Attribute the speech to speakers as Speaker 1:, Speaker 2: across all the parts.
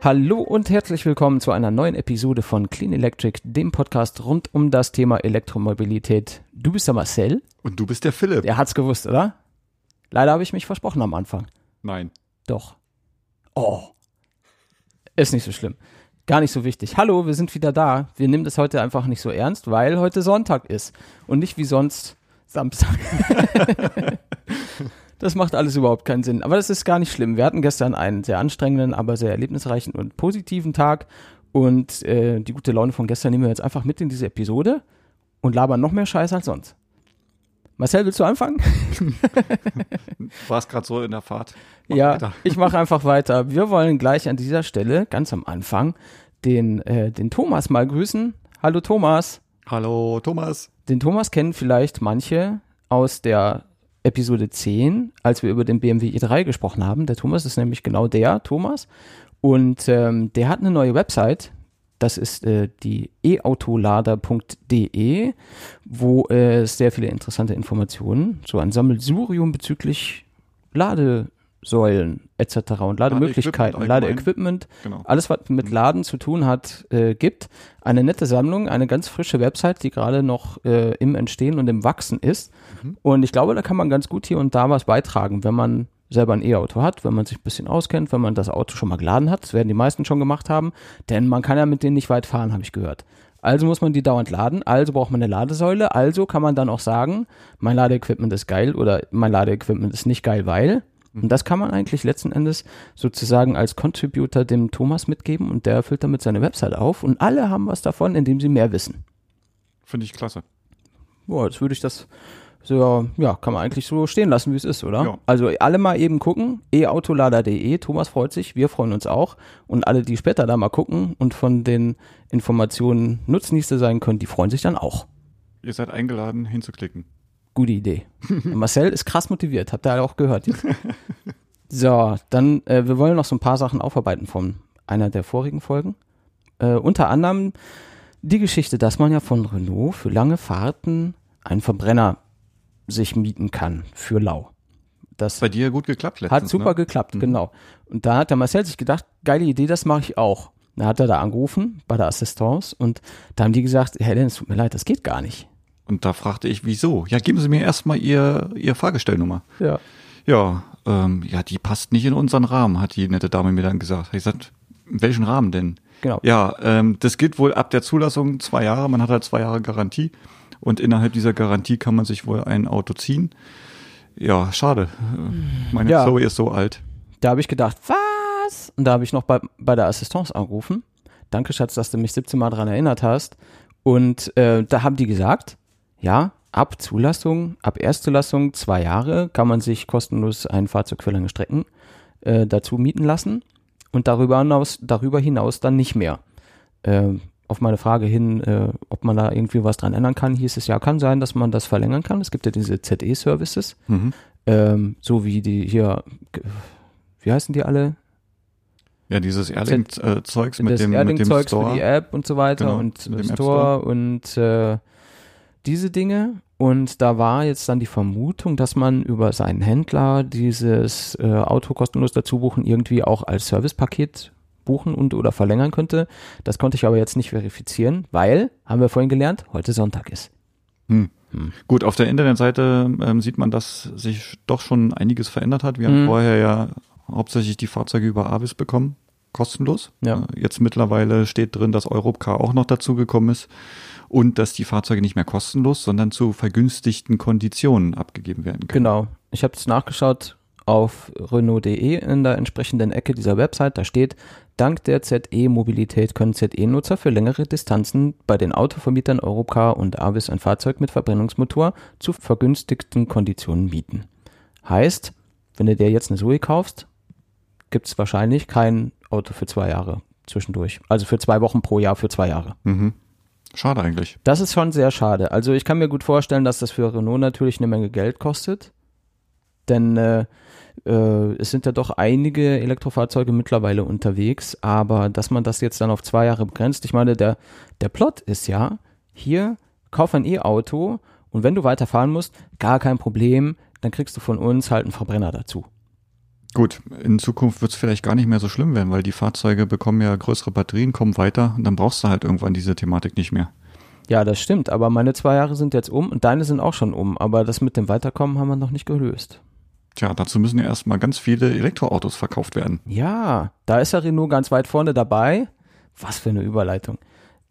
Speaker 1: Hallo und herzlich willkommen zu einer neuen Episode von Clean Electric, dem Podcast rund um das Thema Elektromobilität. Du bist der Marcel.
Speaker 2: Und du bist der Philipp.
Speaker 1: Er hat's gewusst, oder? Leider habe ich mich versprochen am Anfang.
Speaker 2: Nein.
Speaker 1: Doch. Oh. Ist nicht so schlimm. Gar nicht so wichtig. Hallo, wir sind wieder da. Wir nehmen das heute einfach nicht so ernst, weil heute Sonntag ist und nicht wie sonst Samstag. das macht alles überhaupt keinen Sinn. Aber das ist gar nicht schlimm. Wir hatten gestern einen sehr anstrengenden, aber sehr erlebnisreichen und positiven Tag. Und äh, die gute Laune von gestern nehmen wir jetzt einfach mit in diese Episode und labern noch mehr Scheiß als sonst. Marcel, willst du anfangen?
Speaker 2: War es gerade so in der Fahrt?
Speaker 1: Mach ja, weiter. ich mache einfach weiter. Wir wollen gleich an dieser Stelle, ganz am Anfang, den, äh, den Thomas mal grüßen. Hallo Thomas.
Speaker 2: Hallo Thomas.
Speaker 1: Den Thomas kennen vielleicht manche aus der Episode 10, als wir über den BMW i3 gesprochen haben. Der Thomas ist nämlich genau der Thomas. Und ähm, der hat eine neue Website, das ist äh, die eautolader.de, wo äh, es sehr viele interessante Informationen, so ein Sammelsurium bezüglich Ladesäulen etc. und Lademöglichkeiten, Ladeequipment, genau. alles was mit Laden zu tun hat, äh, gibt. Eine nette Sammlung, eine ganz frische Website, die gerade noch äh, im Entstehen und im Wachsen ist. Mhm. Und ich glaube, da kann man ganz gut hier und da was beitragen, wenn man selber ein E-Auto hat, wenn man sich ein bisschen auskennt, wenn man das Auto schon mal geladen hat. Das werden die meisten schon gemacht haben, denn man kann ja mit denen nicht weit fahren, habe ich gehört. Also muss man die dauernd laden, also braucht man eine Ladesäule, also kann man dann auch sagen, mein Ladeequipment ist geil oder mein Ladeequipment ist nicht geil, weil. Mhm. Und das kann man eigentlich letzten Endes sozusagen als Contributor dem Thomas mitgeben und der füllt damit seine Website auf und alle haben was davon, indem sie mehr wissen.
Speaker 2: Finde ich klasse.
Speaker 1: Boah, jetzt würde ich das so, ja, kann man eigentlich so stehen lassen, wie es ist, oder? Ja. Also alle mal eben gucken, eautolader.de, Thomas freut sich, wir freuen uns auch. Und alle, die später da mal gucken und von den Informationen Nutznieße sein können, die freuen sich dann auch.
Speaker 2: Ihr seid eingeladen, hinzuklicken.
Speaker 1: Gute Idee. Marcel ist krass motiviert, habt ihr auch gehört. Jetzt. so, dann, äh, wir wollen noch so ein paar Sachen aufarbeiten von einer der vorigen Folgen. Äh, unter anderem die Geschichte, dass man ja von Renault für lange Fahrten einen Verbrenner sich mieten kann für lau.
Speaker 2: Das bei dir gut geklappt
Speaker 1: letztens, Hat super ne? geklappt, mhm. genau. Und da hat der Marcel sich gedacht, geile Idee, das mache ich auch. Da hat er da angerufen bei der Assistance und da haben die gesagt, Herr Dennis, tut mir leid, das geht gar nicht.
Speaker 2: Und da fragte ich, wieso? Ja, geben Sie mir erstmal Ihr, Ihr Fahrgestellnummer.
Speaker 1: Ja.
Speaker 2: Ja, ähm, ja, die passt nicht in unseren Rahmen, hat die nette Dame mir dann gesagt. Ich gesagt, in welchen Rahmen denn?
Speaker 1: Genau.
Speaker 2: Ja, ähm, das gilt wohl ab der Zulassung zwei Jahre. Man hat halt zwei Jahre Garantie. Und innerhalb dieser Garantie kann man sich wohl ein Auto ziehen. Ja, schade. Meine ja. Zoe ist so alt.
Speaker 1: Da habe ich gedacht, was? Und da habe ich noch bei, bei der Assistance angerufen. Danke, Schatz, dass du mich 17 Mal daran erinnert hast. Und äh, da haben die gesagt, ja, ab Zulassung, ab Erstzulassung, zwei Jahre, kann man sich kostenlos ein Fahrzeug für lange Strecken äh, dazu mieten lassen. Und darüber hinaus, darüber hinaus dann nicht mehr. Äh, auf meine Frage hin, äh, ob man da irgendwie was dran ändern kann, hieß es ja, kann sein, dass man das verlängern kann. Es gibt ja diese ZE-Services, mhm. ähm, so wie die hier, wie heißen die alle?
Speaker 2: Ja, dieses Airlink-Zeugs mit, dem,
Speaker 1: mit
Speaker 2: dem
Speaker 1: Store. für die App und so weiter genau, und Store, Store, und äh, diese Dinge. Und da war jetzt dann die Vermutung, dass man über seinen Händler dieses äh, Auto kostenlos dazu buchen irgendwie auch als Servicepaket buchen und oder verlängern könnte. Das konnte ich aber jetzt nicht verifizieren, weil, haben wir vorhin gelernt, heute Sonntag ist.
Speaker 2: Hm. Hm. Gut, auf der Internetseite ähm, sieht man, dass sich doch schon einiges verändert hat. Wir hm. haben vorher ja hauptsächlich die Fahrzeuge über Avis bekommen, kostenlos.
Speaker 1: Ja.
Speaker 2: Äh, jetzt mittlerweile steht drin, dass Europcar auch noch dazugekommen ist und dass die Fahrzeuge nicht mehr kostenlos, sondern zu vergünstigten Konditionen abgegeben werden können.
Speaker 1: Genau. Ich habe es nachgeschaut auf Renault.de in der entsprechenden Ecke dieser Website. Da steht, Dank der ZE-Mobilität können ZE-Nutzer für längere Distanzen bei den Autovermietern Europcar und Avis ein Fahrzeug mit Verbrennungsmotor zu vergünstigten Konditionen mieten. Heißt, wenn du dir jetzt eine Zoe kaufst, gibt es wahrscheinlich kein Auto für zwei Jahre zwischendurch. Also für zwei Wochen pro Jahr für zwei Jahre.
Speaker 2: Mhm. Schade eigentlich.
Speaker 1: Das ist schon sehr schade. Also ich kann mir gut vorstellen, dass das für Renault natürlich eine Menge Geld kostet. Denn äh, es sind ja doch einige Elektrofahrzeuge mittlerweile unterwegs, aber dass man das jetzt dann auf zwei Jahre begrenzt, ich meine, der, der Plot ist ja, hier kauf ein E-Auto und wenn du weiterfahren musst, gar kein Problem, dann kriegst du von uns halt einen Verbrenner dazu.
Speaker 2: Gut, in Zukunft wird es vielleicht gar nicht mehr so schlimm werden, weil die Fahrzeuge bekommen ja größere Batterien, kommen weiter und dann brauchst du halt irgendwann diese Thematik nicht mehr.
Speaker 1: Ja, das stimmt, aber meine zwei Jahre sind jetzt um und deine sind auch schon um, aber das mit dem Weiterkommen haben wir noch nicht gelöst.
Speaker 2: Tja, dazu müssen ja erstmal ganz viele Elektroautos verkauft werden.
Speaker 1: Ja, da ist ja Renault ganz weit vorne dabei. Was für eine Überleitung.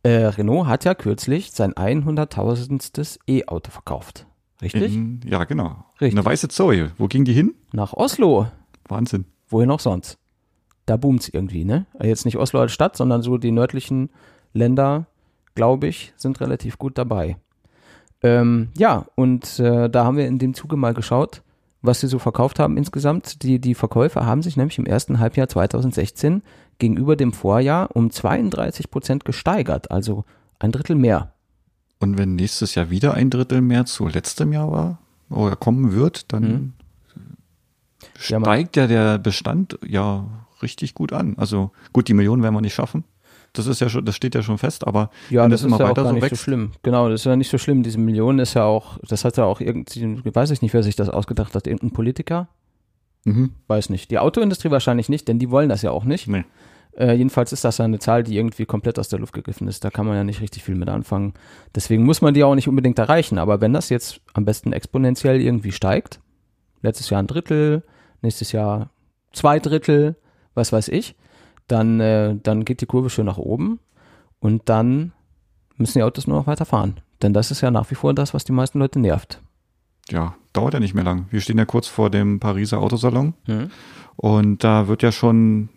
Speaker 1: Äh, Renault hat ja kürzlich sein 100.000stes E-Auto verkauft. Richtig? In,
Speaker 2: ja, genau. Richtig. Eine weiße Zoe. Wo ging die hin?
Speaker 1: Nach Oslo.
Speaker 2: Wahnsinn.
Speaker 1: Wohin auch sonst? Da boomt's irgendwie, ne? Jetzt nicht Oslo als Stadt, sondern so die nördlichen Länder, glaube ich, sind relativ gut dabei. Ähm, ja, und äh, da haben wir in dem Zuge mal geschaut, was sie so verkauft haben insgesamt. Die, die Verkäufe haben sich nämlich im ersten Halbjahr 2016 gegenüber dem Vorjahr um 32 Prozent gesteigert, also ein Drittel mehr.
Speaker 2: Und wenn nächstes Jahr wieder ein Drittel mehr zu letztem Jahr war oder kommen wird, dann mhm steigt ja, ja der Bestand ja richtig gut an. Also gut, die Millionen werden wir nicht schaffen. Das ist ja schon, das steht ja schon fest, aber
Speaker 1: ja, wenn das, das immer ja weiter so wächst. So schlimm. Genau, das ist ja nicht so schlimm. Diese Millionen ist ja auch, das hat ja auch irgendwie, weiß ich nicht, wer sich das ausgedacht hat, irgendein Politiker. Mhm. Weiß nicht. Die Autoindustrie wahrscheinlich nicht, denn die wollen das ja auch nicht. Nee. Äh, jedenfalls ist das ja eine Zahl, die irgendwie komplett aus der Luft gegriffen ist. Da kann man ja nicht richtig viel mit anfangen. Deswegen muss man die auch nicht unbedingt erreichen. Aber wenn das jetzt am besten exponentiell irgendwie steigt, letztes Jahr ein Drittel, nächstes Jahr zwei Drittel, was weiß ich, dann, äh, dann geht die Kurve schön nach oben und dann müssen die Autos nur noch weiterfahren. Denn das ist ja nach wie vor das, was die meisten Leute nervt.
Speaker 2: Ja, dauert ja nicht mehr lang. Wir stehen ja kurz vor dem Pariser Autosalon mhm. und da wird ja schon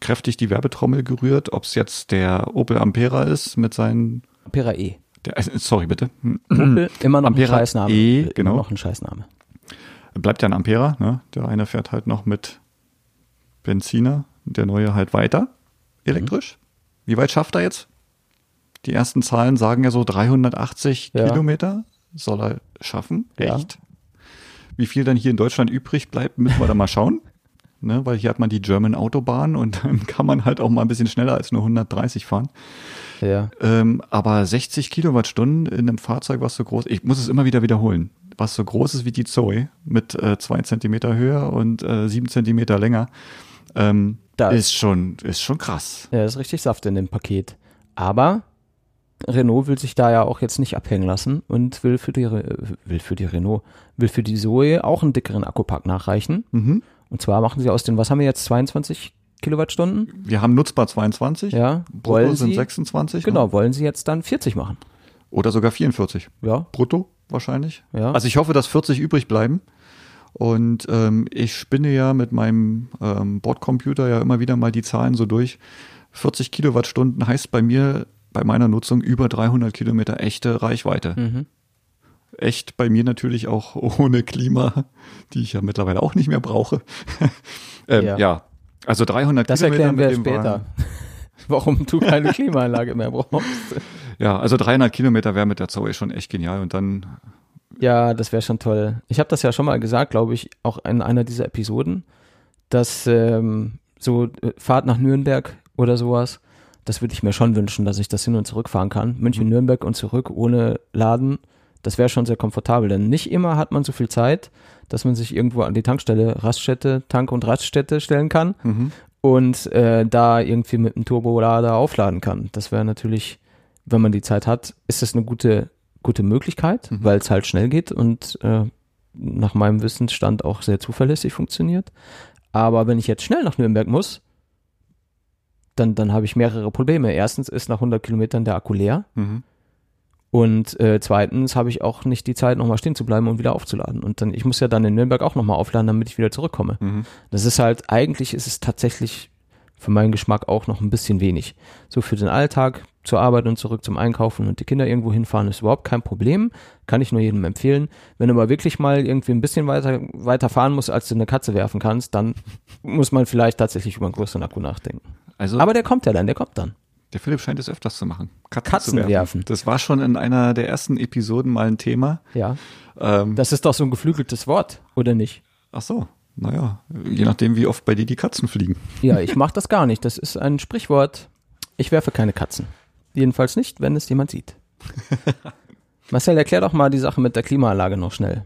Speaker 2: kräftig die Werbetrommel gerührt, ob es jetzt der Opel Ampera ist mit seinen
Speaker 1: Ampera E.
Speaker 2: Der, äh, sorry bitte.
Speaker 1: Opel, immer noch Ampera ein Scheißname.
Speaker 2: E, genau.
Speaker 1: Immer noch ein Scheißname
Speaker 2: bleibt ja ein Ampera, ne? Der eine fährt halt noch mit Benziner, der neue halt weiter elektrisch. Mhm. Wie weit schafft er jetzt? Die ersten Zahlen sagen ja so 380 ja. Kilometer soll er schaffen. Echt? Ja. Wie viel dann hier in Deutschland übrig bleibt, müssen wir da mal schauen. Ne, weil hier hat man die German Autobahn und dann kann man halt auch mal ein bisschen schneller als nur 130 fahren.
Speaker 1: Ja.
Speaker 2: Ähm, aber 60 Kilowattstunden in einem Fahrzeug, was so groß, ich muss es immer wieder wiederholen was so groß ist wie die Zoe, mit äh, zwei Zentimeter höher und äh, sieben Zentimeter länger, ähm, das ist schon, ist schon krass.
Speaker 1: Ja, ist richtig Saft in dem Paket. Aber Renault will sich da ja auch jetzt nicht abhängen lassen und will für die, will für die Renault, will für die Zoe auch einen dickeren Akkupack nachreichen. Mhm. Und zwar machen sie aus den, was haben wir jetzt, 22 Kilowattstunden?
Speaker 2: Wir haben nutzbar 22.
Speaker 1: Ja.
Speaker 2: Brutto sind sie, 26.
Speaker 1: Genau, ne? wollen sie jetzt dann 40 machen.
Speaker 2: Oder sogar 44.
Speaker 1: Ja.
Speaker 2: Brutto? wahrscheinlich.
Speaker 1: Ja.
Speaker 2: Also ich hoffe, dass 40 übrig bleiben. Und ähm, ich spinne ja mit meinem ähm, Bordcomputer ja immer wieder mal die Zahlen so durch. 40 Kilowattstunden heißt bei mir, bei meiner Nutzung über 300 Kilometer echte Reichweite. Mhm. Echt bei mir natürlich auch ohne Klima, die ich ja mittlerweile auch nicht mehr brauche. ähm, ja. ja. also 300
Speaker 1: das Kilometer. Das erklären wir später. Warum du keine Klimaanlage mehr brauchst.
Speaker 2: Ja, also 300 Kilometer wäre mit der Zoe schon echt genial und dann.
Speaker 1: Ja, das wäre schon toll. Ich habe das ja schon mal gesagt, glaube ich, auch in einer dieser Episoden, dass ähm, so äh, Fahrt nach Nürnberg oder sowas, das würde ich mir schon wünschen, dass ich das hin und zurück fahren kann. München, Nürnberg und zurück ohne Laden. Das wäre schon sehr komfortabel, denn nicht immer hat man so viel Zeit, dass man sich irgendwo an die Tankstelle, Raststätte, Tank- und Raststätte stellen kann mhm. und äh, da irgendwie mit einem Turbolader aufladen kann. Das wäre natürlich wenn man die Zeit hat, ist das eine gute, gute Möglichkeit, mhm. weil es halt schnell geht und äh, nach meinem Wissensstand auch sehr zuverlässig funktioniert. Aber wenn ich jetzt schnell nach Nürnberg muss, dann, dann habe ich mehrere Probleme. Erstens ist nach 100 Kilometern der Akku leer. Mhm. Und äh, zweitens habe ich auch nicht die Zeit, nochmal stehen zu bleiben und wieder aufzuladen. Und dann, ich muss ja dann in Nürnberg auch nochmal aufladen, damit ich wieder zurückkomme. Mhm. Das ist halt, eigentlich ist es tatsächlich für meinen Geschmack auch noch ein bisschen wenig. So für den Alltag, zur Arbeit und zurück zum Einkaufen und die Kinder irgendwo hinfahren, ist überhaupt kein Problem. Kann ich nur jedem empfehlen. Wenn du aber wirklich mal irgendwie ein bisschen weiter, weiter fahren musst, als du eine Katze werfen kannst, dann muss man vielleicht tatsächlich über einen größeren Akku nachdenken. Also, aber der kommt ja dann, der kommt dann.
Speaker 2: Der Philipp scheint es öfters zu machen.
Speaker 1: Katzen, Katzen werfen. werfen.
Speaker 2: Das war schon in einer der ersten Episoden mal ein Thema.
Speaker 1: Ja. Ähm, das ist doch so ein geflügeltes Wort, oder nicht?
Speaker 2: Ach so. Naja, je nachdem, wie oft bei dir die Katzen fliegen.
Speaker 1: Ja, ich mache das gar nicht. Das ist ein Sprichwort. Ich werfe keine Katzen. Jedenfalls nicht, wenn es jemand sieht. Marcel, erklär doch mal die Sache mit der Klimaanlage noch schnell.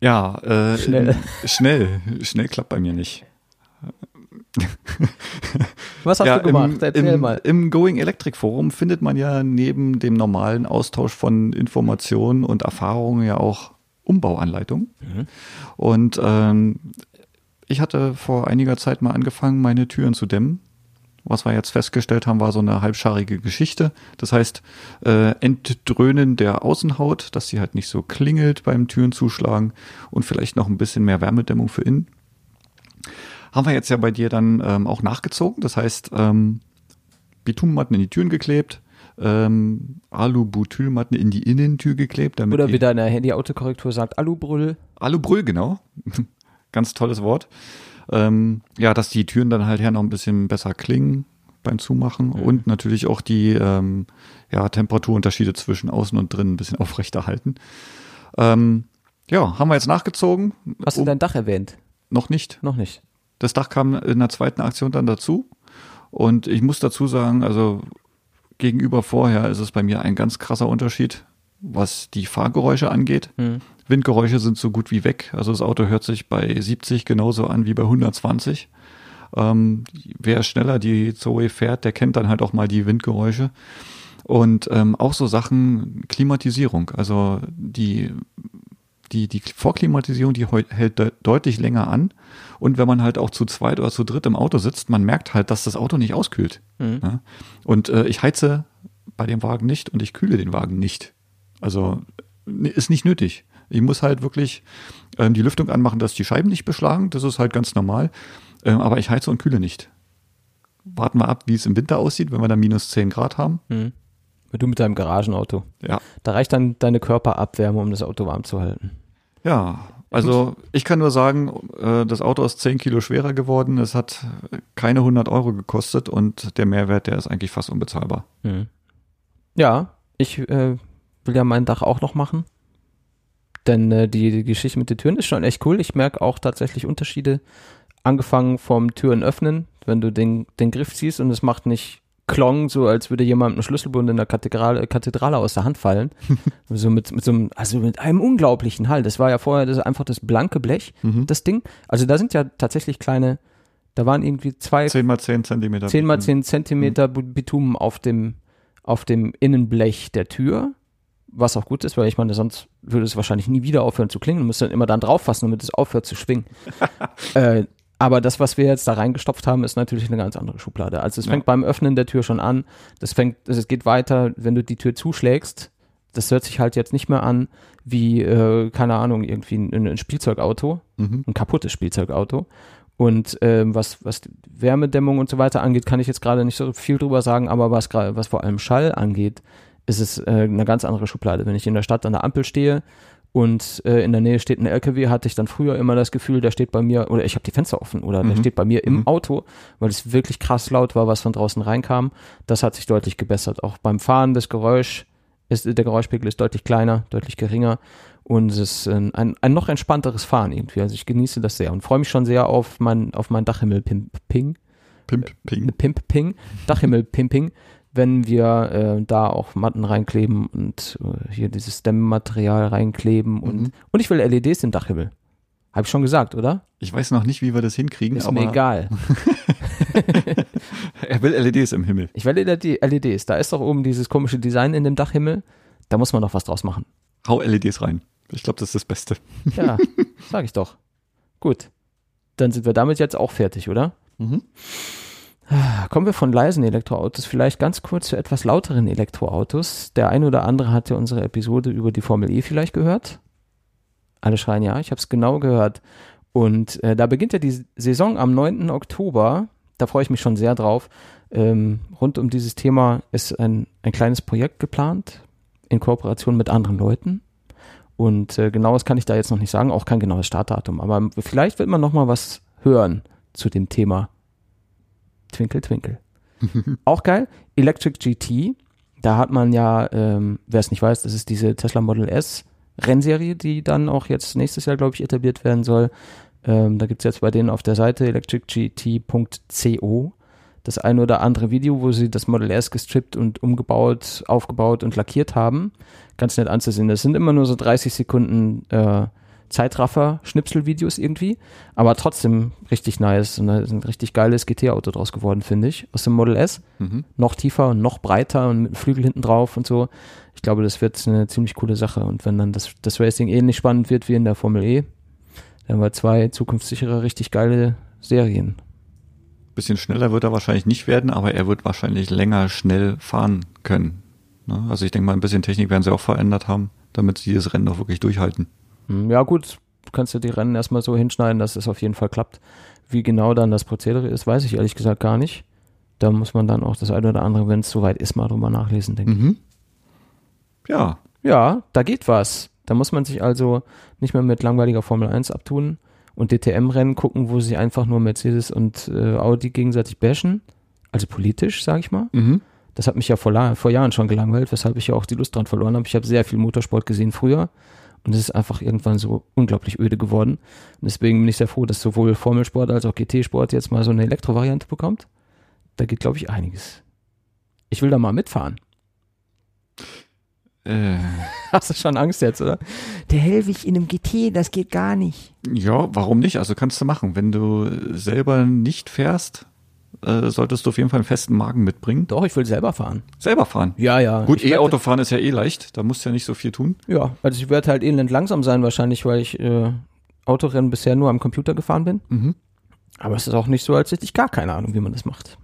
Speaker 2: Ja, äh, schnell. schnell. Schnell klappt bei mir nicht.
Speaker 1: Was hast ja, du gemacht?
Speaker 2: Im, Erzähl im, mal. Im Going Electric Forum findet man ja neben dem normalen Austausch von Informationen und Erfahrungen ja auch Umbauanleitungen. Mhm. Und ähm, ich hatte vor einiger Zeit mal angefangen, meine Türen zu dämmen. Was wir jetzt festgestellt haben, war so eine halbscharige Geschichte. Das heißt, äh, Entdröhnen der Außenhaut, dass sie halt nicht so klingelt beim Türen zuschlagen und vielleicht noch ein bisschen mehr Wärmedämmung für innen. Haben wir jetzt ja bei dir dann ähm, auch nachgezogen. Das heißt, ähm, Bitumenmatten in die Türen geklebt, ähm, Alubutylmatten in die Innentür geklebt.
Speaker 1: Damit Oder wie deine Handy-Autokorrektur sagt, Alubrüll.
Speaker 2: Alubrüll, genau. Ganz tolles Wort. Ähm, ja, dass die Türen dann halt her noch ein bisschen besser klingen beim Zumachen mhm. und natürlich auch die ähm, ja, Temperaturunterschiede zwischen außen und drinnen ein bisschen aufrechterhalten. Ähm, ja, haben wir jetzt nachgezogen.
Speaker 1: Hast du dein Dach erwähnt?
Speaker 2: Noch nicht.
Speaker 1: Noch nicht.
Speaker 2: Das Dach kam in der zweiten Aktion dann dazu. Und ich muss dazu sagen, also gegenüber vorher ist es bei mir ein ganz krasser Unterschied, was die Fahrgeräusche angeht. Mhm. Windgeräusche sind so gut wie weg. Also das Auto hört sich bei 70 genauso an wie bei 120. Ähm, wer schneller die Zoe fährt, der kennt dann halt auch mal die Windgeräusche. Und ähm, auch so Sachen Klimatisierung. Also die, die, die Vorklimatisierung, die hält de deutlich länger an. Und wenn man halt auch zu zweit oder zu dritt im Auto sitzt, man merkt halt, dass das Auto nicht auskühlt. Mhm. Ja? Und äh, ich heize bei dem Wagen nicht und ich kühle den Wagen nicht. Also ist nicht nötig. Ich muss halt wirklich ähm, die Lüftung anmachen, dass die Scheiben nicht beschlagen. Das ist halt ganz normal. Ähm, aber ich heize und kühle nicht. Warten wir ab, wie es im Winter aussieht, wenn wir da minus 10 Grad haben. Mhm.
Speaker 1: Du mit deinem Garagenauto.
Speaker 2: Ja.
Speaker 1: Da reicht dann deine Körperabwärme, um das Auto warm zu halten.
Speaker 2: Ja, also ich kann nur sagen, äh, das Auto ist 10 Kilo schwerer geworden. Es hat keine 100 Euro gekostet und der Mehrwert, der ist eigentlich fast unbezahlbar. Mhm.
Speaker 1: Ja, ich äh, will ja mein Dach auch noch machen. Denn äh, die, die, Geschichte mit den Türen ist schon echt cool. Ich merke auch tatsächlich Unterschiede. Angefangen vom Türen öffnen, wenn du den, den Griff ziehst und es macht nicht Klong, so als würde jemand einen Schlüsselbund in der Kathedrale, Kathedrale aus der Hand fallen. so mit, mit so einem, also mit einem unglaublichen Hall. Das war ja vorher das einfach das blanke Blech, mhm. das Ding. Also da sind ja tatsächlich kleine, da waren irgendwie zwei.
Speaker 2: 10 mal 10 Zentimeter.
Speaker 1: 10 mal 10 Zentimeter mhm. Bitumen auf dem, auf dem Innenblech der Tür was auch gut ist, weil ich meine, sonst würde es wahrscheinlich nie wieder aufhören zu klingen. Du musst dann immer dann drauf fassen, damit es aufhört zu schwingen. äh, aber das, was wir jetzt da reingestopft haben, ist natürlich eine ganz andere Schublade. Also es fängt ja. beim Öffnen der Tür schon an. Das fängt, es geht weiter, wenn du die Tür zuschlägst. Das hört sich halt jetzt nicht mehr an wie, äh, keine Ahnung, irgendwie ein, ein Spielzeugauto, mhm. ein kaputtes Spielzeugauto. Und ähm, was, was Wärmedämmung und so weiter angeht, kann ich jetzt gerade nicht so viel drüber sagen, aber was was vor allem Schall angeht, ist es äh, eine ganz andere Schublade. Wenn ich in der Stadt an der Ampel stehe und äh, in der Nähe steht ein LKW, hatte ich dann früher immer das Gefühl, der steht bei mir, oder ich habe die Fenster offen, oder mhm. der steht bei mir im mhm. Auto, weil es wirklich krass laut war, was von draußen reinkam. Das hat sich deutlich gebessert. Auch beim Fahren, das Geräusch, ist, der Geräuschpegel ist deutlich kleiner, deutlich geringer und es ist ein, ein, ein noch entspannteres Fahren irgendwie. Also ich genieße das sehr und freue mich schon sehr auf mein, auf mein Dachhimmel-Ping. Pimp, Ping. Pimp, Ping. Dachhimmel-Pimping wenn wir äh, da auch Matten reinkleben und äh, hier dieses Stem-Material reinkleben und, mhm. und ich will LEDs im Dachhimmel. Habe ich schon gesagt, oder?
Speaker 2: Ich weiß noch nicht, wie wir das hinkriegen.
Speaker 1: Ist mir egal.
Speaker 2: er will LEDs im Himmel.
Speaker 1: Ich will LEDs. Da ist doch oben dieses komische Design in dem Dachhimmel. Da muss man doch was draus machen.
Speaker 2: Hau LEDs rein. Ich glaube, das ist das Beste.
Speaker 1: ja, sag ich doch. Gut. Dann sind wir damit jetzt auch fertig, oder? Mhm. Kommen wir von leisen Elektroautos vielleicht ganz kurz zu etwas lauteren Elektroautos. Der eine oder andere hatte unsere Episode über die Formel E vielleicht gehört. Alle schreien ja, ich habe es genau gehört. Und äh, da beginnt ja die Saison am 9. Oktober. Da freue ich mich schon sehr drauf. Ähm, rund um dieses Thema ist ein, ein kleines Projekt geplant in Kooperation mit anderen Leuten. Und äh, genaues kann ich da jetzt noch nicht sagen, auch kein genaues Startdatum. Aber vielleicht wird man noch mal was hören zu dem Thema Twinkle Twinkle. auch geil. Electric GT, da hat man ja, ähm, wer es nicht weiß, das ist diese Tesla Model S Rennserie, die dann auch jetzt nächstes Jahr, glaube ich, etabliert werden soll. Ähm, da gibt es jetzt bei denen auf der Seite electricgt.co das eine oder andere Video, wo sie das Model S gestrippt und umgebaut, aufgebaut und lackiert haben. ganz nett anzusehen. Das sind immer nur so 30 Sekunden äh, Zeitraffer-Schnipselvideos irgendwie, aber trotzdem richtig nice und da ist ein richtig geiles GT-Auto draus geworden, finde ich, aus dem Model S. Mhm. Noch tiefer und noch breiter und mit einem Flügel hinten drauf und so. Ich glaube, das wird eine ziemlich coole Sache und wenn dann das, das Racing ähnlich spannend wird wie in der Formel E, dann haben wir zwei zukunftssichere, richtig geile Serien.
Speaker 2: Bisschen schneller wird er wahrscheinlich nicht werden, aber er wird wahrscheinlich länger schnell fahren können. Ne? Also ich denke mal, ein bisschen Technik werden sie auch verändert haben, damit sie dieses Rennen auch wirklich durchhalten.
Speaker 1: Hm, ja gut, kannst du die Rennen erstmal so hinschneiden, dass es auf jeden Fall klappt. Wie genau dann das Prozedere ist, weiß ich ehrlich gesagt gar nicht. Da muss man dann auch das eine oder andere, wenn es soweit ist, mal drüber nachlesen, denke mhm.
Speaker 2: ich. Ja.
Speaker 1: Ja, da geht was. Da muss man sich also nicht mehr mit langweiliger Formel 1 abtun und DTM-Rennen gucken, wo sie einfach nur Mercedes und äh, Audi gegenseitig bashen. Also politisch, sage ich mal. Mhm. Das hat mich ja vor, vor Jahren schon gelangweilt, weshalb ich ja auch die Lust dran verloren habe. Ich habe sehr viel Motorsport gesehen früher und es ist einfach irgendwann so unglaublich öde geworden. Und deswegen bin ich sehr froh, dass sowohl Formelsport als auch GT-Sport jetzt mal so eine Elektrovariante bekommt. Da geht, glaube ich, einiges. Ich will da mal mitfahren. Äh. Hast du schon Angst jetzt, oder? Der Hellwig in einem GT, das geht gar nicht.
Speaker 2: Ja, warum nicht? Also kannst du machen. Wenn du selber nicht fährst, äh, solltest du auf jeden Fall einen festen Magen mitbringen.
Speaker 1: Doch, ich will selber fahren.
Speaker 2: Selber fahren?
Speaker 1: Ja, ja.
Speaker 2: Gut, E-Auto fahren ist ja eh leicht, da musst du ja nicht so viel tun.
Speaker 1: Ja, also ich werde halt elend langsam sein wahrscheinlich, weil ich äh, Autorennen bisher nur am Computer gefahren bin. Mhm. Aber es ist auch nicht so, als hätte ich gar keine Ahnung, wie man das macht.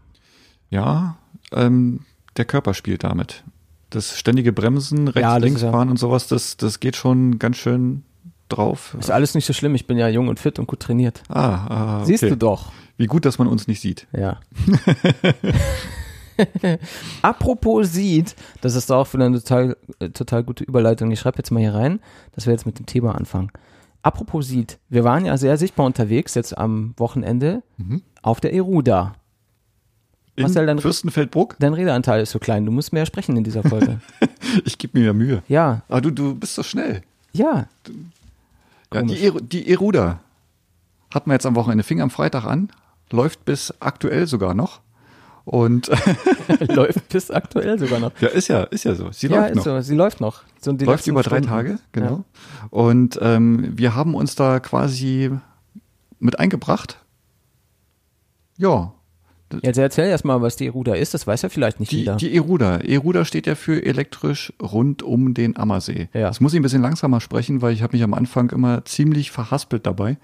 Speaker 2: Ja, ähm, der Körper spielt damit. Das ständige Bremsen, rechts, ja, links fahren und sowas, das, das geht schon ganz schön drauf.
Speaker 1: Ist alles nicht so schlimm, ich bin ja jung und fit und gut trainiert.
Speaker 2: Ah, ah okay.
Speaker 1: Siehst du doch.
Speaker 2: Wie gut, dass man uns nicht sieht.
Speaker 1: Ja. Apropos sieht, das ist auch für eine total, äh, total gute Überleitung. Ich schreibe jetzt mal hier rein, dass wir jetzt mit dem Thema anfangen. Apropos sieht, wir waren ja sehr sichtbar unterwegs jetzt am Wochenende mhm. auf der Eruda.
Speaker 2: In Marcel, dein, Fürstenfeldbruck?
Speaker 1: Dein Redeanteil ist so klein, du musst mehr sprechen in dieser Folge.
Speaker 2: ich gebe mir ja Mühe.
Speaker 1: Ja.
Speaker 2: Aber du, du bist so schnell.
Speaker 1: Ja.
Speaker 2: Ja die, die Eruda hat man jetzt am Wochenende, fing am Freitag an, läuft bis aktuell sogar noch. Und
Speaker 1: läuft bis aktuell sogar noch.
Speaker 2: Ja, ist ja, ist ja so. Sie ja, läuft noch. So.
Speaker 1: Sie läuft noch.
Speaker 2: So läuft über Stunden. drei Tage, genau. Ja. Und ähm, wir haben uns da quasi mit eingebracht. Ja.
Speaker 1: Jetzt erzähl erst mal, was die Eruda ist. Das weiß ja vielleicht nicht
Speaker 2: die,
Speaker 1: jeder.
Speaker 2: Die Eruda. Eruda steht ja für elektrisch rund um den Ammersee. Ja. Das muss ich ein bisschen langsamer sprechen, weil ich habe mich am Anfang immer ziemlich verhaspelt dabei.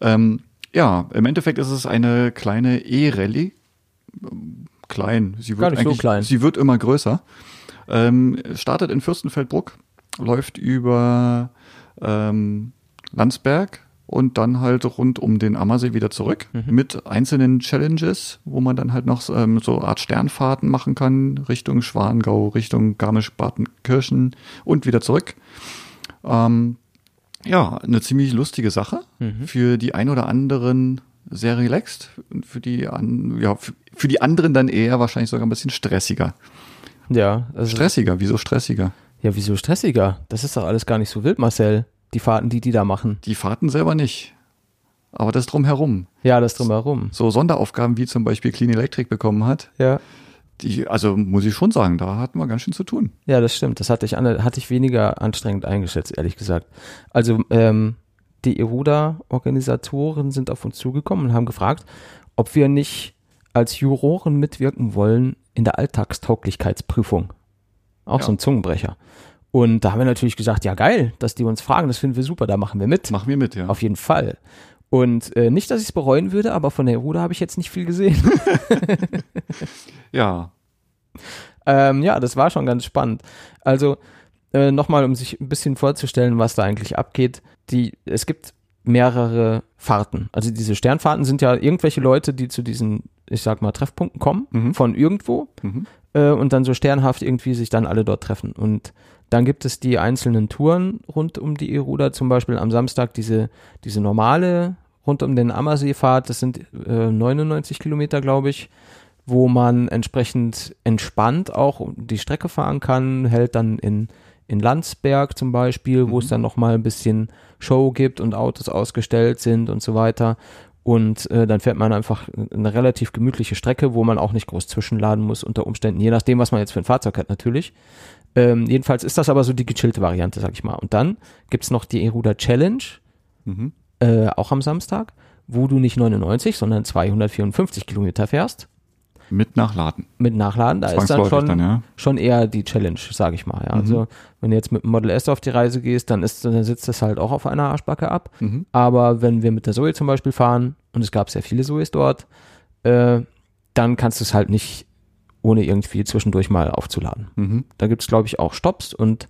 Speaker 2: Ähm, ja, im Endeffekt ist es eine kleine E-Rallye. Klein. Sie wird
Speaker 1: eigentlich, so klein.
Speaker 2: Sie wird immer größer. Ähm, startet in Fürstenfeldbruck, läuft über ähm, Landsberg und dann halt rund um den Ammersee wieder zurück mhm. mit einzelnen Challenges, wo man dann halt noch ähm, so Art Sternfahrten machen kann, Richtung Schwangau, Richtung Garmisch-Partenkirchen und wieder zurück. Ähm, ja, eine ziemlich lustige Sache. Mhm. Für die ein oder anderen sehr relaxed. Für die, an, ja, für, für, die anderen dann eher wahrscheinlich sogar ein bisschen stressiger.
Speaker 1: Ja.
Speaker 2: Also stressiger, wieso stressiger?
Speaker 1: Ja, wieso stressiger? Das ist doch alles gar nicht so wild, Marcel. Die Fahrten, die die da machen.
Speaker 2: Die Fahrten selber nicht. Aber das drumherum.
Speaker 1: Ja, das drumherum.
Speaker 2: So Sonderaufgaben wie zum Beispiel Clean Electric bekommen hat.
Speaker 1: Ja
Speaker 2: die, also muss ich schon sagen, da hatten wir ganz schön zu tun.
Speaker 1: Ja, das stimmt. Das hatte ich, hatte ich weniger anstrengend eingeschätzt, ehrlich gesagt. Also ähm, die Eruda-Organisatoren sind auf uns zugekommen und haben gefragt, ob wir nicht als Juroren mitwirken wollen in der Alltagstauglichkeitsprüfung. Auch ja. so ein Zungenbrecher. Und da haben wir natürlich gesagt, ja geil, dass die uns fragen, das finden wir super, da machen wir mit.
Speaker 2: Machen wir mit, ja.
Speaker 1: Auf jeden Fall. Und äh, nicht, dass ich es bereuen würde, aber von der Ruder habe ich jetzt nicht viel gesehen.
Speaker 2: ja.
Speaker 1: Ähm, ja, das war schon ganz spannend. Also äh, nochmal, um sich ein bisschen vorzustellen, was da eigentlich abgeht. Die, es gibt mehrere Fahrten. Also diese Sternfahrten sind ja irgendwelche Leute, die zu diesen, ich sag mal, Treffpunkten kommen, mhm. von irgendwo mhm. äh, und dann so sternhaft irgendwie sich dann alle dort treffen. Und dann gibt es die einzelnen Touren rund um die Eruda, zum Beispiel am Samstag diese, diese normale rund um den Ammersee fahrt. Das sind äh, 99 Kilometer, glaube ich, wo man entsprechend entspannt auch die Strecke fahren kann, hält dann in, in Landsberg zum Beispiel, wo mhm. es dann nochmal ein bisschen Show gibt und Autos ausgestellt sind und so weiter. Und äh, dann fährt man einfach eine relativ gemütliche Strecke, wo man auch nicht groß zwischenladen muss unter Umständen, je nachdem, was man jetzt für ein Fahrzeug hat natürlich. Ähm, jedenfalls ist das aber so die gechillte Variante, sag ich mal. Und dann gibt's noch die Eruda Challenge, mhm. äh, auch am Samstag, wo du nicht 99, sondern 254 Kilometer fährst.
Speaker 2: Mit Nachladen.
Speaker 1: Mit Nachladen, da ist dann schon, dann, ja. schon eher die Challenge, sage ich mal. Ja. Mhm. Also wenn du jetzt mit dem Model S auf die Reise gehst, dann, ist, dann sitzt das halt auch auf einer Arschbacke ab. Mhm. Aber wenn wir mit der Zoe zum Beispiel fahren, und es gab sehr viele Zoes dort, äh, dann kannst du es halt nicht ohne irgendwie zwischendurch mal aufzuladen. Mhm. Da gibt es, glaube ich, auch Stops und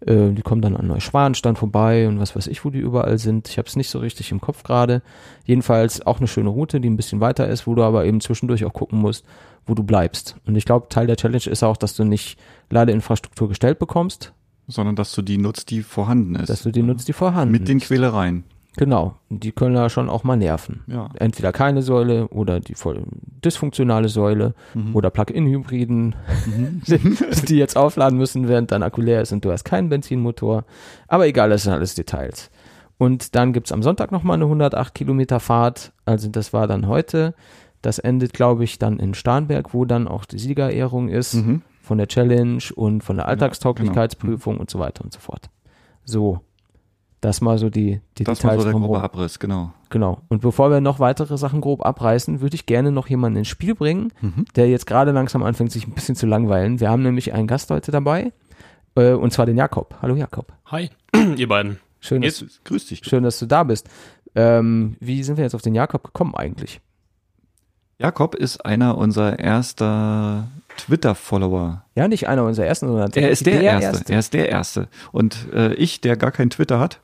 Speaker 1: äh, die kommen dann an Neuschwanstein vorbei und was weiß ich, wo die überall sind. Ich habe es nicht so richtig im Kopf gerade. Jedenfalls auch eine schöne Route, die ein bisschen weiter ist, wo du aber eben zwischendurch auch gucken musst, wo du bleibst. Und ich glaube, Teil der Challenge ist auch, dass du nicht Ladeinfrastruktur gestellt bekommst.
Speaker 2: Sondern dass du die nutzt, die vorhanden ist.
Speaker 1: Dass du die nutzt, die vorhanden ist.
Speaker 2: Mit den Quälereien.
Speaker 1: Genau, die können ja schon auch mal nerven. Ja. Entweder keine Säule oder die voll dysfunktionale Säule mhm. oder Plug-in-Hybriden, mhm. die jetzt aufladen müssen, während dein Akku leer ist und du hast keinen Benzinmotor. Aber egal, das sind alles Details. Und dann gibt's am Sonntag nochmal eine 108 Kilometer Fahrt. Also das war dann heute. Das endet, glaube ich, dann in Starnberg, wo dann auch die Siegerehrung ist mhm. von der Challenge und von der Alltagstauglichkeitsprüfung genau. und so weiter und so fort. So, das mal so die, die
Speaker 2: das
Speaker 1: Details.
Speaker 2: Das mal so der grobe Abriss, genau.
Speaker 1: Genau. Und bevor wir noch weitere Sachen grob abreißen, würde ich gerne noch jemanden ins Spiel bringen, mhm. der jetzt gerade langsam anfängt, sich ein bisschen zu langweilen. Wir haben nämlich einen Gast heute dabei, äh, und zwar den Jakob. Hallo Jakob.
Speaker 3: Hi, ihr beiden.
Speaker 1: Schön, dass, jetzt, grüß dich. Schön, dass du da bist. Ähm, wie sind wir jetzt auf den Jakob gekommen eigentlich?
Speaker 2: Jakob ist einer unserer erster Twitter-Follower.
Speaker 1: Ja, nicht einer unserer ersten, sondern
Speaker 2: er ist der, der erste. erste. Er ist der erste. Und äh, ich, der gar kein Twitter hat,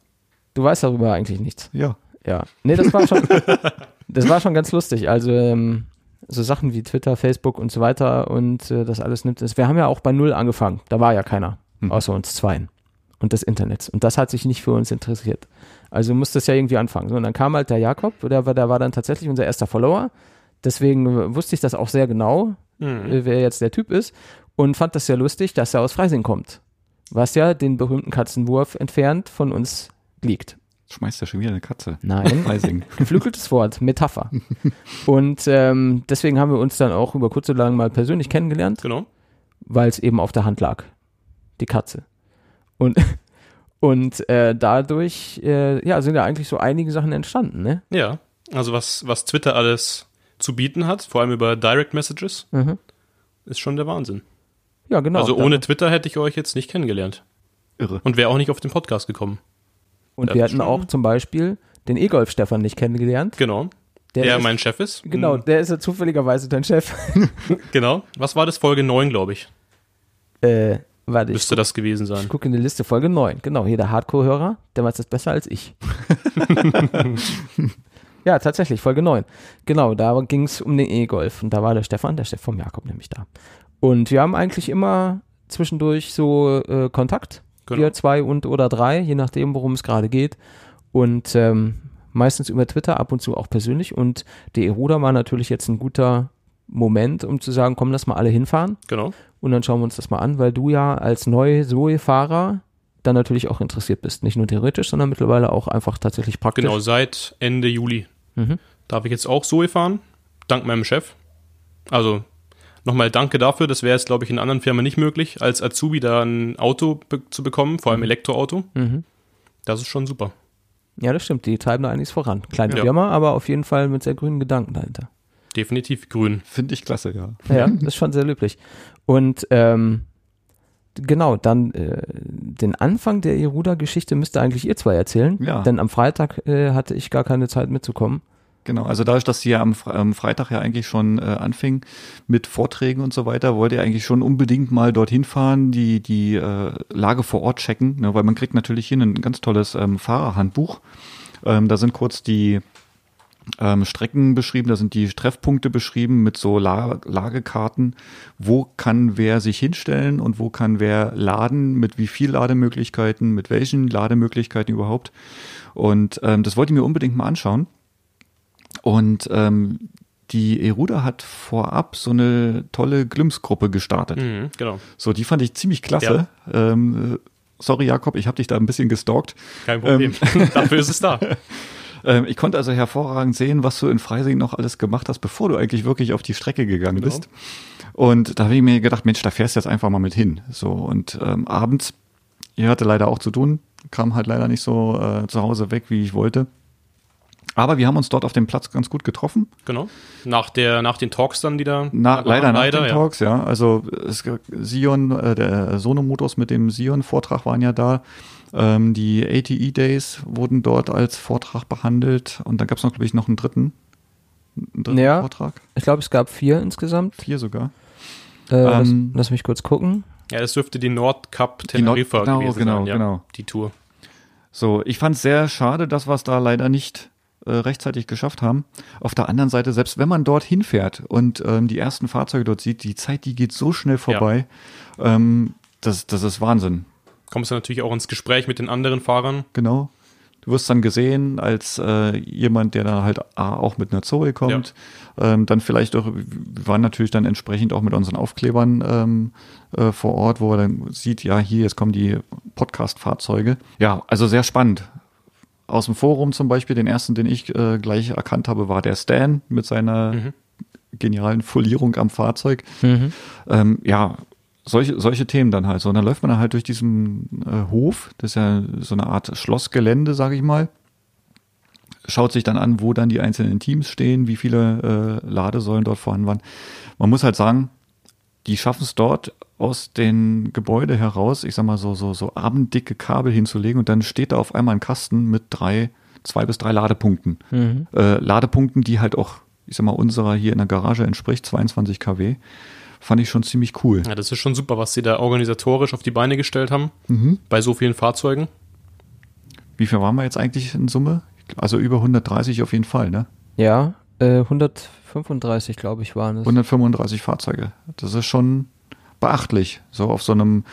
Speaker 1: Du weißt darüber eigentlich nichts.
Speaker 2: Ja.
Speaker 1: Ja. Nee, das war schon, das war schon ganz lustig. Also, ähm, so Sachen wie Twitter, Facebook und so weiter und äh, das alles nimmt es. Wir haben ja auch bei Null angefangen. Da war ja keiner, hm. außer uns zweien und des Internets. Und das hat sich nicht für uns interessiert. Also musste es ja irgendwie anfangen. So, und dann kam halt der Jakob, der war, der war dann tatsächlich unser erster Follower. Deswegen wusste ich das auch sehr genau, mhm. wer jetzt der Typ ist. Und fand das sehr lustig, dass er aus Freising kommt. Was ja den berühmten Katzenwurf entfernt von uns liegt.
Speaker 2: Schmeißt ja schon wieder eine Katze.
Speaker 1: Nein. Geflügeltes Wort, Metapher. Und ähm, deswegen haben wir uns dann auch über kurz oder lang mal persönlich kennengelernt.
Speaker 3: Genau.
Speaker 1: Weil es eben auf der Hand lag. Die Katze. Und, und äh, dadurch äh, ja, sind ja eigentlich so einige Sachen entstanden, ne?
Speaker 3: Ja. Also was, was Twitter alles zu bieten hat, vor allem über Direct Messages, mhm. ist schon der Wahnsinn.
Speaker 1: Ja, genau.
Speaker 3: Also ohne Twitter hätte ich euch jetzt nicht kennengelernt.
Speaker 2: Irre.
Speaker 3: Und wäre auch nicht auf den Podcast gekommen.
Speaker 1: Und wir hatten auch zum Beispiel den E-Golf Stefan nicht kennengelernt.
Speaker 3: Genau. Der, der ist, mein Chef ist.
Speaker 1: Genau, der ist ja zufälligerweise dein Chef.
Speaker 3: genau. Was war das? Folge 9, glaube ich.
Speaker 1: Äh, warte.
Speaker 3: Müsste guck, das gewesen sein.
Speaker 1: Ich gucke in die Liste, Folge 9. Genau, hier der Hardcore-Hörer, der weiß das besser als ich. ja, tatsächlich, Folge 9. Genau, da ging es um den E-Golf. Und da war der Stefan, der Chef vom Jakob nämlich da. Und wir haben eigentlich immer zwischendurch so äh, Kontakt Genau. Wir zwei und oder drei, je nachdem, worum es gerade geht. Und ähm, meistens über Twitter, ab und zu auch persönlich. Und die Eruda war natürlich jetzt ein guter Moment, um zu sagen, komm, lass mal alle hinfahren.
Speaker 3: Genau.
Speaker 1: Und dann schauen wir uns das mal an, weil du ja als neue Zoe-Fahrer dann natürlich auch interessiert bist. Nicht nur theoretisch, sondern mittlerweile auch einfach tatsächlich praktisch.
Speaker 3: Genau, seit Ende Juli mhm. darf ich jetzt auch Zoe fahren, dank meinem Chef. Also Nochmal danke dafür. Das wäre jetzt, glaube ich, in anderen Firmen nicht möglich, als Azubi da ein Auto be zu bekommen, vor allem mhm. Elektroauto. Mhm. Das ist schon super.
Speaker 1: Ja, das stimmt. Die treiben da einiges voran. Kleine ja. Firma, aber auf jeden Fall mit sehr grünen Gedanken dahinter.
Speaker 3: Definitiv grün.
Speaker 2: Finde ich klasse, ja.
Speaker 1: Ja, das ist schon sehr löblich. Und ähm, genau, dann äh, den Anfang der Iruda-Geschichte müsste eigentlich ihr zwei erzählen. Ja. Denn am Freitag äh, hatte ich gar keine Zeit mitzukommen.
Speaker 2: Genau, also dadurch, dass sie ja am, am Freitag ja eigentlich schon äh, anfing mit Vorträgen und so weiter, wollte er eigentlich schon unbedingt mal dorthin fahren, die, die äh, Lage vor Ort checken, ne, weil man kriegt natürlich hier ein ganz tolles ähm, Fahrerhandbuch. Ähm, da sind kurz die ähm, Strecken beschrieben, da sind die Treffpunkte beschrieben mit so La Lagekarten, wo kann wer sich hinstellen und wo kann wer laden, mit wie viel Lademöglichkeiten, mit welchen Lademöglichkeiten überhaupt. Und ähm, das wollte ich mir unbedingt mal anschauen. Und ähm, die Eruda hat vorab so eine tolle Glimpsgruppe gestartet. Mhm,
Speaker 3: genau.
Speaker 2: So, die fand ich ziemlich klasse. Ja. Ähm, sorry, Jakob, ich habe dich da ein bisschen gestalkt.
Speaker 3: Kein Problem. Ähm, Dafür ist es da.
Speaker 2: Ähm, ich konnte also hervorragend sehen, was du in Freising noch alles gemacht hast, bevor du eigentlich wirklich auf die Strecke gegangen genau. bist. Und da habe ich mir gedacht, Mensch, da fährst du jetzt einfach mal mit hin. So und ähm, abends, ihr hatte leider auch zu tun, kam halt leider nicht so äh, zu Hause weg, wie ich wollte. Aber wir haben uns dort auf dem Platz ganz gut getroffen.
Speaker 3: Genau. Nach, der, nach den Talks dann, die da.
Speaker 2: Na, leider, nach leider, den ja. Talks, ja. Also es, Sion, äh, der Sonomotors mit dem Sion-Vortrag waren ja da. Ähm, die ATE Days wurden dort als Vortrag behandelt. Und dann gab es noch, glaube ich, noch einen dritten,
Speaker 1: einen dritten ja, Vortrag. Ich glaube, es gab vier insgesamt.
Speaker 2: Vier sogar.
Speaker 1: Äh, ähm, lass, lass, mich kurz gucken.
Speaker 3: Ja, das dürfte die Nordcup Teneriffa
Speaker 2: Nord, genau, gewesen genau, sein.
Speaker 3: Ja,
Speaker 2: genau.
Speaker 3: Die Tour.
Speaker 2: So, ich fand es sehr schade, dass wir es da leider nicht äh, rechtzeitig geschafft haben. Auf der anderen Seite, selbst wenn man dort hinfährt und ähm, die ersten Fahrzeuge dort sieht, die Zeit, die geht so schnell vorbei. Ja. Ähm, das, das ist Wahnsinn.
Speaker 3: Kommst du natürlich auch ins Gespräch mit den anderen Fahrern.
Speaker 2: Genau. Du wirst dann gesehen als äh, jemand, der da halt auch mit einer Zoe kommt. Ja. Ähm, dann vielleicht auch, wir waren natürlich dann entsprechend auch mit unseren Aufklebern ähm, äh, vor Ort, wo er dann sieht, ja, hier, jetzt kommen die Podcast-Fahrzeuge. Ja, also sehr spannend aus dem Forum zum Beispiel, den ersten, den ich äh, gleich erkannt habe, war der Stan mit seiner mhm. genialen Folierung am Fahrzeug. Mhm. Ähm, ja, solche, solche Themen dann halt so. Und dann läuft man dann halt durch diesen äh, Hof, das ist ja so eine Art Schlossgelände, sage ich mal. Schaut sich dann an, wo dann die einzelnen Teams stehen, wie viele äh, Ladesäulen dort vorhanden waren. Man muss halt sagen, die schaffen es dort aus den Gebäude heraus, ich sag mal so, so, so abenddicke Kabel hinzulegen und dann steht da auf einmal ein Kasten mit drei, zwei bis drei Ladepunkten. Mhm. Äh, Ladepunkten, die halt auch, ich sag mal, unserer hier in der Garage entspricht, 22 kW. Fand ich schon ziemlich cool.
Speaker 3: Ja, das ist schon super, was sie da organisatorisch auf die Beine gestellt haben. Mhm. Bei so vielen Fahrzeugen.
Speaker 2: Wie viel waren wir jetzt eigentlich in Summe? Also über 130 auf jeden Fall, ne?
Speaker 1: Ja, äh, 135, glaube ich, waren es.
Speaker 2: 135 Fahrzeuge. Das ist schon beachtlich, so auf so einem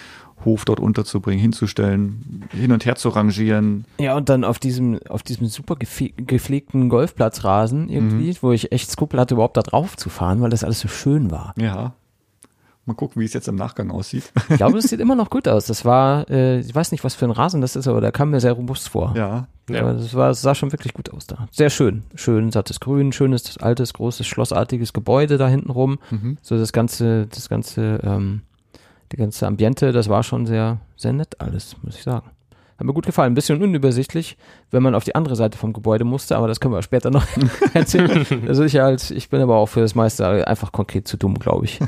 Speaker 2: Hof dort unterzubringen, hinzustellen, hin und her zu rangieren.
Speaker 1: Ja, und dann auf diesem, auf diesem super gepflegten Golfplatzrasen irgendwie, mhm. wo ich echt Skrupel hatte, überhaupt da drauf zu fahren, weil das alles so schön war.
Speaker 2: Ja. Mal gucken, wie es jetzt im Nachgang aussieht.
Speaker 1: Ich glaube, es sieht immer noch gut aus. Das war, äh, ich weiß nicht, was für ein Rasen das ist, aber der kam mir sehr robust vor.
Speaker 2: Ja.
Speaker 1: ja. Das, war, das sah schon wirklich gut aus da. Sehr schön. Schön sattes Grün, schönes, altes, großes, schlossartiges Gebäude da hinten rum. Mhm. So das ganze, das ganze, ähm, die ganze Ambiente, das war schon sehr, sehr nett alles, muss ich sagen. Hat mir gut gefallen. Ein bisschen unübersichtlich, wenn man auf die andere Seite vom Gebäude musste, aber das können wir später noch erzählen. Also ich, als, ich bin aber auch für das meiste einfach konkret zu dumm, glaube ich.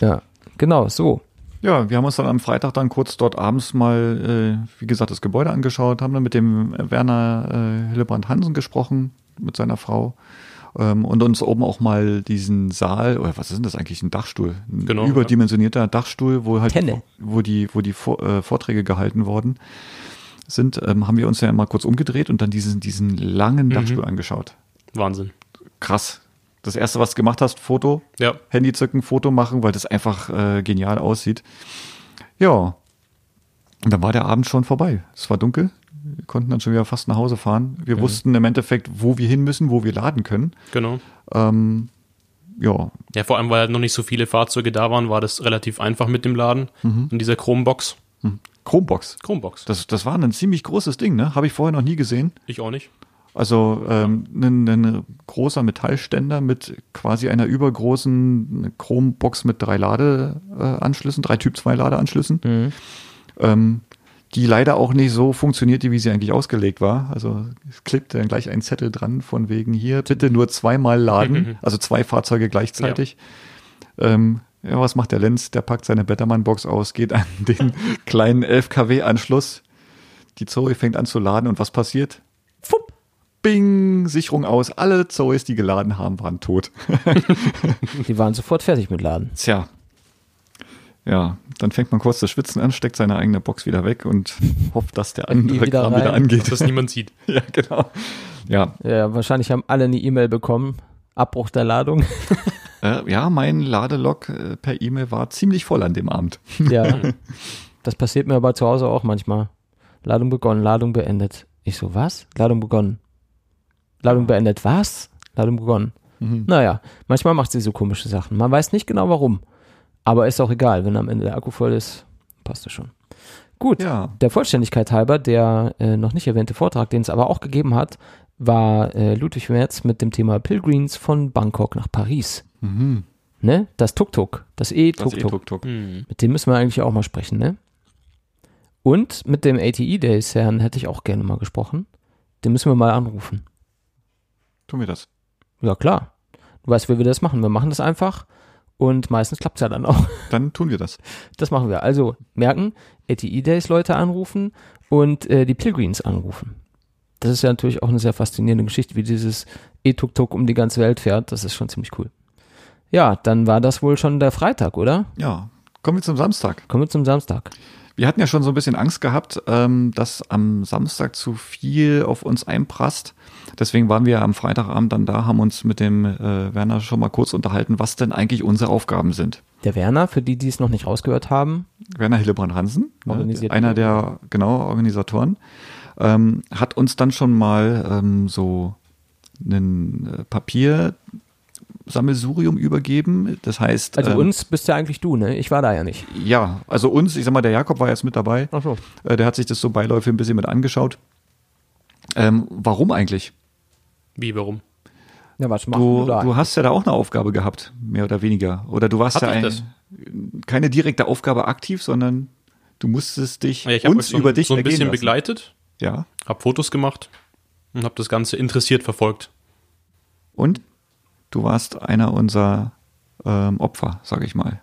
Speaker 1: Ja, genau, so.
Speaker 2: Ja, wir haben uns dann am Freitag dann kurz dort abends mal, äh, wie gesagt, das Gebäude angeschaut, haben dann mit dem Werner äh, Hillebrand Hansen gesprochen, mit seiner Frau. Ähm, und uns oben auch mal diesen Saal, oder was ist denn das eigentlich, ein Dachstuhl? Ein genau, überdimensionierter ja. Dachstuhl, wo halt, Tenne. wo die, wo die Vor äh, Vorträge gehalten worden sind, ähm, haben wir uns ja mal kurz umgedreht und dann diesen, diesen langen mhm. Dachstuhl angeschaut.
Speaker 3: Wahnsinn.
Speaker 2: Krass das erste, was du gemacht hast, Foto,
Speaker 3: ja.
Speaker 2: Handy zücken, Foto machen, weil das einfach äh, genial aussieht. Ja. Und dann war der Abend schon vorbei. Es war dunkel. Wir konnten dann schon wieder fast nach Hause fahren. Wir mhm. wussten im Endeffekt, wo wir hin müssen, wo wir laden können.
Speaker 3: Genau.
Speaker 2: Ähm, ja.
Speaker 3: Ja, vor allem, weil halt noch nicht so viele Fahrzeuge da waren, war das relativ einfach mit dem Laden mhm. in dieser Chromebox.
Speaker 2: Mhm. Chromebox.
Speaker 3: Chromebox.
Speaker 2: Das, das war ein ziemlich großes Ding, ne? Habe ich vorher noch nie gesehen.
Speaker 3: Ich auch nicht.
Speaker 2: Also ähm, ein, ein, großer Metallständer mit quasi einer übergroßen Chrombox mit drei Ladeanschlüssen, drei Typ 2 Ladeanschlüssen, mhm. ähm, die leider auch nicht so funktionierte, wie sie eigentlich ausgelegt war. Also es klebte dann gleich ein Zettel dran von wegen hier, bitte nur zweimal laden, also zwei Fahrzeuge gleichzeitig. Ja. Ähm, ja, was macht der Lenz? Der packt seine Bettermann-Box aus, geht an den kleinen 11 kW-Anschluss. Die Zoe fängt an zu laden und was passiert? Fupp Bing, Sicherung aus. Alle Zoes, die geladen haben, waren tot.
Speaker 1: die waren sofort fertig mit Laden.
Speaker 2: Tja. Ja, dann fängt man kurz das Schwitzen an, steckt seine eigene Box wieder weg und hofft, dass der andere wieder Kram wieder angeht.
Speaker 3: Dass niemand sieht.
Speaker 2: ja, genau. Ja.
Speaker 1: ja, wahrscheinlich haben alle eine E-Mail bekommen. Abbruch der Ladung.
Speaker 2: äh, ja, mein Ladelog äh, per E-Mail war ziemlich voll an dem Abend.
Speaker 1: ja. Das passiert mir aber zu Hause auch manchmal. Ladung begonnen, Ladung beendet. Ich so, was? Ladung begonnen. Ladung beendet. Was? Ladung begonnen. Mhm. Naja, manchmal macht sie so komische Sachen. Man weiß nicht genau warum. Aber ist auch egal, wenn am Ende der Akku voll ist, passt das schon. Gut, ja. der Vollständigkeit halber, der äh, noch nicht erwähnte Vortrag, den es aber auch gegeben hat, war äh, Ludwig Merz mit dem Thema Pilgrims von Bangkok nach Paris.
Speaker 2: Mhm.
Speaker 1: Ne? Das Tuk-Tuk. Das E-Tuk-Tuk. E Mit dem müssen wir eigentlich auch mal sprechen, ne? Und mit dem ATE Days Herrn hätte ich auch gerne mal gesprochen. Den müssen wir mal anrufen.
Speaker 2: Tun wir das?
Speaker 1: Ja, klar. Du weißt, wie wir das machen. Wir machen das einfach und meistens klappt es ja dann auch.
Speaker 2: Dann tun wir das.
Speaker 1: Das machen wir. Also merken, ATE Days Leute anrufen und äh, die Pilgrims anrufen. Das ist ja natürlich auch eine sehr faszinierende Geschichte, wie dieses E-Tuk-Tuk um die ganze Welt fährt. Das ist schon ziemlich cool. Ja, dann war das wohl schon der Freitag, oder?
Speaker 2: Ja. Kommen wir zum Samstag.
Speaker 1: Kommen wir zum Samstag.
Speaker 2: Wir hatten ja schon so ein bisschen Angst gehabt, ähm, dass am Samstag zu viel auf uns einprasst. Deswegen waren wir am Freitagabend dann da, haben uns mit dem äh, Werner schon mal kurz unterhalten, was denn eigentlich unsere Aufgaben sind.
Speaker 1: Der Werner, für die, die es noch nicht rausgehört haben.
Speaker 2: Werner Hillebrand Hansen, ne, einer der genau Organisatoren, ähm, hat uns dann schon mal ähm, so ein äh, Papier Sammelsurium übergeben. Das heißt.
Speaker 1: Also ähm, uns bist ja eigentlich du, ne? Ich war da ja nicht.
Speaker 2: Ja, also uns, ich sag mal, der Jakob war jetzt mit dabei. Ach so. Äh, der hat sich das so beiläufig ein bisschen mit angeschaut. Ähm, warum eigentlich?
Speaker 3: Wie, warum?
Speaker 2: Ja, was machen du, du hast ja da auch eine Aufgabe gehabt, mehr oder weniger. Oder du warst Hat ja ein, keine direkte Aufgabe aktiv, sondern du musstest dich
Speaker 3: ja, ich uns so über dich so ein bisschen lassen. begleitet.
Speaker 2: Ja.
Speaker 3: Hab Fotos gemacht und hab das Ganze interessiert verfolgt.
Speaker 2: Und? Du warst einer unserer ähm, Opfer, sage ich mal.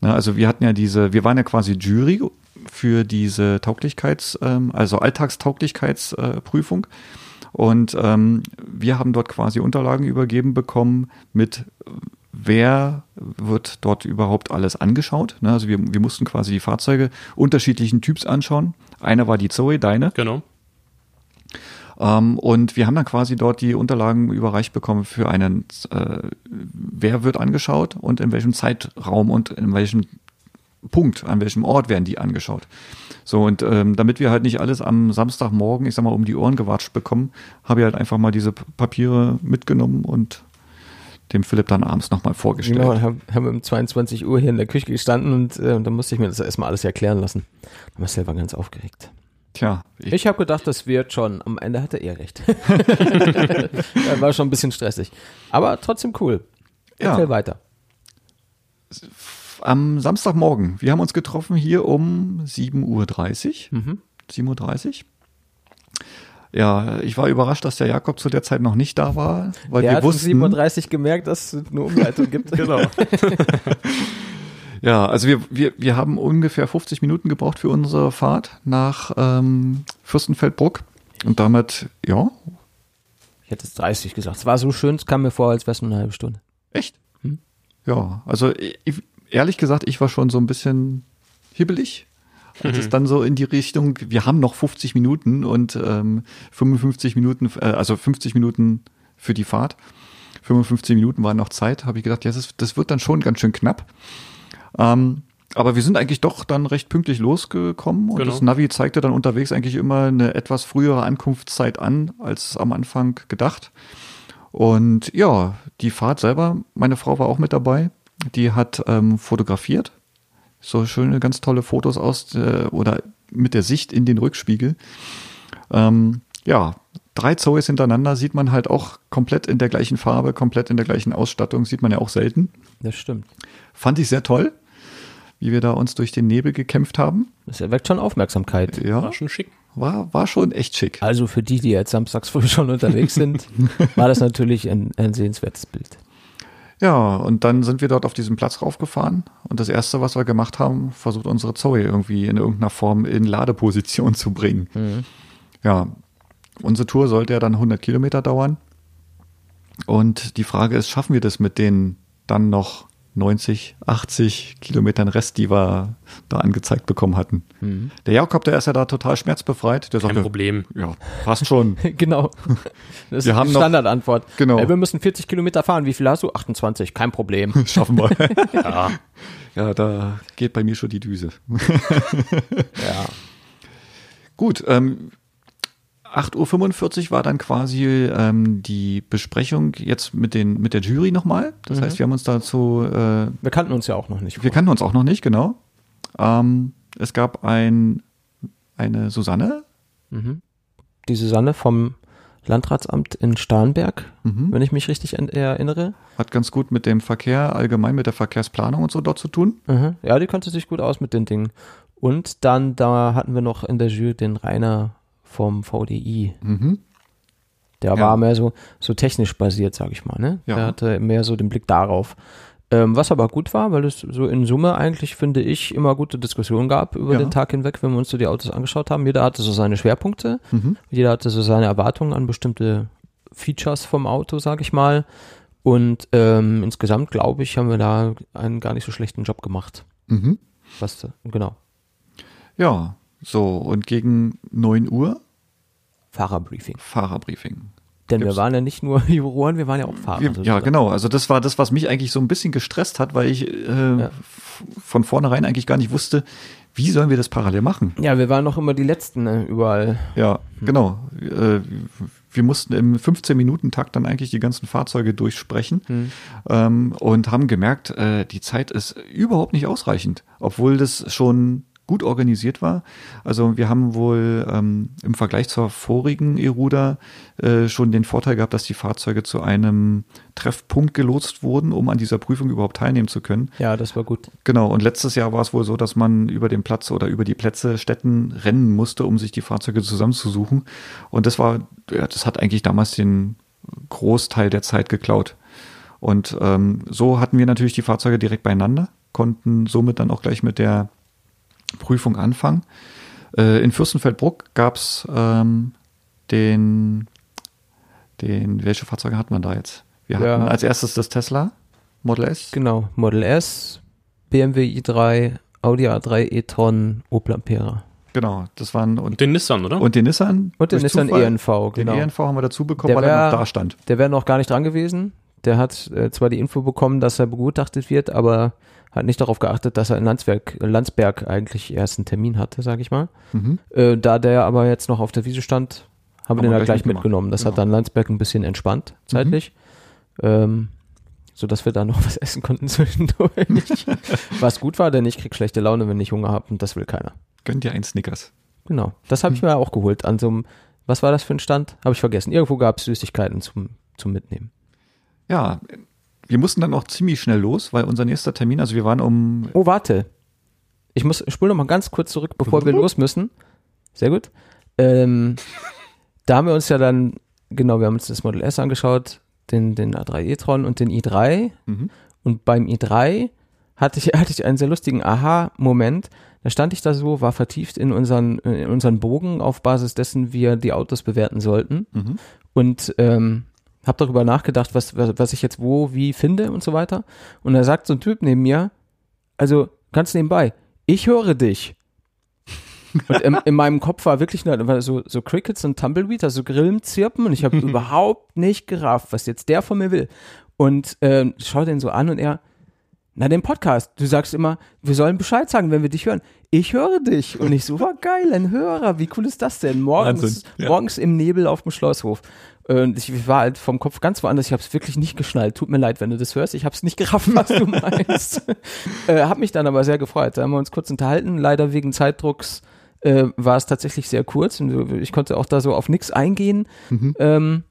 Speaker 2: Na, also wir hatten ja diese, wir waren ja quasi Jury für diese Tauglichkeits, ähm, also Alltagstauglichkeitsprüfung. Äh, und ähm, wir haben dort quasi Unterlagen übergeben bekommen mit wer wird dort überhaupt alles angeschaut. Ne? Also wir, wir mussten quasi die Fahrzeuge unterschiedlichen Typs anschauen. Einer war die Zoe, deine.
Speaker 3: Genau.
Speaker 2: Ähm, und wir haben dann quasi dort die Unterlagen überreicht bekommen für einen, äh, wer wird angeschaut und in welchem Zeitraum und in welchem Punkt, an welchem Ort werden die angeschaut. So, und ähm, damit wir halt nicht alles am Samstagmorgen, ich sag mal, um die Ohren gewatscht bekommen, habe ich halt einfach mal diese Papiere mitgenommen und dem Philipp dann abends nochmal vorgestellt. Genau,
Speaker 1: haben, haben wir um 22 Uhr hier in der Küche gestanden und äh, dann musste ich mir das erstmal alles erklären lassen. Da war ich selber ganz aufgeregt.
Speaker 2: Tja.
Speaker 1: Ich, ich habe gedacht, das wird schon. Am Ende hatte er recht. war schon ein bisschen stressig. Aber trotzdem cool. Erzähl ja. weiter.
Speaker 2: Am Samstagmorgen, wir haben uns getroffen hier um 7.30 Uhr. Mhm. 7.30 Uhr. Ja, ich war überrascht, dass der Jakob zu der Zeit noch nicht da war,
Speaker 1: weil der wir hat wussten. 7.30 Uhr gemerkt, dass es eine Umleitung gibt. genau.
Speaker 2: Ja, also wir, wir, wir haben ungefähr 50 Minuten gebraucht für unsere Fahrt nach ähm, Fürstenfeldbruck. Und damit, ja.
Speaker 1: Ich hätte es 30 gesagt. Es war so schön, es kam mir vor, als wäre es nur eine halbe Stunde.
Speaker 2: Echt? Hm? Ja, also ich, ehrlich gesagt, ich war schon so ein bisschen hibbelig. Als mhm. es dann so in die Richtung, wir haben noch 50 Minuten und ähm, 55 Minuten, äh, also 50 Minuten für die Fahrt. 55 Minuten waren noch Zeit, habe ich gedacht, ja, das, das wird dann schon ganz schön knapp. Ähm, aber wir sind eigentlich doch dann recht pünktlich losgekommen und genau. das Navi zeigte dann unterwegs eigentlich immer eine etwas frühere Ankunftszeit an als am Anfang gedacht. Und ja, die Fahrt selber, meine Frau war auch mit dabei, die hat ähm, fotografiert. So schöne, ganz tolle Fotos aus äh, oder mit der Sicht in den Rückspiegel. Ähm, ja, drei Zoes hintereinander sieht man halt auch komplett in der gleichen Farbe, komplett in der gleichen Ausstattung, sieht man ja auch selten.
Speaker 1: Das stimmt.
Speaker 2: Fand ich sehr toll wie wir da uns durch den Nebel gekämpft haben.
Speaker 1: Das erweckt schon Aufmerksamkeit.
Speaker 2: Ja. War schon schick. War, war schon echt schick.
Speaker 1: Also für die, die jetzt samstags früh schon unterwegs sind, war das natürlich ein, ein sehenswertes Bild.
Speaker 2: Ja, und dann sind wir dort auf diesen Platz raufgefahren und das erste, was wir gemacht haben, versucht unsere Zoe irgendwie in irgendeiner Form in Ladeposition zu bringen. Mhm. Ja, unsere Tour sollte ja dann 100 Kilometer dauern und die Frage ist, schaffen wir das mit den dann noch 90, 80 Kilometern Rest, die wir da angezeigt bekommen hatten. Mhm. Der Jakob, der ist ja da total schmerzbefreit. Der
Speaker 3: Kein
Speaker 2: sagte,
Speaker 3: Problem.
Speaker 2: Ja, passt schon.
Speaker 1: genau. Das wir ist die Standardantwort. Genau. Ey, wir müssen 40 Kilometer fahren. Wie viel hast du? 28. Kein Problem.
Speaker 2: Schaffen wir. ja. ja, da geht bei mir schon die Düse. ja. Gut, ähm, 8.45 Uhr war dann quasi ähm, die Besprechung jetzt mit, den, mit der Jury nochmal. Das mhm. heißt, wir haben uns dazu. Äh,
Speaker 1: wir kannten uns ja auch noch nicht.
Speaker 2: Wir kannten uns auch noch nicht, genau. Ähm, es gab ein, eine Susanne.
Speaker 1: Mhm. Die Susanne vom Landratsamt in Starnberg, mhm. wenn ich mich richtig erinnere.
Speaker 2: Hat ganz gut mit dem Verkehr, allgemein mit der Verkehrsplanung und so dort zu tun.
Speaker 1: Mhm. Ja, die kannte sich gut aus mit den Dingen. Und dann, da hatten wir noch in der Jury den Rainer vom VDI. Mhm. Der ja. war mehr so, so technisch basiert, sag ich mal. Ne? Ja. Der hatte mehr so den Blick darauf. Ähm, was aber gut war, weil es so in Summe eigentlich, finde ich, immer gute Diskussionen gab über ja. den Tag hinweg, wenn wir uns so die Autos angeschaut haben. Jeder hatte so seine Schwerpunkte, mhm. jeder hatte so seine Erwartungen an bestimmte Features vom Auto, sag ich mal. Und ähm, insgesamt, glaube ich, haben wir da einen gar nicht so schlechten Job gemacht. Mhm. Was, genau.
Speaker 2: Ja, so, und gegen 9 Uhr?
Speaker 1: Fahrerbriefing.
Speaker 2: Fahrerbriefing.
Speaker 1: Denn wir waren ja nicht nur Juroren, wir waren ja auch Fahrer. Wir,
Speaker 2: ja, genau. Also das war das, was mich eigentlich so ein bisschen gestresst hat, weil ich äh, ja. von vornherein eigentlich gar nicht wusste, wie sollen wir das parallel machen?
Speaker 1: Ja, wir waren noch immer die Letzten ne, überall.
Speaker 2: Ja, hm. genau. Äh, wir mussten im 15-Minuten-Takt dann eigentlich die ganzen Fahrzeuge durchsprechen hm. ähm, und haben gemerkt, äh, die Zeit ist überhaupt nicht ausreichend, obwohl das schon gut organisiert war. Also wir haben wohl ähm, im Vergleich zur vorigen Eruda äh, schon den Vorteil gehabt, dass die Fahrzeuge zu einem Treffpunkt gelotst wurden, um an dieser Prüfung überhaupt teilnehmen zu können.
Speaker 1: Ja, das war gut.
Speaker 2: Genau, und letztes Jahr war es wohl so, dass man über den Platz oder über die Plätze Städten rennen musste, um sich die Fahrzeuge zusammenzusuchen. Und das war, ja, das hat eigentlich damals den Großteil der Zeit geklaut. Und ähm, so hatten wir natürlich die Fahrzeuge direkt beieinander, konnten somit dann auch gleich mit der Prüfung anfangen. Äh, in Fürstenfeldbruck gab es ähm, den, den, welche Fahrzeuge hat man da jetzt? Wir ja. hatten als erstes das Tesla Model S.
Speaker 1: Genau, Model S, BMW i3, Audi A3 e-tron, Opel Ampera.
Speaker 2: Genau, das waren
Speaker 3: und den Nissan, oder?
Speaker 2: Und den Nissan.
Speaker 1: Und den Nissan Zufall, ENV,
Speaker 2: genau. Den ENV haben wir dazu bekommen, der weil er noch da stand.
Speaker 1: Der wäre noch gar nicht dran gewesen. Der hat äh, zwar die Info bekommen, dass er begutachtet wird, aber hat nicht darauf geachtet, dass er in Landsberg, Landsberg eigentlich erst einen Termin hatte, sage ich mal. Mhm. Äh, da der aber jetzt noch auf der Wiese stand, haben wir den halt gleich mitgenommen. Das genau. hat dann Landsberg ein bisschen entspannt, zeitlich. Mhm. Ähm, so dass wir da noch was essen konnten zwischendurch. was gut war, denn ich krieg schlechte Laune, wenn ich Hunger habe und das will keiner.
Speaker 2: Gönnt ihr ein Snickers.
Speaker 1: Genau. Das habe ich mhm. mir auch geholt an so einem, was war das für ein Stand? Habe ich vergessen. Irgendwo gab es Süßigkeiten zum, zum Mitnehmen.
Speaker 2: Ja, wir mussten dann auch ziemlich schnell los, weil unser nächster Termin, also wir waren um.
Speaker 1: Oh, warte. Ich muss, spule noch mal ganz kurz zurück, bevor wir los müssen. Sehr gut. Ähm, da haben wir uns ja dann, genau, wir haben uns das Model S angeschaut, den, den A3 e-tron und den i3. Mhm. Und beim i3 hatte ich, hatte ich einen sehr lustigen Aha-Moment. Da stand ich da so, war vertieft in unseren, in unseren Bogen auf Basis dessen wir die Autos bewerten sollten. Mhm. Und ähm, habe darüber nachgedacht, was, was, was ich jetzt wo, wie finde und so weiter. Und da sagt so ein Typ neben mir, also ganz nebenbei, ich höre dich. Und in, in, meinem Kopf war wirklich nur, so, so Crickets und Tumbleweed, also Grillen, Zirpen und ich habe überhaupt nicht gerafft, was jetzt der von mir will. Und äh, schau den so an und er, na, den Podcast. Du sagst immer, wir sollen Bescheid sagen, wenn wir dich hören. Ich höre dich. Und ich so, war geil, ein Hörer. Wie cool ist das denn? Morgens, ja. morgens im Nebel auf dem Schlosshof. Und ich war halt vom Kopf ganz woanders. Ich habe es wirklich nicht geschnallt. Tut mir leid, wenn du das hörst. Ich habe es nicht gerafft, was du meinst. äh, hab mich dann aber sehr gefreut. Da haben wir uns kurz unterhalten. Leider wegen Zeitdrucks äh, war es tatsächlich sehr kurz. Ich konnte auch da so auf nichts eingehen. Mhm. Ähm,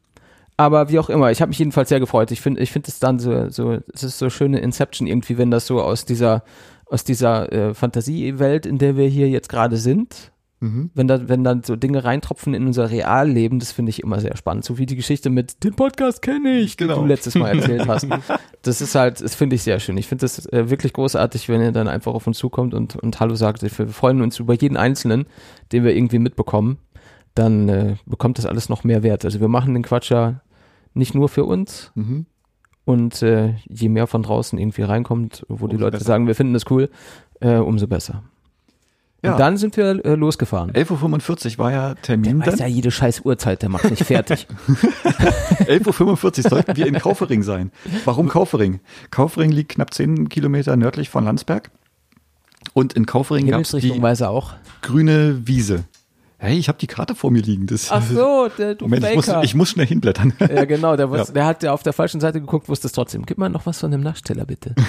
Speaker 1: aber wie auch immer, ich habe mich jedenfalls sehr gefreut. Ich finde, ich finde es dann so, so, es ist so schöne Inception irgendwie, wenn das so aus dieser, aus dieser äh, Fantasiewelt, in der wir hier jetzt gerade sind, Mhm. Wenn, da, wenn dann so Dinge reintropfen in unser Realleben, das finde ich immer sehr spannend. So wie die Geschichte mit den Podcast kenne ich, genau. die du letztes Mal erzählt hast. Das ist halt, das finde ich sehr schön. Ich finde das äh, wirklich großartig, wenn ihr dann einfach auf uns zukommt und, und Hallo sagt. Wir freuen uns über jeden Einzelnen, den wir irgendwie mitbekommen. Dann äh, bekommt das alles noch mehr Wert. Also wir machen den Quatsch ja nicht nur für uns. Mhm. Und äh, je mehr von draußen irgendwie reinkommt, wo umso die Leute besser. sagen, wir finden das cool, äh, umso besser. Ja. Und dann sind wir äh, losgefahren.
Speaker 2: 11.45 Uhr war ja Termin.
Speaker 1: Der weiß ja jede scheiß Uhrzeit, der macht nicht fertig.
Speaker 2: 11.45 Uhr sollten wir in Kaufering sein. Warum Kaufering? Kaufering liegt knapp 10 Kilometer nördlich von Landsberg. Und in Kaufering gab es die
Speaker 1: auch.
Speaker 2: grüne Wiese. Hey, ich habe die Karte vor mir liegen. Das,
Speaker 1: Ach so, der, du
Speaker 2: Moment, ich muss, ich muss, schnell hinblättern.
Speaker 1: Ja, genau, der, wusste, ja. der hat ja auf der falschen Seite geguckt, wusste es trotzdem. Gib mal noch was von dem Nachsteller, bitte.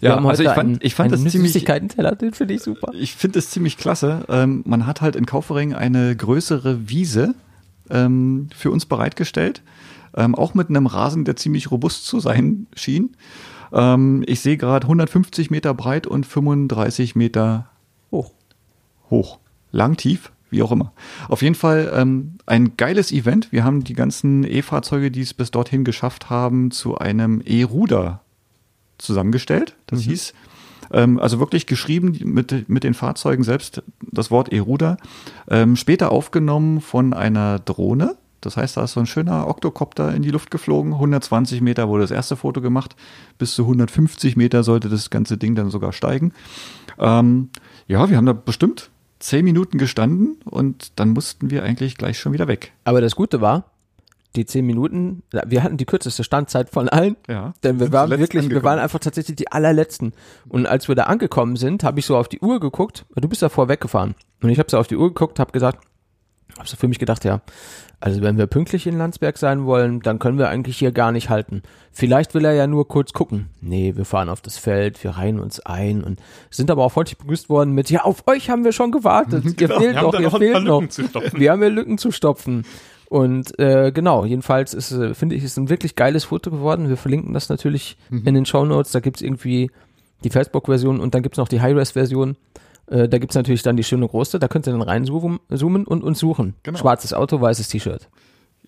Speaker 2: Ja, also ich fand, ich fand das ziemlich.
Speaker 1: Süßigkeiten-Teller, den finde ich super.
Speaker 2: Ich finde es ziemlich klasse. Ähm, man hat halt in Kaufering eine größere Wiese ähm, für uns bereitgestellt. Ähm, auch mit einem Rasen, der ziemlich robust zu sein schien. Ähm, ich sehe gerade 150 Meter breit und 35 Meter hoch. Hoch. Lang, tief, wie auch immer. Auf jeden Fall ähm, ein geiles Event. Wir haben die ganzen E-Fahrzeuge, die es bis dorthin geschafft haben, zu einem E-Ruder zusammengestellt. Das mhm. hieß, ähm, also wirklich geschrieben mit, mit den Fahrzeugen selbst, das Wort E-Ruder. Ähm, später aufgenommen von einer Drohne. Das heißt, da ist so ein schöner Oktokopter in die Luft geflogen. 120 Meter wurde das erste Foto gemacht. Bis zu 150 Meter sollte das ganze Ding dann sogar steigen. Ähm, ja, wir haben da bestimmt zehn Minuten gestanden und dann mussten wir eigentlich gleich schon wieder weg.
Speaker 1: Aber das Gute war, die zehn Minuten, wir hatten die kürzeste Standzeit von allen,
Speaker 2: ja,
Speaker 1: denn wir waren wirklich, angekommen. wir waren einfach tatsächlich die allerletzten. Und als wir da angekommen sind, habe ich so auf die Uhr geguckt, du bist davor weggefahren. Und ich habe so auf die Uhr geguckt, habe gesagt, habe so für mich gedacht, ja, also wenn wir pünktlich in Landsberg sein wollen, dann können wir eigentlich hier gar nicht halten. Vielleicht will er ja nur kurz gucken. Nee, wir fahren auf das Feld, wir reihen uns ein und sind aber auch freundlich begrüßt worden mit, ja, auf euch haben wir schon gewartet. ihr genau, fehlt noch, ihr fehlt noch. Wir haben hier Lücken zu stopfen. Und äh, genau, jedenfalls ist, äh, finde ich, ist ein wirklich geiles Foto geworden. Wir verlinken das natürlich mhm. in den Show Notes. Da gibt's irgendwie die Facebook-Version und dann gibt's noch die High-Res-Version. Äh, da gibt's natürlich dann die schöne große, da könnt ihr dann reinzoomen und uns suchen. Genau. Schwarzes Auto, weißes T-Shirt.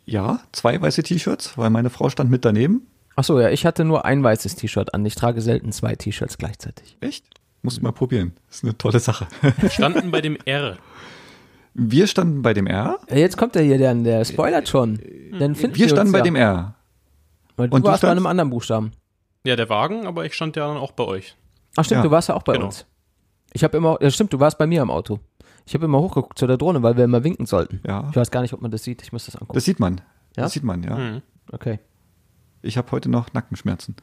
Speaker 2: Ja, zwei weiße T-Shirts, weil meine Frau stand mit daneben.
Speaker 1: Ach so, ja, ich hatte nur ein weißes T-Shirt an. Ich trage selten zwei T-Shirts gleichzeitig.
Speaker 2: Echt? Musst du mal probieren. Das ist eine tolle Sache.
Speaker 3: Wir standen bei dem R.
Speaker 2: Wir standen bei dem R.
Speaker 1: Jetzt kommt er hier, der, der spoilert schon. Dann
Speaker 2: finden wir standen bei ja. dem R.
Speaker 1: Weil du Und warst du bei einem anderen Buchstaben.
Speaker 3: Ja, der Wagen, aber ich stand ja dann auch bei euch.
Speaker 1: Ach stimmt, ja. du warst ja auch bei genau. uns. Ich habe immer, ja stimmt, du warst bei mir im Auto. Ich habe immer hochgeguckt zu der Drohne, weil wir immer winken sollten.
Speaker 2: Ja.
Speaker 1: Ich weiß gar nicht, ob man das sieht. Ich muss das angucken.
Speaker 2: Das sieht man. Ja? Das sieht man, ja. Mhm.
Speaker 1: Okay.
Speaker 2: Ich habe heute noch Nackenschmerzen.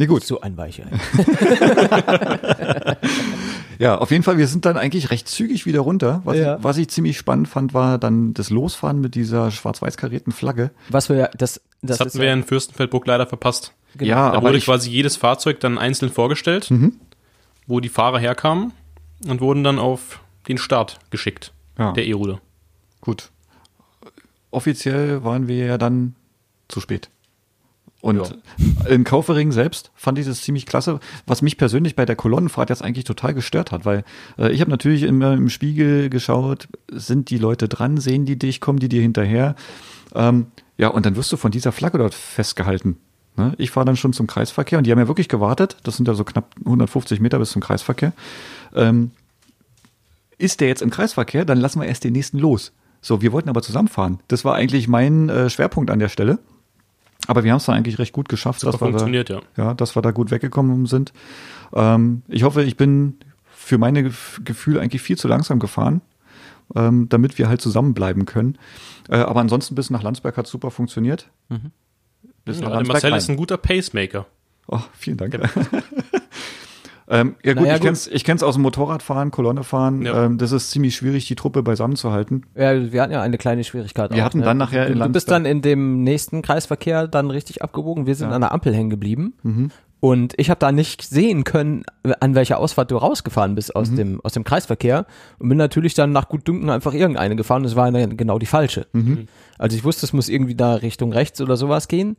Speaker 2: Nee, gut.
Speaker 1: So ein Weicher.
Speaker 2: ja, auf jeden Fall, wir sind dann eigentlich recht zügig wieder runter. Was, ja. ich, was ich ziemlich spannend fand, war dann das Losfahren mit dieser schwarz-weiß karierten Flagge.
Speaker 1: Was wir ja, das,
Speaker 3: das, das hatten wir ja in Fürstenfeldbruck leider verpasst.
Speaker 2: Genau. Ja,
Speaker 3: da aber wurde ich, quasi jedes Fahrzeug dann einzeln vorgestellt, mhm. wo die Fahrer herkamen und wurden dann auf den Start geschickt, ja. der E-Ruder.
Speaker 2: Gut. Offiziell waren wir ja dann zu spät. Und ja. in Kaufering selbst fand ich das ziemlich klasse, was mich persönlich bei der Kolonnenfahrt jetzt eigentlich total gestört hat, weil äh, ich habe natürlich immer im Spiegel geschaut, sind die Leute dran, sehen die dich, kommen die dir hinterher? Ähm, ja, und dann wirst du von dieser Flagge dort festgehalten. Ne? Ich fahre dann schon zum Kreisverkehr und die haben ja wirklich gewartet, das sind ja so knapp 150 Meter bis zum Kreisverkehr. Ähm, ist der jetzt im Kreisverkehr, dann lassen wir erst den nächsten los. So, wir wollten aber zusammenfahren. Das war eigentlich mein äh, Schwerpunkt an der Stelle. Aber wir haben es dann eigentlich recht gut geschafft,
Speaker 3: das dass, funktioniert,
Speaker 2: wir da, ja. ja. dass wir da gut weggekommen sind. Ähm, ich hoffe, ich bin für meine Gefühle eigentlich viel zu langsam gefahren, ähm, damit wir halt zusammenbleiben können. Äh, aber ansonsten bis nach Landsberg hat super funktioniert. Mhm.
Speaker 3: Bis ja, nach Landsberg Marcel rein. ist ein guter Pacemaker.
Speaker 2: Oh, vielen Dank. Ähm, ja gut, naja, ich kenn's, ich kenn's aus dem Motorradfahren, Kolonnefahren. Ja. Ähm, das ist ziemlich schwierig, die Truppe beisammen zu halten.
Speaker 1: Ja, wir hatten ja eine kleine Schwierigkeit.
Speaker 2: Wir auch, hatten ne? dann nachher
Speaker 1: in Du, du bist dann in dem nächsten Kreisverkehr dann richtig abgebogen. Wir sind ja. an der Ampel hängen geblieben. Mhm. Und ich habe da nicht sehen können, an welcher Ausfahrt du rausgefahren bist aus mhm. dem aus dem Kreisverkehr und bin natürlich dann nach Gutdünken einfach irgendeine gefahren. Das war dann genau die falsche. Mhm. Also ich wusste, es muss irgendwie da Richtung rechts oder sowas gehen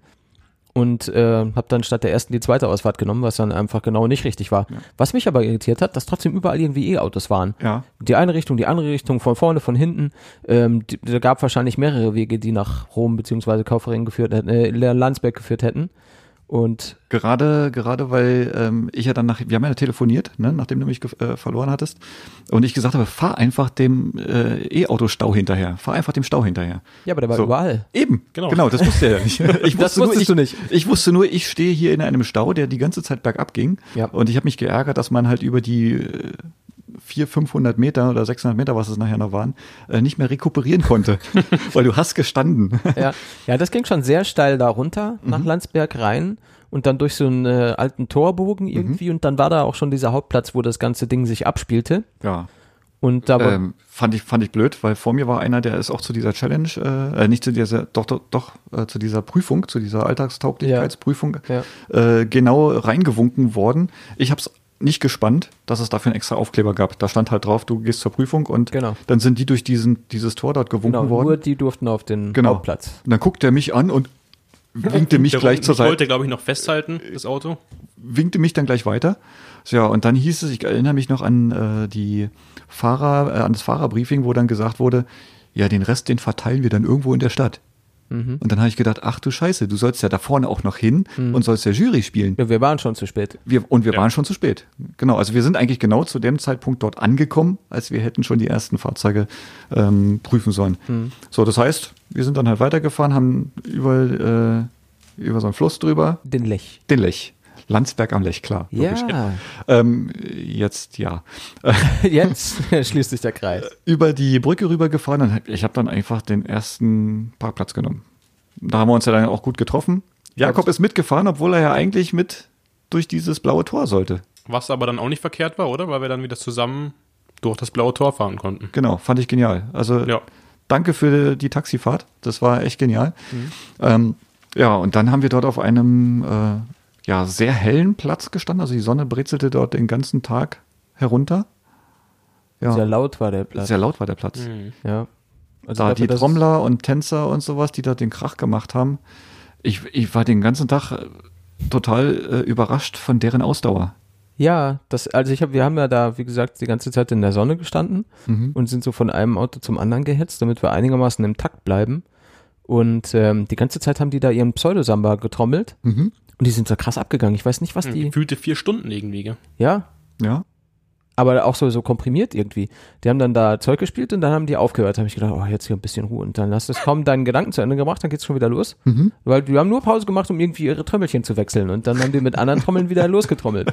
Speaker 1: und äh, habe dann statt der ersten die zweite Ausfahrt genommen, was dann einfach genau nicht richtig war. Ja. Was mich aber irritiert hat, dass trotzdem überall irgendwie E-Autos waren.
Speaker 2: Ja.
Speaker 1: Die eine Richtung, die andere Richtung, von vorne, von hinten. Ähm, die, da gab wahrscheinlich mehrere Wege, die nach Rom beziehungsweise Kaufering geführt hätten, äh, Landsberg geführt hätten. Und
Speaker 2: gerade, gerade weil ähm, ich ja dann nach, wir haben ja telefoniert, ne, nachdem du mich äh, verloren hattest, und ich gesagt habe, fahr einfach dem äh, E-Auto-Stau hinterher, fahr einfach dem Stau hinterher.
Speaker 1: Ja, aber der war so. überall.
Speaker 2: Eben, genau. genau, das wusste er ja nicht.
Speaker 1: Ich das wusste nur, ich, du nicht.
Speaker 2: Ich wusste nur, ich stehe hier in einem Stau, der die ganze Zeit bergab ging,
Speaker 1: ja.
Speaker 2: und ich habe mich geärgert, dass man halt über die äh, 400, 500 Meter oder 600 Meter, was es nachher noch waren, äh, nicht mehr rekuperieren konnte, weil du hast gestanden.
Speaker 1: ja. ja, das ging schon sehr steil da runter nach mhm. Landsberg rein und dann durch so einen äh, alten Torbogen mhm. irgendwie mhm. und dann war da auch schon dieser Hauptplatz, wo das ganze Ding sich abspielte.
Speaker 2: Ja.
Speaker 1: Und da
Speaker 2: ähm, fand ich fand ich blöd, weil vor mir war einer, der ist auch zu dieser Challenge, äh, äh nicht zu dieser, doch doch, doch äh, zu dieser Prüfung, zu dieser Alltagstauglichkeitsprüfung,
Speaker 1: ja.
Speaker 2: ja. äh, genau reingewunken worden. Ich habe es nicht gespannt, dass es dafür einen extra Aufkleber gab. Da stand halt drauf, du gehst zur Prüfung und genau. dann sind die durch diesen, dieses Tor dort gewunken genau, worden. Nur
Speaker 1: die durften auf den genau. Hauptplatz.
Speaker 2: Und dann guckt er mich an und winkte mich gleich zur Seite.
Speaker 3: wollte, glaube ich, noch festhalten, das Auto.
Speaker 2: Winkte mich dann gleich weiter. Ja, und dann hieß es, ich erinnere mich noch an äh, die Fahrer, äh, an das Fahrerbriefing, wo dann gesagt wurde, ja, den Rest, den verteilen wir dann irgendwo in der Stadt. Mhm. Und dann habe ich gedacht, ach du Scheiße, du sollst ja da vorne auch noch hin mhm. und sollst ja Jury spielen.
Speaker 1: Ja, wir waren schon zu spät.
Speaker 2: Wir, und wir ja. waren schon zu spät. Genau, also wir sind eigentlich genau zu dem Zeitpunkt dort angekommen, als wir hätten schon die ersten Fahrzeuge ähm, prüfen sollen. Mhm. So, das heißt, wir sind dann halt weitergefahren, haben überall äh, über so einen Fluss drüber.
Speaker 1: Den Lech.
Speaker 2: Den Lech. Landsberg am Lech, klar.
Speaker 1: Ja.
Speaker 2: Ähm, jetzt, ja.
Speaker 1: jetzt schließt sich der Kreis.
Speaker 2: Über die Brücke rübergefahren und ich habe dann einfach den ersten Parkplatz genommen. Da haben wir uns ja dann auch gut getroffen. Jakob ist mitgefahren, obwohl er ja eigentlich mit durch dieses blaue Tor sollte.
Speaker 3: Was aber dann auch nicht verkehrt war, oder? Weil wir dann wieder zusammen durch das blaue Tor fahren konnten.
Speaker 2: Genau, fand ich genial. Also ja. danke für die Taxifahrt. Das war echt genial. Mhm. Ähm, ja, und dann haben wir dort auf einem äh, ja, sehr hellen Platz gestanden. Also die Sonne brezelte dort den ganzen Tag herunter.
Speaker 1: Ja. Sehr laut war der Platz.
Speaker 2: Sehr laut war der Platz.
Speaker 1: Mhm. Ja.
Speaker 2: Also da die Trommler und Tänzer und sowas, die da den Krach gemacht haben. Ich, ich war den ganzen Tag äh, total äh, überrascht von deren Ausdauer.
Speaker 1: Ja, das, also ich habe, wir haben ja da, wie gesagt, die ganze Zeit in der Sonne gestanden mhm. und sind so von einem Auto zum anderen gehetzt, damit wir einigermaßen im Takt bleiben. Und ähm, die ganze Zeit haben die da ihren Pseudosamba getrommelt. Mhm. Und die sind so krass abgegangen. Ich weiß nicht, was hm, die.
Speaker 3: Gefühlte vier Stunden irgendwie.
Speaker 1: Ja.
Speaker 2: Ja.
Speaker 1: Aber auch so, so komprimiert irgendwie. Die haben dann da Zeug gespielt und dann haben die aufgehört. Da habe ich gedacht, oh, jetzt hier ein bisschen Ruhe. Und dann hast du es kaum deinen Gedanken zu Ende gemacht, dann geht's schon wieder los. Mhm. Weil die haben nur Pause gemacht, um irgendwie ihre Trommelchen zu wechseln. Und dann haben die mit anderen Trommeln wieder losgetrommelt.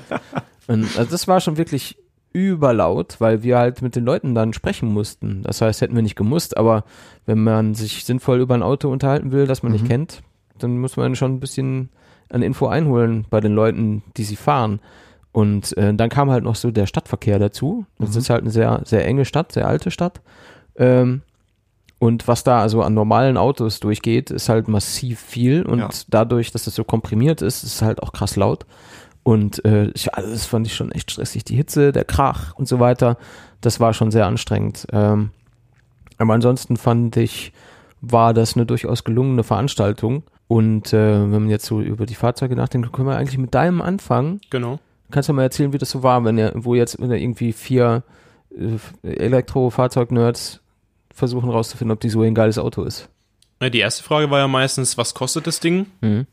Speaker 1: Und also das war schon wirklich überlaut, weil wir halt mit den Leuten dann sprechen mussten. Das heißt, hätten wir nicht gemusst, aber wenn man sich sinnvoll über ein Auto unterhalten will, das man mhm. nicht kennt, dann muss man schon ein bisschen an Info einholen bei den Leuten, die sie fahren. Und äh, dann kam halt noch so der Stadtverkehr dazu. Das mhm. ist halt eine sehr, sehr enge Stadt, sehr alte Stadt. Ähm, und was da also an normalen Autos durchgeht, ist halt massiv viel. Und ja. dadurch, dass es so komprimiert ist, ist es halt auch krass laut. Und äh, ich, also das fand ich schon echt stressig. Die Hitze, der Krach und so weiter, das war schon sehr anstrengend. Ähm, aber ansonsten fand ich, war das eine durchaus gelungene Veranstaltung. Und äh, wenn man jetzt so über die Fahrzeuge nachdenkt, können wir eigentlich mit deinem anfangen.
Speaker 3: Genau.
Speaker 1: Kannst du mal erzählen, wie das so war, wenn er, wo jetzt wenn er irgendwie vier äh, Elektrofahrzeug-Nerds versuchen rauszufinden, ob die so ein geiles Auto ist?
Speaker 3: Ja, die erste Frage war ja meistens, was kostet das Ding? Mhm.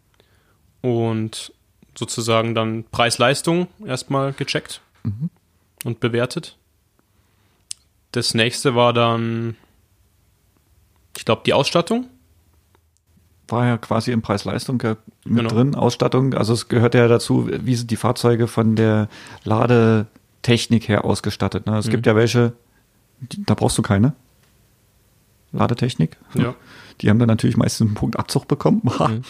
Speaker 3: Und sozusagen dann Preis-Leistung erstmal gecheckt mhm. und bewertet. Das nächste war dann, ich glaube, die Ausstattung
Speaker 2: war ja quasi im Preis-Leistung mit genau. drin, Ausstattung. Also es gehört ja dazu, wie sind die Fahrzeuge von der Ladetechnik her ausgestattet. Ne? Es mhm. gibt ja welche, da brauchst du keine Ladetechnik.
Speaker 3: Ja.
Speaker 2: Die haben dann natürlich meistens einen Punkt Abzug bekommen. Mhm.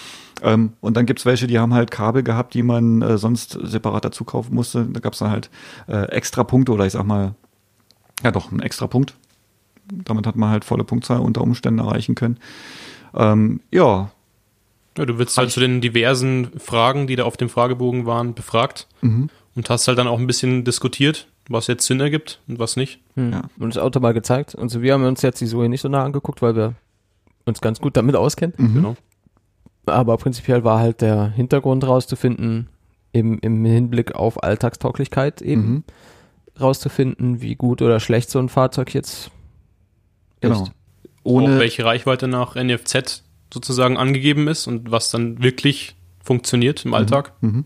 Speaker 2: ähm, und dann gibt's welche, die haben halt Kabel gehabt, die man äh, sonst separat dazu kaufen musste. Da gab's dann halt äh, extra Punkte oder ich sag mal, ja doch, einen extra Punkt. Damit hat man halt volle Punktzahl unter Umständen erreichen können. Ähm, ja.
Speaker 3: ja. Du wirst halt zu den diversen Fragen, die da auf dem Fragebogen waren, befragt mhm. und hast halt dann auch ein bisschen diskutiert, was jetzt Sinn ergibt und was nicht.
Speaker 1: Mhm. Ja. Und das Auto mal gezeigt. Und so, wir haben uns jetzt die Zoe nicht so nah angeguckt, weil wir uns ganz gut damit auskennen. Mhm. Genau. Aber prinzipiell war halt der Hintergrund rauszufinden, im, im Hinblick auf Alltagstauglichkeit eben mhm. rauszufinden, wie gut oder schlecht so ein Fahrzeug jetzt
Speaker 3: genau. ist ohne. Auch welche Reichweite nach NFZ sozusagen angegeben ist und was dann wirklich funktioniert im mhm. Alltag. Mhm.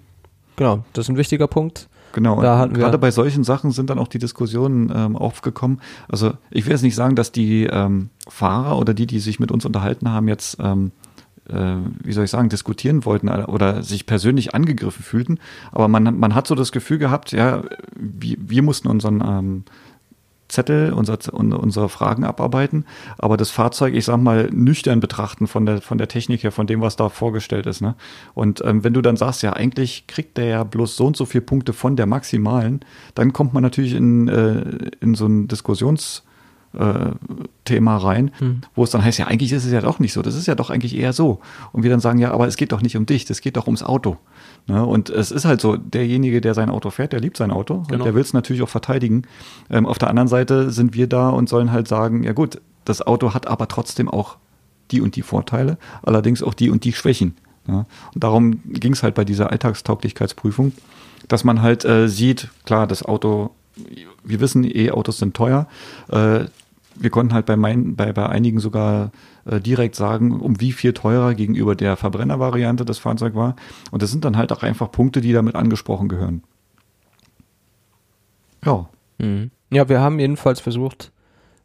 Speaker 1: Genau, das ist ein wichtiger Punkt.
Speaker 2: Genau, da und gerade bei solchen Sachen sind dann auch die Diskussionen ähm, aufgekommen. Also ich will jetzt nicht sagen, dass die ähm, Fahrer oder die, die sich mit uns unterhalten haben, jetzt, ähm, äh, wie soll ich sagen, diskutieren wollten oder sich persönlich angegriffen fühlten. Aber man, man hat so das Gefühl gehabt, ja, wir, wir mussten unseren ähm, Zettel, unser, unsere Fragen abarbeiten, aber das Fahrzeug, ich sag mal, nüchtern betrachten von der, von der Technik her, von dem, was da vorgestellt ist. Ne? Und ähm, wenn du dann sagst, ja, eigentlich kriegt der ja bloß so und so viele Punkte von der maximalen, dann kommt man natürlich in, äh, in so ein Diskussionsthema Thema rein, hm. wo es dann heißt, ja, eigentlich ist es ja doch nicht so, das ist ja doch eigentlich eher so. Und wir dann sagen, ja, aber es geht doch nicht um dich, das geht doch ums Auto. Ne? Und es ist halt so, derjenige, der sein Auto fährt, der liebt sein Auto genau. und der will es natürlich auch verteidigen. Ähm, auf der anderen Seite sind wir da und sollen halt sagen, ja gut, das Auto hat aber trotzdem auch die und die Vorteile, allerdings auch die und die Schwächen. Ja? Und darum ging es halt bei dieser Alltagstauglichkeitsprüfung, dass man halt äh, sieht, klar, das Auto, wir wissen, E-Autos sind teuer. Äh, wir konnten halt bei, mein, bei, bei einigen sogar äh, direkt sagen, um wie viel teurer gegenüber der Verbrennervariante das Fahrzeug war. Und das sind dann halt auch einfach Punkte, die damit angesprochen gehören.
Speaker 1: Ja. Mhm. Ja, wir haben jedenfalls versucht,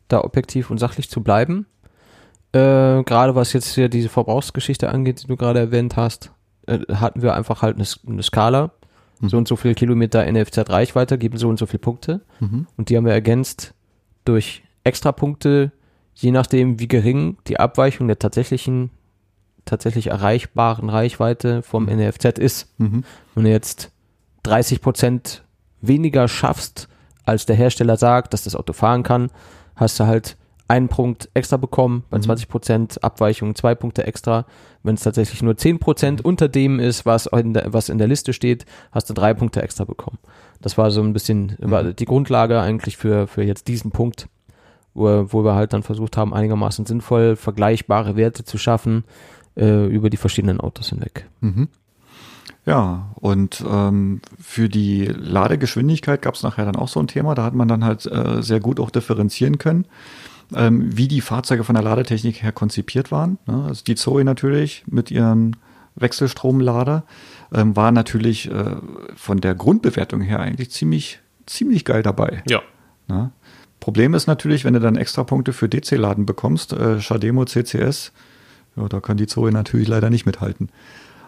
Speaker 1: da objektiv und sachlich zu bleiben. Äh, gerade was jetzt hier diese Verbrauchsgeschichte angeht, die du gerade erwähnt hast, äh, hatten wir einfach halt eine, eine Skala. Mhm. So und so viele Kilometer NFZ-Reichweite geben so und so viele Punkte. Mhm. Und die haben wir ergänzt durch Extrapunkte, je nachdem, wie gering die Abweichung der tatsächlichen, tatsächlich erreichbaren Reichweite vom mhm. NFZ ist. Mhm. Wenn du jetzt 30 Prozent weniger schaffst, als der Hersteller sagt, dass das Auto fahren kann, hast du halt einen Punkt extra bekommen, bei mhm. 20 Prozent Abweichung zwei Punkte extra. Wenn es tatsächlich nur 10 Prozent mhm. unter dem ist, was in, der, was in der Liste steht, hast du drei Punkte extra bekommen. Das war so ein bisschen mhm. die Grundlage eigentlich für, für jetzt diesen Punkt, wo, wo wir halt dann versucht haben, einigermaßen sinnvoll vergleichbare Werte zu schaffen äh, über die verschiedenen Autos hinweg.
Speaker 2: Mhm. Ja, und ähm, für die Ladegeschwindigkeit gab es nachher dann auch so ein Thema. Da hat man dann halt äh, sehr gut auch differenzieren können, ähm, wie die Fahrzeuge von der Ladetechnik her konzipiert waren. Ne? Also die Zoe natürlich mit ihren Wechselstromlader ähm, war natürlich äh, von der Grundbewertung her eigentlich ziemlich, ziemlich geil dabei.
Speaker 3: Ja.
Speaker 2: Ne? Problem ist natürlich, wenn du dann extra Punkte für DC-Laden bekommst, äh, Shademo CCS, ja, da kann die Zoe natürlich leider nicht mithalten.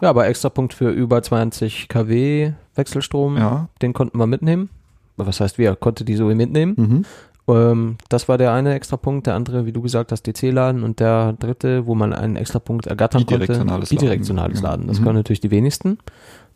Speaker 1: Ja, aber extra Punkt für über 20 kW Wechselstrom, ja. den konnten wir mitnehmen. Was heißt wir? Konnte die Zoe mitnehmen. Mhm. Ähm, das war der eine extra Punkt. Der andere, wie du gesagt hast, DC-Laden. Und der dritte, wo man einen extra Punkt ergattern
Speaker 2: bidirektionales
Speaker 1: konnte, bidirektionales Laden. Laden. Das mhm. können natürlich die wenigsten.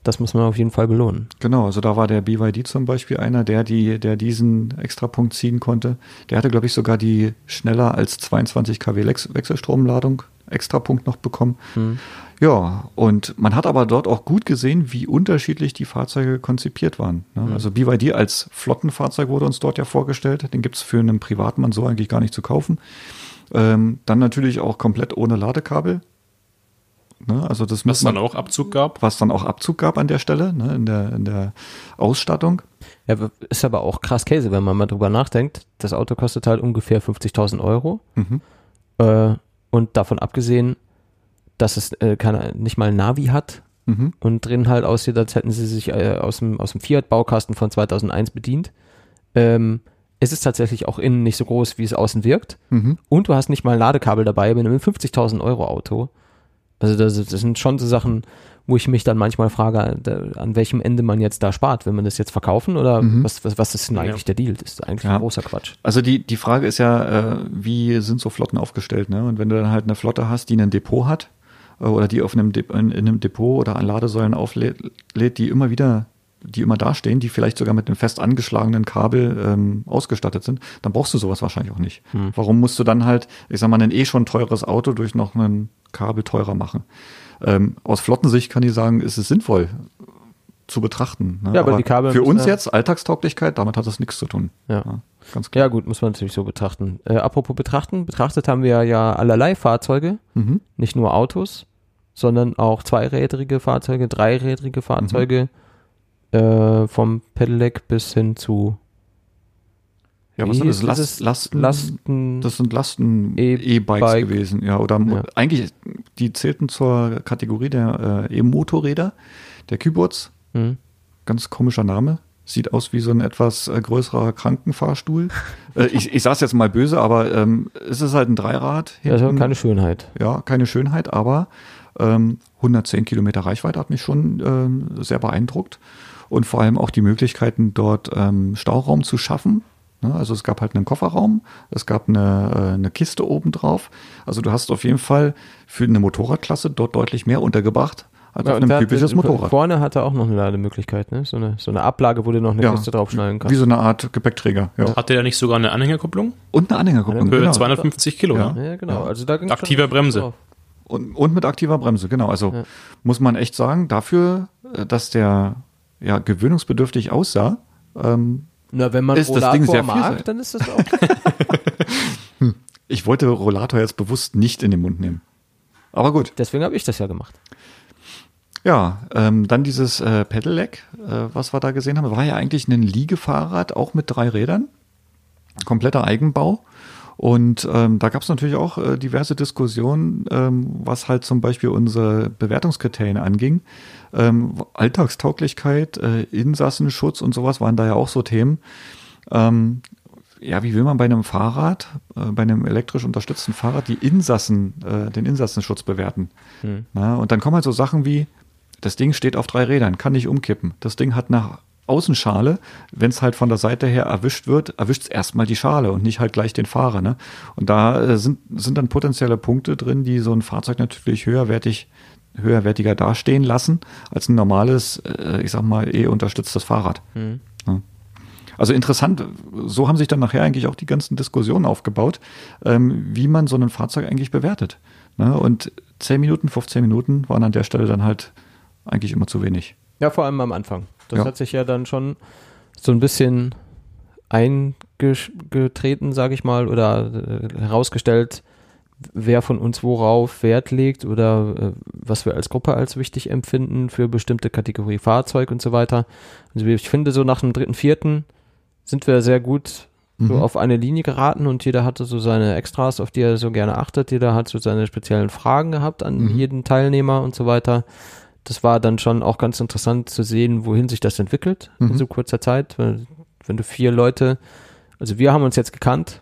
Speaker 1: Das muss man auf jeden Fall belohnen.
Speaker 2: Genau, also da war der BYD zum Beispiel einer, der, die, der diesen Extrapunkt ziehen konnte. Der hatte, glaube ich, sogar die schneller als 22 kW Wechselstromladung Extrapunkt noch bekommen. Mhm. Ja, und man hat aber dort auch gut gesehen, wie unterschiedlich die Fahrzeuge konzipiert waren. Ne? Mhm. Also BYD als Flottenfahrzeug wurde uns dort ja vorgestellt. Den gibt es für einen Privatmann so eigentlich gar nicht zu kaufen. Ähm, dann natürlich auch komplett ohne Ladekabel. Ne? Also das
Speaker 3: was man, dann auch Abzug gab?
Speaker 2: Was dann auch Abzug gab an der Stelle, ne? in, der, in der Ausstattung.
Speaker 1: Ja, ist aber auch krass Käse, wenn man mal drüber nachdenkt. Das Auto kostet halt ungefähr 50.000 Euro. Mhm. Äh, und davon abgesehen, dass es äh, keine, nicht mal ein Navi hat mhm. und drin halt aussieht, als hätten sie sich äh, aus dem, aus dem Fiat-Baukasten von 2001 bedient. Ähm, es ist tatsächlich auch innen nicht so groß, wie es außen wirkt. Mhm. Und du hast nicht mal ein Ladekabel dabei bei einem 50.000 Euro Auto. Also das, das, sind schon so Sachen, wo ich mich dann manchmal frage, da, an welchem Ende man jetzt da spart. Will man das jetzt verkaufen oder mhm. was, was, was ist denn eigentlich ja. der Deal? Das ist eigentlich ja. ein großer Quatsch.
Speaker 2: Also die, die Frage ist ja, äh, wie sind so Flotten aufgestellt? Ne? Und wenn du dann halt eine Flotte hast, die ein Depot hat, äh, oder die auf einem, in, in einem Depot oder an Ladesäulen auflädt, die immer wieder die immer dastehen, die vielleicht sogar mit einem fest angeschlagenen Kabel ähm, ausgestattet sind, dann brauchst du sowas wahrscheinlich auch nicht. Hm. Warum musst du dann halt, ich sag mal, ein eh schon teures Auto durch noch ein Kabel teurer machen? Ähm, aus Flottensicht kann ich sagen, ist es sinnvoll zu betrachten.
Speaker 1: Ne? Ja, aber, aber die Kabel
Speaker 2: für uns jetzt Alltagstauglichkeit, damit hat das nichts zu tun.
Speaker 1: Ja. ja, ganz klar. Ja, gut, muss man natürlich so betrachten. Äh, apropos betrachten, betrachtet haben wir ja allerlei Fahrzeuge, mhm. nicht nur Autos sondern auch zweirädrige Fahrzeuge, dreirädrige Fahrzeuge, mhm. äh, vom Pedelec bis hin zu
Speaker 2: ja, was sind das? Last, Lasten, Lasten, das sind Lasten-E-Bikes e gewesen, ja. Oder ja. eigentlich, die zählten zur Kategorie der äh, E-Motorräder, der Kybots. Mhm. Ganz komischer Name. Sieht aus wie so ein etwas äh, größerer Krankenfahrstuhl. äh, ich, ich sag's jetzt mal böse, aber ähm, es ist halt ein Dreirad.
Speaker 1: Hinten. Also keine Schönheit.
Speaker 2: Ja, keine Schönheit, aber ähm, 110 Kilometer Reichweite hat mich schon ähm, sehr beeindruckt. Und vor allem auch die Möglichkeiten, dort ähm, Stauraum zu schaffen. Ne? Also es gab halt einen Kofferraum, es gab eine, äh, eine Kiste oben drauf. Also du hast auf jeden Fall für eine Motorradklasse dort deutlich mehr untergebracht,
Speaker 1: als ja, auf einem typisches Motorrad. Vorne hat er auch noch eine Lademöglichkeit, ne? So eine, so eine Ablage, wo du noch eine ja, Kiste draufschneiden kannst.
Speaker 2: Wie so eine Art Gepäckträger.
Speaker 3: Ja. Hat der da nicht sogar eine Anhängerkupplung?
Speaker 2: Und eine Anhängerkupplung.
Speaker 3: Für genau. 250 Kilo,
Speaker 1: ja. Ja, genau.
Speaker 3: Also da Aktiver Bremse.
Speaker 2: Und, und mit aktiver Bremse, genau. Also muss man echt sagen, dafür, äh, dass der ja gewöhnungsbedürftig aussah, ähm,
Speaker 1: na, wenn man
Speaker 2: ist Rollator das Ding sehr
Speaker 1: mag, dann ist das auch.
Speaker 2: hm. Ich wollte Rollator jetzt bewusst nicht in den Mund nehmen. Aber gut.
Speaker 1: Deswegen habe ich das ja gemacht.
Speaker 2: Ja, ähm, dann dieses äh, Pedelec, äh, was wir da gesehen haben, war ja eigentlich ein Liegefahrrad, auch mit drei Rädern. Kompletter Eigenbau. Und ähm, da gab es natürlich auch äh, diverse Diskussionen, ähm, was halt zum Beispiel unsere Bewertungskriterien anging. Ähm, Alltagstauglichkeit, äh, Insassenschutz und sowas waren da ja auch so Themen. Ähm, ja, wie will man bei einem Fahrrad, äh, bei einem elektrisch unterstützten Fahrrad die Insassen, äh, den Insassenschutz bewerten? Hm. Na, und dann kommen halt so Sachen wie, das Ding steht auf drei Rädern, kann nicht umkippen. Das Ding hat eine Außenschale. Wenn es halt von der Seite her erwischt wird, erwischt es erstmal die Schale und nicht halt gleich den Fahrer. Ne? Und da äh, sind, sind dann potenzielle Punkte drin, die so ein Fahrzeug natürlich höherwertig höherwertiger dastehen lassen als ein normales, äh, ich sag mal, eh unterstütztes Fahrrad. Mhm. Ja. Also interessant, so haben sich dann nachher eigentlich auch die ganzen Diskussionen aufgebaut, ähm, wie man so ein Fahrzeug eigentlich bewertet. Ne? Und 10 Minuten, 15 Minuten waren an der Stelle dann halt eigentlich immer zu wenig.
Speaker 1: Ja, vor allem am Anfang. Das ja. hat sich ja dann schon so ein bisschen eingetreten, sage ich mal, oder äh, herausgestellt, wer von uns worauf Wert legt oder äh, was wir als Gruppe als wichtig empfinden für bestimmte Kategorie Fahrzeug und so weiter. Also ich finde, so nach dem dritten, vierten sind wir sehr gut so mhm. auf eine Linie geraten und jeder hatte so seine Extras, auf die er so gerne achtet. Jeder hat so seine speziellen Fragen gehabt an mhm. jeden Teilnehmer und so weiter. Das war dann schon auch ganz interessant zu sehen, wohin sich das entwickelt mhm. in so kurzer Zeit. Wenn, wenn du vier Leute, also wir haben uns jetzt gekannt.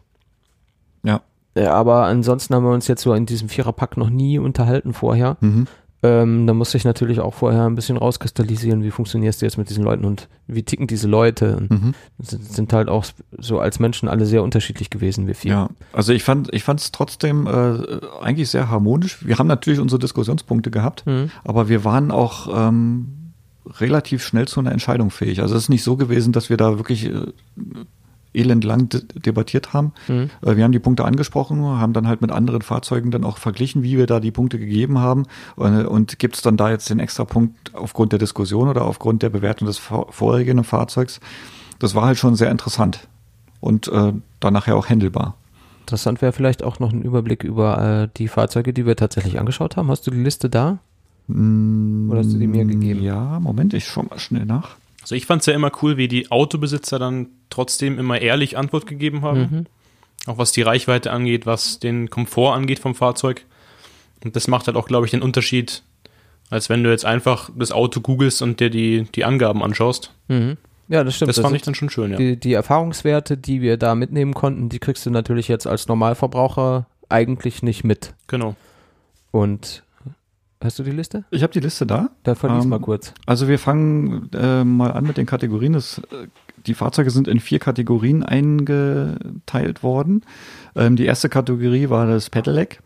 Speaker 2: Ja.
Speaker 1: ja aber ansonsten haben wir uns jetzt so in diesem Viererpack noch nie unterhalten vorher. Mhm. Ähm, da muss ich natürlich auch vorher ein bisschen rauskristallisieren, wie funktionierst du jetzt mit diesen Leuten und wie ticken diese Leute. Mhm. Sind, sind, halt auch so als Menschen alle sehr unterschiedlich gewesen, wir vier.
Speaker 2: Ja, also ich fand, ich fand es trotzdem äh, eigentlich sehr harmonisch. Wir haben natürlich unsere Diskussionspunkte gehabt, mhm. aber wir waren auch ähm, relativ schnell zu einer Entscheidung fähig. Also es ist nicht so gewesen, dass wir da wirklich äh, elendlang debattiert haben. Mhm. Äh, wir haben die Punkte angesprochen, haben dann halt mit anderen Fahrzeugen dann auch verglichen, wie wir da die Punkte gegeben haben. Und, und gibt es dann da jetzt den extra Punkt aufgrund der Diskussion oder aufgrund der Bewertung des vorherigen Fahrzeugs? Das war halt schon sehr interessant und äh, dann nachher auch händelbar.
Speaker 1: Interessant wäre vielleicht auch noch ein Überblick über äh, die Fahrzeuge, die wir tatsächlich angeschaut haben. Hast du die Liste da?
Speaker 2: Mm, Oder hast du die mir gegeben? Ja, Moment, ich schau mal schnell nach.
Speaker 3: Also ich fand es ja immer cool, wie die Autobesitzer dann trotzdem immer ehrlich Antwort gegeben haben. Mhm. Auch was die Reichweite angeht, was den Komfort angeht vom Fahrzeug. Und das macht halt auch, glaube ich, den Unterschied, als wenn du jetzt einfach das Auto googelst und dir die, die Angaben anschaust.
Speaker 1: Mhm. Ja, das stimmt.
Speaker 3: Das, das fand ich dann schon schön, ja.
Speaker 1: Die, die Erfahrungswerte, die wir da mitnehmen konnten, die kriegst du natürlich jetzt als Normalverbraucher eigentlich nicht mit.
Speaker 3: Genau.
Speaker 1: Und Hast du die Liste?
Speaker 2: Ich habe die Liste da.
Speaker 1: Da verlies ähm, mal kurz.
Speaker 2: Also wir fangen äh, mal an mit den Kategorien. Das, äh, die Fahrzeuge sind in vier Kategorien eingeteilt worden. Ähm, die erste Kategorie war das Pedelec.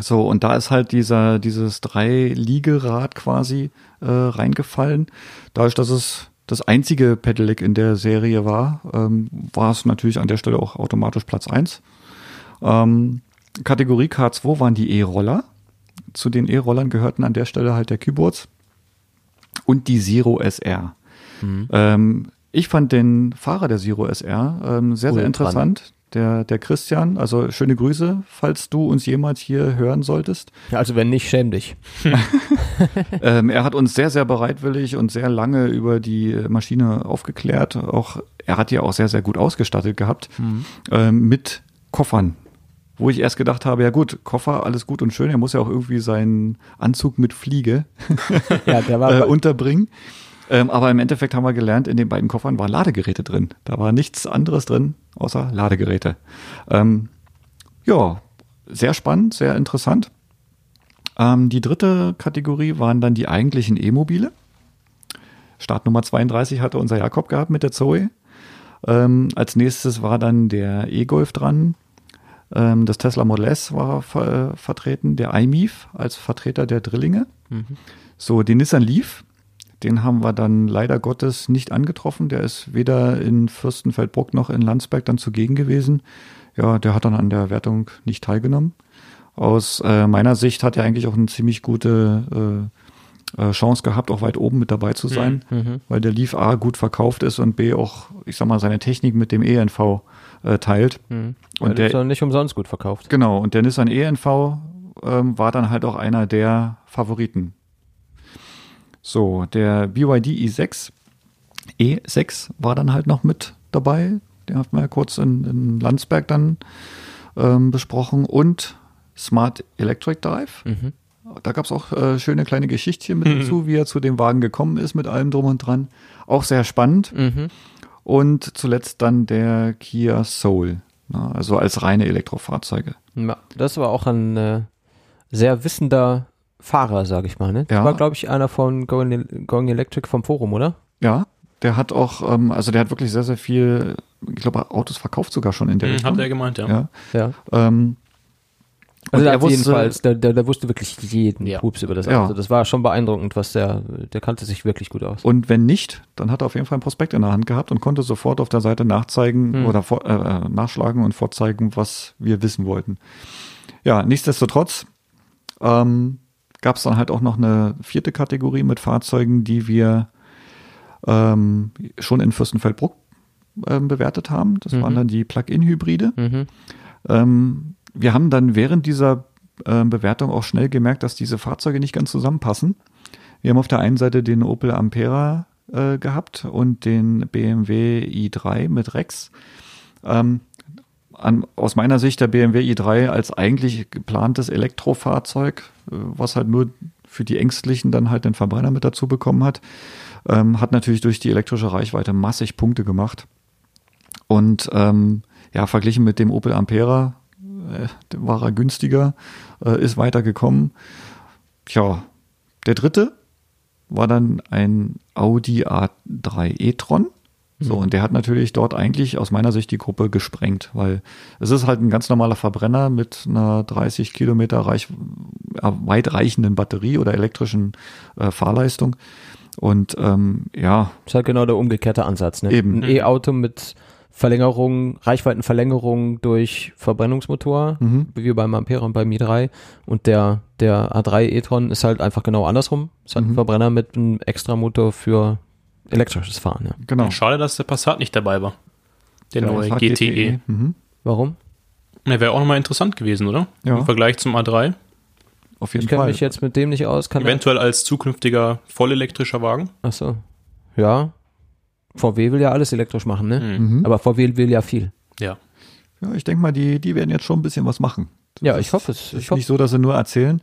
Speaker 2: So, und da ist halt dieser, dieses Drei-Liegerad quasi äh, reingefallen. Dadurch, dass es das einzige Pedelec in der Serie war, ähm, war es natürlich an der Stelle auch automatisch Platz 1. Ähm, Kategorie K2 waren die E-Roller zu den E-Rollern gehörten an der Stelle halt der Keyboards und die Zero SR. Mhm. Ähm, ich fand den Fahrer der Zero SR ähm, sehr, sehr interessant. Der, der Christian, also schöne Grüße, falls du uns jemals hier hören solltest.
Speaker 1: Ja, also wenn nicht, schäm dich.
Speaker 2: ähm, er hat uns sehr, sehr bereitwillig und sehr lange über die Maschine aufgeklärt. Auch er hat die auch sehr, sehr gut ausgestattet gehabt mhm. ähm, mit Koffern, wo ich erst gedacht habe, ja gut, Koffer, alles gut und schön, er muss ja auch irgendwie seinen Anzug mit Fliege ja, der war äh, unterbringen. Ähm, aber im Endeffekt haben wir gelernt, in den beiden Koffern waren Ladegeräte drin. Da war nichts anderes drin, außer Ladegeräte. Ähm, ja, sehr spannend, sehr interessant. Ähm, die dritte Kategorie waren dann die eigentlichen E-Mobile. Startnummer 32 hatte unser Jakob gehabt mit der Zoe. Ähm, als nächstes war dann der E-Golf dran ähm, das Tesla Model S war ver äh, vertreten, der iMIF als Vertreter der Drillinge. Mhm. So, den Nissan Leaf, den haben wir dann leider Gottes nicht angetroffen. Der ist weder in Fürstenfeldbruck noch in Landsberg dann zugegen gewesen. Ja, der hat dann an der Wertung nicht teilgenommen. Aus äh, meiner Sicht hat er eigentlich auch eine ziemlich gute äh, äh, Chance gehabt, auch weit oben mit dabei zu sein, mhm. mhm. weil der Leaf A gut verkauft ist und B auch, ich sag mal, seine Technik mit dem ENV äh, teilt. Mhm.
Speaker 1: Und der ist nicht umsonst gut verkauft.
Speaker 2: Genau, und der Nissan ENV ähm, war dann halt auch einer der Favoriten. So, der BYD i6, E6 war dann halt noch mit dabei. Den haben wir ja kurz in, in Landsberg dann ähm, besprochen. Und Smart Electric Drive. Mhm. Da gab es auch äh, schöne kleine Geschichtchen mit mhm. dazu, wie er zu dem Wagen gekommen ist, mit allem drum und dran. Auch sehr spannend. Mhm. Und zuletzt dann der Kia Soul, na, also als reine Elektrofahrzeuge.
Speaker 1: Ja, das war auch ein äh, sehr wissender Fahrer, sage ich mal. Ne? Das ja. war, glaube ich, einer von Going, Going Electric vom Forum, oder?
Speaker 2: Ja, der hat auch, ähm, also der hat wirklich sehr, sehr viel, ich glaube, Autos verkauft sogar schon in der
Speaker 3: mhm, Richtung. Hat er gemeint, ja.
Speaker 2: ja. ja. Ähm,
Speaker 1: also der wusste, jedenfalls, der, der, der wusste wirklich jeden ja. Pups über das Auto. Ja. Das war schon beeindruckend, was der, der kannte sich wirklich gut aus.
Speaker 2: Und wenn nicht, dann hat er auf jeden Fall ein Prospekt in der Hand gehabt und konnte sofort auf der Seite nachzeigen hm. oder vor, äh, nachschlagen und vorzeigen, was wir wissen wollten. Ja, nichtsdestotrotz ähm, gab es dann halt auch noch eine vierte Kategorie mit Fahrzeugen, die wir ähm, schon in Fürstenfeldbruck ähm, bewertet haben. Das mhm. waren dann die Plug-in-Hybride. Mhm. Ähm, wir haben dann während dieser äh, Bewertung auch schnell gemerkt, dass diese Fahrzeuge nicht ganz zusammenpassen. Wir haben auf der einen Seite den Opel Ampera äh, gehabt und den BMW i3 mit Rex. Ähm, an, aus meiner Sicht der BMW i3 als eigentlich geplantes Elektrofahrzeug, äh, was halt nur für die Ängstlichen dann halt den Verbrenner mit dazu bekommen hat, ähm, hat natürlich durch die elektrische Reichweite massig Punkte gemacht. Und ähm, ja, verglichen mit dem Opel Ampera war er günstiger, äh, ist weitergekommen. Tja, der dritte war dann ein Audi A3 e-tron. So, mhm. und der hat natürlich dort eigentlich aus meiner Sicht die Gruppe gesprengt, weil es ist halt ein ganz normaler Verbrenner mit einer 30 Kilometer reich, äh, weitreichenden Batterie oder elektrischen äh, Fahrleistung. Und ähm, ja.
Speaker 1: Das ist halt genau der umgekehrte Ansatz, ne?
Speaker 2: Eben.
Speaker 1: Ein E-Auto mit Verlängerung, Reichweitenverlängerung durch Verbrennungsmotor, mhm. wie beim Ampere und beim i3. Und der, der A3 e-tron ist halt einfach genau andersrum. Ist halt mhm. ein Verbrenner mit einem Extramotor für elektrisches Fahren. Ja.
Speaker 3: Genau. Schade, dass der Passat nicht dabei war. Der ja, neue GTE. GTE.
Speaker 1: Mhm. Warum?
Speaker 3: Der wäre auch nochmal interessant gewesen, oder? Ja. Im Vergleich zum A3.
Speaker 1: Auf jeden ich kenne mich jetzt mit dem nicht aus.
Speaker 3: Kann Eventuell als zukünftiger vollelektrischer Wagen.
Speaker 1: Ach so. Ja, VW will ja alles elektrisch machen, ne? Mhm. Aber VW will ja viel.
Speaker 3: Ja.
Speaker 2: Ja, ich denke mal, die, die werden jetzt schon ein bisschen was machen.
Speaker 1: Das ja, ich hoffe es.
Speaker 2: Ich ist hoffe. nicht so, dass sie nur erzählen.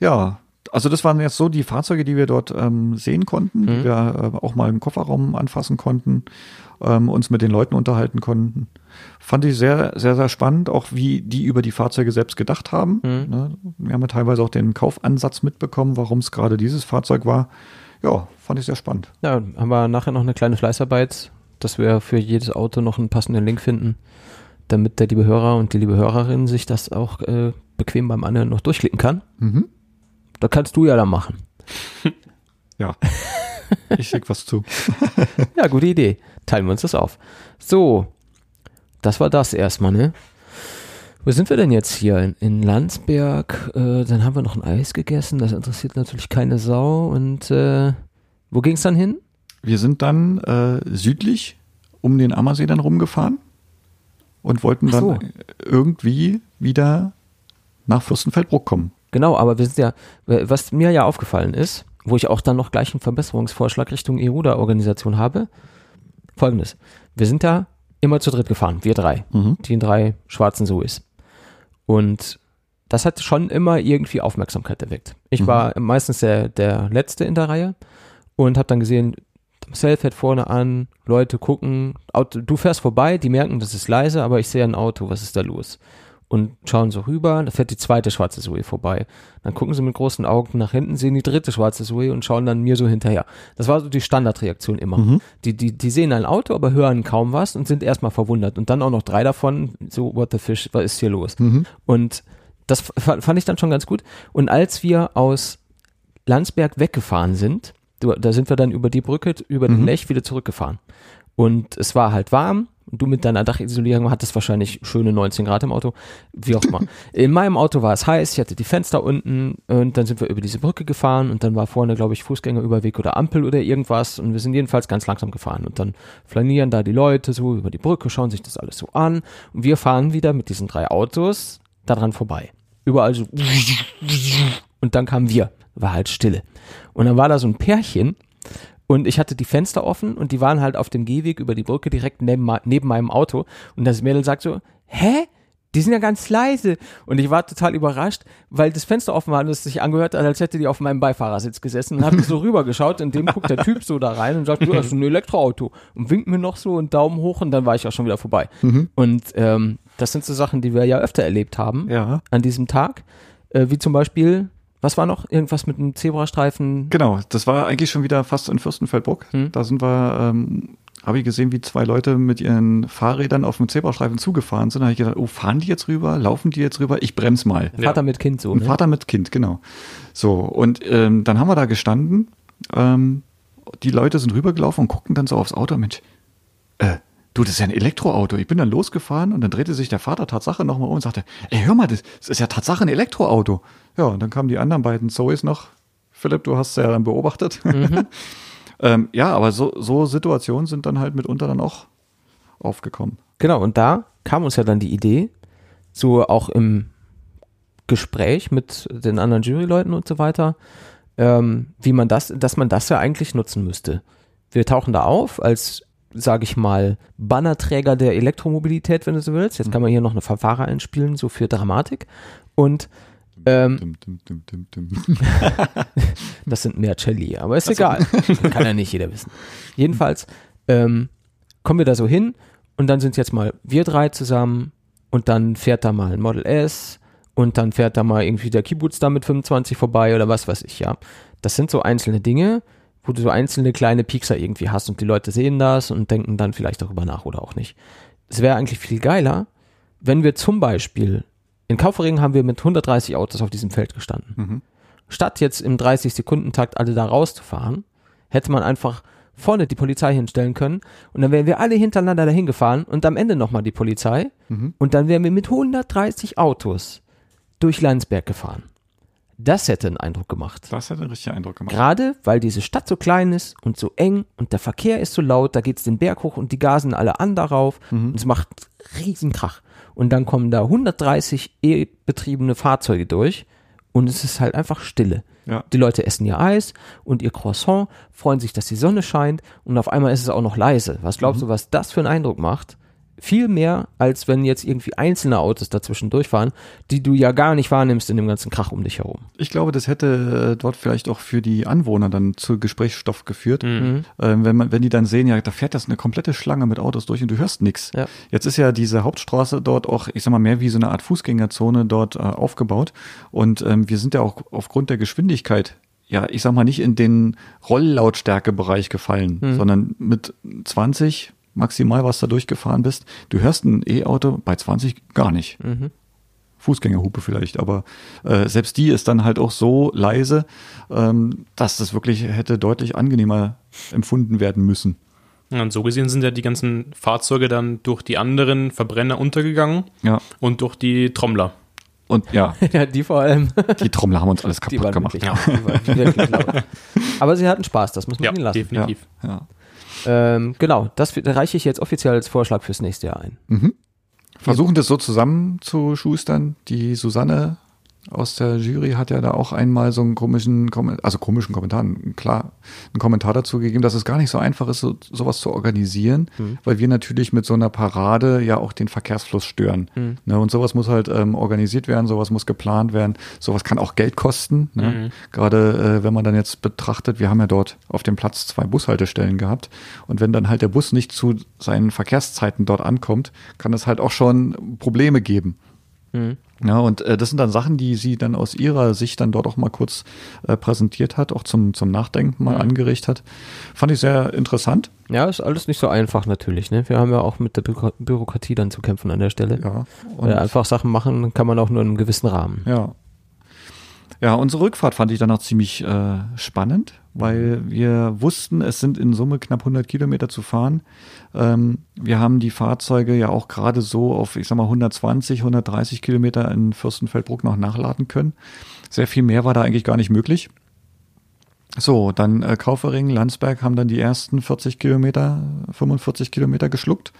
Speaker 2: Ja, also das waren jetzt so die Fahrzeuge, die wir dort ähm, sehen konnten, mhm. die wir äh, auch mal im Kofferraum anfassen konnten, ähm, uns mit den Leuten unterhalten konnten. Fand ich sehr, sehr, sehr spannend, auch wie die über die Fahrzeuge selbst gedacht haben. Mhm. Ne? Wir haben ja teilweise auch den Kaufansatz mitbekommen, warum es gerade dieses Fahrzeug war ja, fand ich sehr spannend.
Speaker 1: Ja, haben wir nachher noch eine kleine Fleißarbeit, dass wir für jedes Auto noch einen passenden Link finden, damit der liebe Hörer und die liebe Hörerin sich das auch äh, bequem beim anderen noch durchklicken kann. Mhm. Da kannst du ja dann machen.
Speaker 2: ja. Ich schicke was zu.
Speaker 1: ja, gute Idee. Teilen wir uns das auf. So, das war das erstmal, ne? Wo sind wir denn jetzt hier? In Landsberg, äh, dann haben wir noch ein Eis gegessen, das interessiert natürlich keine Sau. Und äh, wo ging es dann hin?
Speaker 2: Wir sind dann äh, südlich um den Ammersee dann rumgefahren und wollten so. dann irgendwie wieder nach Fürstenfeldbruck kommen.
Speaker 1: Genau, aber wir sind ja, was mir ja aufgefallen ist, wo ich auch dann noch gleich einen Verbesserungsvorschlag Richtung EUDA-Organisation habe, folgendes. Wir sind da immer zu dritt gefahren, wir drei, mhm. die in drei schwarzen Suis. Und das hat schon immer irgendwie Aufmerksamkeit erweckt. Ich mhm. war meistens der, der Letzte in der Reihe und habe dann gesehen, Marcel fährt vorne an, Leute gucken, Auto, du fährst vorbei, die merken, das ist leise, aber ich sehe ein Auto, was ist da los? Und schauen so rüber, da fährt die zweite schwarze Zoe vorbei. Dann gucken sie mit großen Augen nach hinten, sehen die dritte schwarze Zoe und schauen dann mir so hinterher. Das war so die Standardreaktion immer. Mhm. Die, die, die sehen ein Auto, aber hören kaum was und sind erstmal verwundert. Und dann auch noch drei davon, so, what the fish, was ist hier los? Mhm. Und das fand ich dann schon ganz gut. Und als wir aus Landsberg weggefahren sind, da sind wir dann über die Brücke, über den mhm. Lech wieder zurückgefahren. Und es war halt warm du mit deiner Dachisolierung hattest wahrscheinlich schöne 19 Grad im Auto, wie auch immer. In meinem Auto war es heiß, ich hatte die Fenster unten und dann sind wir über diese Brücke gefahren und dann war vorne, glaube ich, Fußgängerüberweg oder Ampel oder irgendwas und wir sind jedenfalls ganz langsam gefahren und dann flanieren da die Leute so über die Brücke, schauen sich das alles so an und wir fahren wieder mit diesen drei Autos daran vorbei. Überall so und dann kamen wir, war halt Stille. Und dann war da so ein Pärchen und ich hatte die Fenster offen und die waren halt auf dem Gehweg über die Brücke direkt neben, neben meinem Auto. Und das Mädel sagt so, hä? Die sind ja ganz leise. Und ich war total überrascht, weil das Fenster offen war und es sich angehört hat, als hätte die auf meinem Beifahrersitz gesessen und habe so rübergeschaut. Und dem guckt der Typ so da rein und sagt, du hast ein Elektroauto. Und winkt mir noch so einen Daumen hoch und dann war ich auch schon wieder vorbei. Mhm. Und ähm, das sind so Sachen, die wir ja öfter erlebt haben
Speaker 2: ja.
Speaker 1: an diesem Tag. Äh, wie zum Beispiel was war noch? Irgendwas mit einem Zebrastreifen?
Speaker 2: Genau, das war eigentlich schon wieder fast in Fürstenfeldbruck. Hm. Da sind wir, ähm, habe ich gesehen, wie zwei Leute mit ihren Fahrrädern auf dem Zebrastreifen zugefahren sind. Da habe ich gedacht, oh, fahren die jetzt rüber? Laufen die jetzt rüber? Ich bremse mal.
Speaker 1: Ja. Vater mit Kind so.
Speaker 2: Ein ne? Vater mit Kind, genau. So, und ähm, dann haben wir da gestanden. Ähm, die Leute sind rübergelaufen und gucken dann so aufs Auto. Mensch, äh, du, das ist ja ein Elektroauto. Ich bin dann losgefahren und dann drehte sich der Vater Tatsache nochmal um und sagte, ey, hör mal, das, das ist ja Tatsache ein Elektroauto. Ja, und dann kamen die anderen beiden Zoes noch. Philipp, du hast es ja dann beobachtet. Mhm. ähm, ja, aber so, so Situationen sind dann halt mitunter dann auch aufgekommen.
Speaker 1: Genau, und da kam uns ja dann die Idee, so auch im Gespräch mit den anderen Juryleuten und so weiter, ähm, wie man das, dass man das ja eigentlich nutzen müsste. Wir tauchen da auf als sage ich mal, Bannerträger der Elektromobilität, wenn du so willst. Jetzt kann man hier noch eine Verfahrer einspielen, so für Dramatik. Und ähm, das sind mehr Celli, aber ist egal. Kann ja nicht jeder wissen. Jedenfalls ähm, kommen wir da so hin und dann sind jetzt mal wir drei zusammen und dann fährt da mal ein Model S und dann fährt da mal irgendwie der Kibbutz da mit 25 vorbei oder was weiß ich, ja. Das sind so einzelne Dinge, wo du so einzelne kleine Piekser irgendwie hast und die Leute sehen das und denken dann vielleicht darüber nach oder auch nicht. Es wäre eigentlich viel geiler, wenn wir zum Beispiel in Kaufering haben wir mit 130 Autos auf diesem Feld gestanden. Mhm. Statt jetzt im 30-Sekunden-Takt alle da rauszufahren, hätte man einfach vorne die Polizei hinstellen können und dann wären wir alle hintereinander dahin gefahren und am Ende nochmal die Polizei mhm. und dann wären wir mit 130 Autos durch Landsberg gefahren. Das hätte einen Eindruck gemacht.
Speaker 2: Das hätte einen richtigen Eindruck gemacht.
Speaker 1: Gerade weil diese Stadt so klein ist und so eng und der Verkehr ist so laut, da geht es den Berg hoch und die gasen alle an darauf mhm. und es macht riesen Krach. Und dann kommen da 130 E-betriebene Fahrzeuge durch und es ist halt einfach Stille. Ja. Die Leute essen ihr Eis und ihr Croissant, freuen sich, dass die Sonne scheint und auf einmal ist es auch noch leise. Was glaubst mhm. du, was das für einen Eindruck macht? Viel mehr, als wenn jetzt irgendwie einzelne Autos dazwischen durchfahren, die du ja gar nicht wahrnimmst in dem ganzen Krach um dich herum.
Speaker 2: Ich glaube, das hätte äh, dort vielleicht auch für die Anwohner dann zu Gesprächsstoff geführt, mhm. ähm, wenn man, wenn die dann sehen, ja, da fährt das eine komplette Schlange mit Autos durch und du hörst nichts. Ja. Jetzt ist ja diese Hauptstraße dort auch, ich sag mal, mehr wie so eine Art Fußgängerzone dort äh, aufgebaut und ähm, wir sind ja auch aufgrund der Geschwindigkeit ja, ich sag mal, nicht in den Rolllautstärkebereich gefallen, mhm. sondern mit 20, maximal, was da durchgefahren bist. Du hörst ein E-Auto bei 20 gar nicht. Mhm. Fußgängerhupe vielleicht, aber äh, selbst die ist dann halt auch so leise, ähm, dass das wirklich hätte deutlich angenehmer empfunden werden müssen.
Speaker 3: Und so gesehen sind ja die ganzen Fahrzeuge dann durch die anderen Verbrenner untergegangen
Speaker 2: ja.
Speaker 3: und durch die Trommler.
Speaker 2: Und ja.
Speaker 1: ja, die vor allem.
Speaker 2: Die Trommler haben uns alles kaputt gemacht. Wirklich,
Speaker 1: ja. Aber sie hatten Spaß, das muss man ja, ihnen lassen.
Speaker 3: Definitiv.
Speaker 1: Ja, ja. Ähm, genau, das reiche ich jetzt offiziell als Vorschlag fürs nächste Jahr ein.
Speaker 2: Mhm. Versuchen das so zusammenzuschustern. Die Susanne aus der Jury hat ja da auch einmal so einen komischen, also komischen Kommentar, klar, einen Kommentar dazu gegeben, dass es gar nicht so einfach ist, so, sowas zu organisieren, mhm. weil wir natürlich mit so einer Parade ja auch den Verkehrsfluss stören. Mhm. Ne, und sowas muss halt ähm, organisiert werden, sowas muss geplant werden, sowas kann auch Geld kosten. Ne? Mhm. Gerade äh, wenn man dann jetzt betrachtet, wir haben ja dort auf dem Platz zwei Bushaltestellen gehabt und wenn dann halt der Bus nicht zu seinen Verkehrszeiten dort ankommt, kann es halt auch schon Probleme geben. Mhm. Ja, und äh, das sind dann Sachen, die sie dann aus ihrer Sicht dann dort auch mal kurz äh, präsentiert hat, auch zum, zum Nachdenken mal mhm. angeregt hat. Fand ich sehr interessant.
Speaker 1: Ja, ist alles nicht so einfach natürlich. Ne? Wir haben ja auch mit der Bü Bürokratie dann zu kämpfen an der Stelle.
Speaker 2: Ja.
Speaker 1: Und Weil einfach Sachen machen kann man auch nur in einem gewissen Rahmen.
Speaker 2: Ja. Ja, unsere Rückfahrt fand ich dann auch ziemlich äh, spannend, weil wir wussten, es sind in Summe knapp 100 Kilometer zu fahren. Ähm, wir haben die Fahrzeuge ja auch gerade so auf, ich sag mal, 120, 130 Kilometer in Fürstenfeldbruck noch nachladen können. Sehr viel mehr war da eigentlich gar nicht möglich. So, dann äh, Kaufering, Landsberg haben dann die ersten 40 Kilometer, 45 Kilometer geschluckt.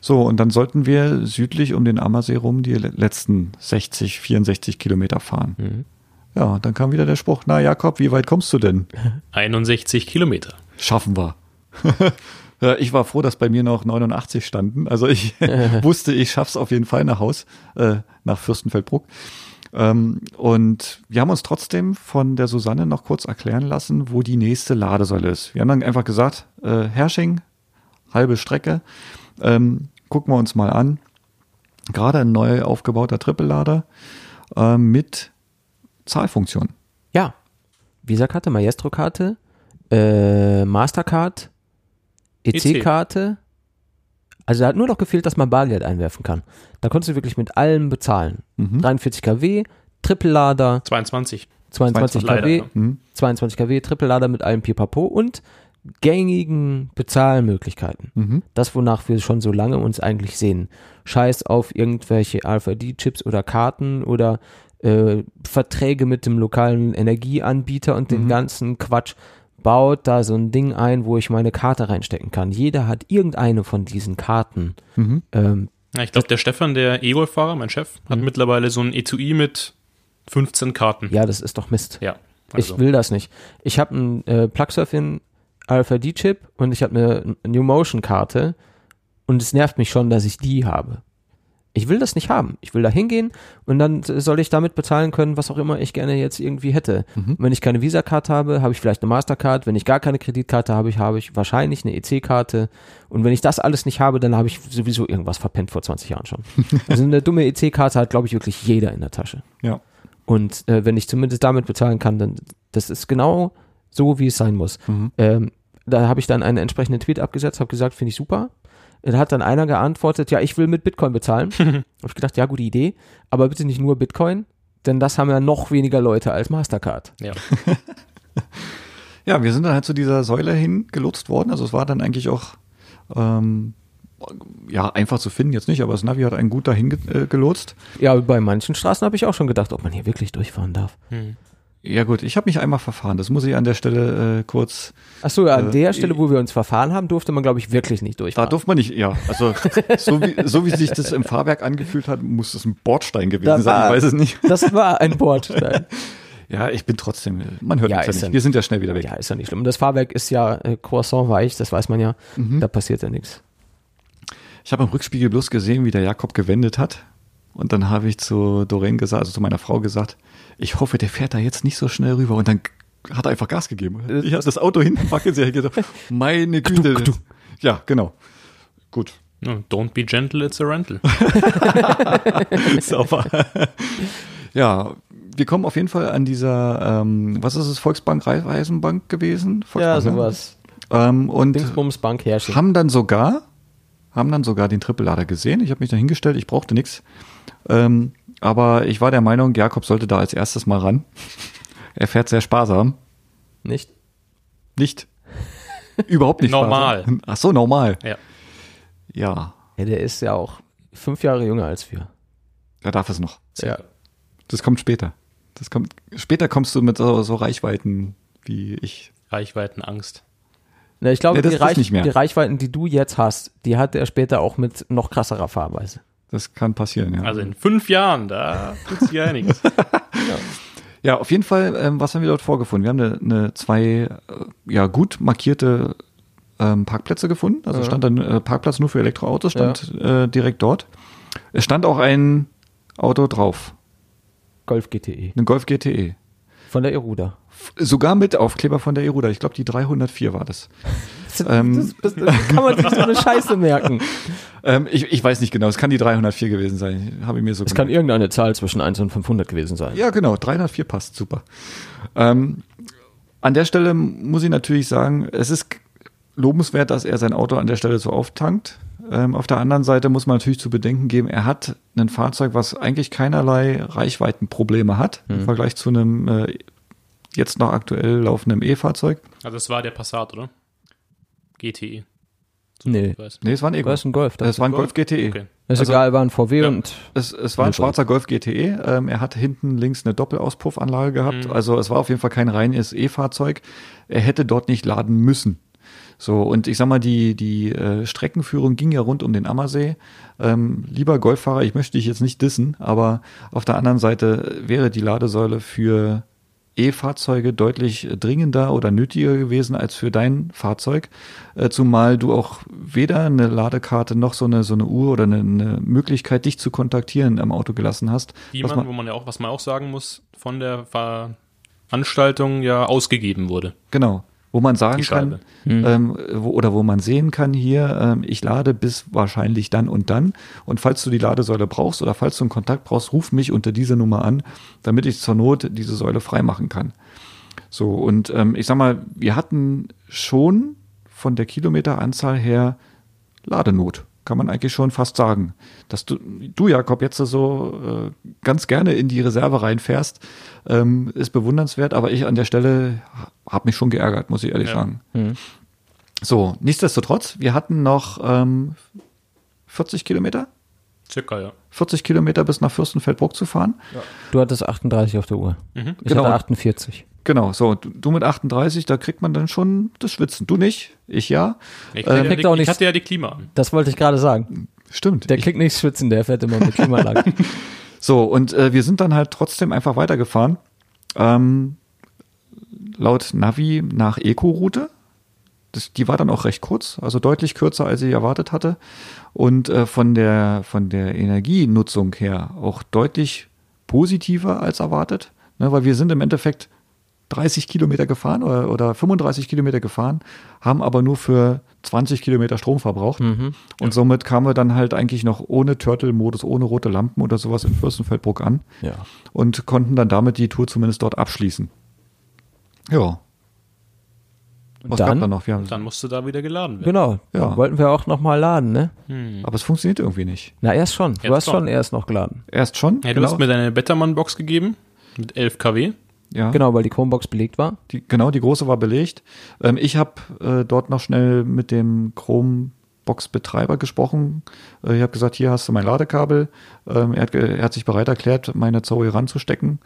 Speaker 2: So, und dann sollten wir südlich um den Ammersee rum die letzten 60, 64 Kilometer fahren. Mhm. Ja, dann kam wieder der Spruch, na Jakob, wie weit kommst du denn?
Speaker 3: 61 Kilometer.
Speaker 2: Schaffen wir. ich war froh, dass bei mir noch 89 standen. Also ich wusste, ich schaff's auf jeden Fall nach Haus, äh, nach Fürstenfeldbruck. Ähm, und wir haben uns trotzdem von der Susanne noch kurz erklären lassen, wo die nächste Ladesäule ist. Wir haben dann einfach gesagt, äh, Hersching, halbe Strecke, ähm, gucken wir uns mal an. Gerade ein neu aufgebauter Trippellader äh, mit Zahlfunktion.
Speaker 1: Ja. Visa-Karte, Maestro-Karte, äh, Mastercard, EC-Karte. Also da hat nur noch gefehlt, dass man Bargeld einwerfen kann. Da konntest du wirklich mit allem bezahlen. Mhm. 43 kW, Trippellader.
Speaker 3: 22.
Speaker 1: 22 kW, leider, mhm. 22 kW, Trippellader mit allem Pipapo und gängigen Bezahlmöglichkeiten. Mhm. Das, wonach wir schon so lange uns eigentlich sehen. Scheiß auf irgendwelche RFID-Chips oder Karten oder äh, Verträge mit dem lokalen Energieanbieter und den mhm. ganzen Quatsch. Baut da so ein Ding ein, wo ich meine Karte reinstecken kann. Jeder hat irgendeine von diesen Karten. Mhm.
Speaker 3: Ähm, ja, ich glaube, der Stefan, der E-Golf-Fahrer, mein Chef, hat mhm. mittlerweile so ein Etui mit 15 Karten.
Speaker 1: Ja, das ist doch Mist.
Speaker 3: Ja.
Speaker 1: Also. Ich will das nicht. Ich habe einen äh, Plugsurfing RFID-Chip und ich habe eine New Motion-Karte und es nervt mich schon, dass ich die habe. Ich will das nicht haben. Ich will da hingehen und dann soll ich damit bezahlen können, was auch immer ich gerne jetzt irgendwie hätte. Mhm. Wenn ich keine Visa-Karte habe, habe ich vielleicht eine Mastercard. Wenn ich gar keine Kreditkarte habe, habe ich wahrscheinlich eine EC-Karte. Und wenn ich das alles nicht habe, dann habe ich sowieso irgendwas verpennt vor 20 Jahren schon. also eine dumme EC-Karte hat, glaube ich, wirklich jeder in der Tasche.
Speaker 2: Ja.
Speaker 1: Und äh, wenn ich zumindest damit bezahlen kann, dann das ist genau so, wie es sein muss. Mhm. Ähm, da habe ich dann einen entsprechenden Tweet abgesetzt, habe gesagt, finde ich super. Da hat dann einer geantwortet, ja, ich will mit Bitcoin bezahlen. habe ich gedacht, ja, gute Idee, aber bitte nicht nur Bitcoin, denn das haben ja noch weniger Leute als Mastercard.
Speaker 3: Ja.
Speaker 2: ja, wir sind dann halt zu dieser Säule hingelotst worden. Also es war dann eigentlich auch ähm, ja, einfach zu finden jetzt nicht, aber das Navi hat einen gut dahin äh, gelotst.
Speaker 1: Ja, bei manchen Straßen habe ich auch schon gedacht, ob man hier wirklich durchfahren darf. Hm.
Speaker 2: Ja gut, ich habe mich einmal verfahren. Das muss ich an der Stelle äh, kurz.
Speaker 1: Ach so, an äh, der Stelle, wo wir uns verfahren haben, durfte man, glaube ich, wirklich nicht durchfahren.
Speaker 2: Da durfte man nicht, ja. Also so wie, so wie sich das im Fahrwerk angefühlt hat, muss das ein Bordstein gewesen das sein. ich weiß es nicht.
Speaker 1: Das war ein Bordstein.
Speaker 2: ja, ich bin trotzdem, man hört ja, uns ja nicht. Ja, wir sind ja schnell wieder weg.
Speaker 1: Ja, ist ja nicht schlimm. Und das Fahrwerk ist ja äh, croissant weich, das weiß man ja. Mhm. Da passiert ja nichts.
Speaker 2: Ich habe im Rückspiegel bloß gesehen, wie der Jakob gewendet hat. Und dann habe ich zu Doreen gesagt, also zu meiner Frau gesagt, ich hoffe, der fährt da jetzt nicht so schnell rüber und dann hat er einfach Gas gegeben. Ich habe das Auto hinten wackelt, ich gedacht, meine Güte. Ja, genau. Gut.
Speaker 3: No, don't be gentle, it's a rental.
Speaker 2: Sauber. ja, wir kommen auf jeden Fall an dieser, ähm, was ist es, Volksbank Reisenbank gewesen?
Speaker 1: Volksbank, ja, ne? sowas.
Speaker 2: Ähm, und
Speaker 1: Dingsbumsbank herrschen.
Speaker 2: haben dann sogar, haben dann sogar den Trippellader gesehen. Ich habe mich da hingestellt, ich brauchte nichts. Ähm, aber ich war der Meinung, Jakob sollte da als erstes mal ran. Er fährt sehr sparsam.
Speaker 1: Nicht?
Speaker 2: Nicht. Überhaupt nicht
Speaker 3: normal.
Speaker 2: Sparsam. Ach so, normal.
Speaker 3: Ja.
Speaker 2: Ja.
Speaker 1: Ja, der ist ja auch fünf Jahre jünger als wir.
Speaker 2: Er darf es noch.
Speaker 1: Ja.
Speaker 2: Das kommt später. Das kommt, später kommst du mit so, so Reichweiten wie ich.
Speaker 3: Reichweitenangst.
Speaker 1: Na, ich glaube, ja, die, Reich, die Reichweiten, die du jetzt hast, die hat er später auch mit noch krasserer Fahrweise.
Speaker 2: Das kann passieren, ja.
Speaker 3: Also in fünf Jahren, da tut sich einiges.
Speaker 2: ja. ja, auf jeden Fall, ähm, was haben wir dort vorgefunden? Wir haben eine, eine zwei äh, ja, gut markierte ähm, Parkplätze gefunden. Also ja. stand dann äh, Parkplatz nur für Elektroautos, stand ja. äh, direkt dort. Es stand auch ein Auto drauf.
Speaker 1: Golf GTE.
Speaker 2: Ein Golf GTE.
Speaker 1: Von der Eruda.
Speaker 2: Sogar mit Aufkleber von der Eruda. Ich glaube, die 304 war das.
Speaker 1: das, ähm, das, das kann man sich so eine Scheiße merken.
Speaker 2: Ähm, ich, ich weiß nicht genau. Es kann die 304 gewesen sein. Habe ich mir so.
Speaker 1: Es kann irgendeine Zahl zwischen 1 und 500 gewesen sein.
Speaker 2: Ja, genau. 304 passt super. Ähm, an der Stelle muss ich natürlich sagen, es ist lobenswert, dass er sein Auto an der Stelle so auftankt. Ähm, auf der anderen Seite muss man natürlich zu bedenken geben, er hat ein Fahrzeug, was eigentlich keinerlei Reichweitenprobleme hat mhm. im Vergleich zu einem äh, jetzt noch aktuell laufenden E-Fahrzeug.
Speaker 3: Also das war der Passat, oder? GTE.
Speaker 1: So nee.
Speaker 2: Nee, es war ein
Speaker 1: E-Golf. Das ist ein Golf.
Speaker 2: Das, das war ein Golf, Golf GTE. Okay.
Speaker 1: Ist also, egal, war ein VW ja. und.
Speaker 2: Es, es war ein schwarzer Golf GTE. Ähm, er hat hinten links eine Doppelauspuffanlage gehabt. Mhm. Also es war auf jeden Fall kein reines E-Fahrzeug. Er hätte dort nicht laden müssen. So, und ich sag mal, die, die äh, Streckenführung ging ja rund um den Ammersee. Ähm, lieber Golffahrer, ich möchte dich jetzt nicht dissen, aber auf der anderen Seite wäre die Ladesäule für E-Fahrzeuge deutlich dringender oder nötiger gewesen als für dein Fahrzeug, äh, zumal du auch weder eine Ladekarte noch so eine so eine Uhr oder eine, eine Möglichkeit, dich zu kontaktieren am Auto gelassen hast.
Speaker 3: Die man, man, wo man ja auch, was man auch sagen muss, von der Veranstaltung ja ausgegeben wurde.
Speaker 2: Genau wo man sagen kann, mhm. ähm, wo, oder wo man sehen kann hier, ähm, ich lade bis wahrscheinlich dann und dann. Und falls du die Ladesäule brauchst oder falls du einen Kontakt brauchst, ruf mich unter diese Nummer an, damit ich zur Not diese Säule freimachen kann. So, und ähm, ich sag mal, wir hatten schon von der Kilometeranzahl her Ladenot kann man eigentlich schon fast sagen. Dass du, du Jakob, jetzt so äh, ganz gerne in die Reserve reinfährst, ähm, ist bewundernswert, aber ich an der Stelle habe mich schon geärgert, muss ich ehrlich ja. sagen. Mhm. So, nichtsdestotrotz, wir hatten noch ähm, 40 Kilometer.
Speaker 3: Circa, ja.
Speaker 2: 40 Kilometer bis nach Fürstenfeldbruck zu fahren.
Speaker 1: Ja. Du hattest 38 auf der Uhr. Mhm. Ich genau. hatte 48.
Speaker 2: Genau, so, du mit 38, da kriegt man dann schon das Schwitzen. Du nicht, ich ja.
Speaker 3: Ich, ähm, ja die, auch nicht, ich hatte ja die Klima an.
Speaker 1: Das wollte ich gerade sagen.
Speaker 2: Stimmt.
Speaker 1: Der kriegt nicht schwitzen, der fährt immer mit Klimaanlage.
Speaker 2: so, und äh, wir sind dann halt trotzdem einfach weitergefahren. Ähm, laut Navi nach Eco-Route. die war dann auch recht kurz, also deutlich kürzer, als ich erwartet hatte. Und äh, von, der, von der Energienutzung her auch deutlich positiver als erwartet. Ne, weil wir sind im Endeffekt 30 Kilometer gefahren oder, oder 35 Kilometer gefahren, haben aber nur für 20 Kilometer Strom verbraucht. Mhm. Und ja. somit kamen wir dann halt eigentlich noch ohne Turtle-Modus, ohne rote Lampen oder sowas in Fürstenfeldbruck an.
Speaker 1: Ja.
Speaker 2: Und konnten dann damit die Tour zumindest dort abschließen. Ja.
Speaker 1: Was dann, gab da
Speaker 3: noch? Wir haben dann musste da wieder geladen werden.
Speaker 1: Genau. Ja. Wollten wir auch nochmal laden, ne?
Speaker 2: Hm. Aber es funktioniert irgendwie nicht.
Speaker 1: Na, erst schon. Du hast schon erst noch geladen.
Speaker 2: Erst schon?
Speaker 3: Ja, du genau. hast mir deine Bettermann-Box gegeben mit 11 kW.
Speaker 1: Ja. Genau, weil die Chromebox belegt war.
Speaker 2: Die, genau, die große war belegt. Ähm, ich habe äh, dort noch schnell mit dem Chromebox-Betreiber gesprochen. Äh, ich habe gesagt, hier hast du mein Ladekabel. Ähm, er, hat, er, hat, sich bereit erklärt, meine Zoe ranzustecken.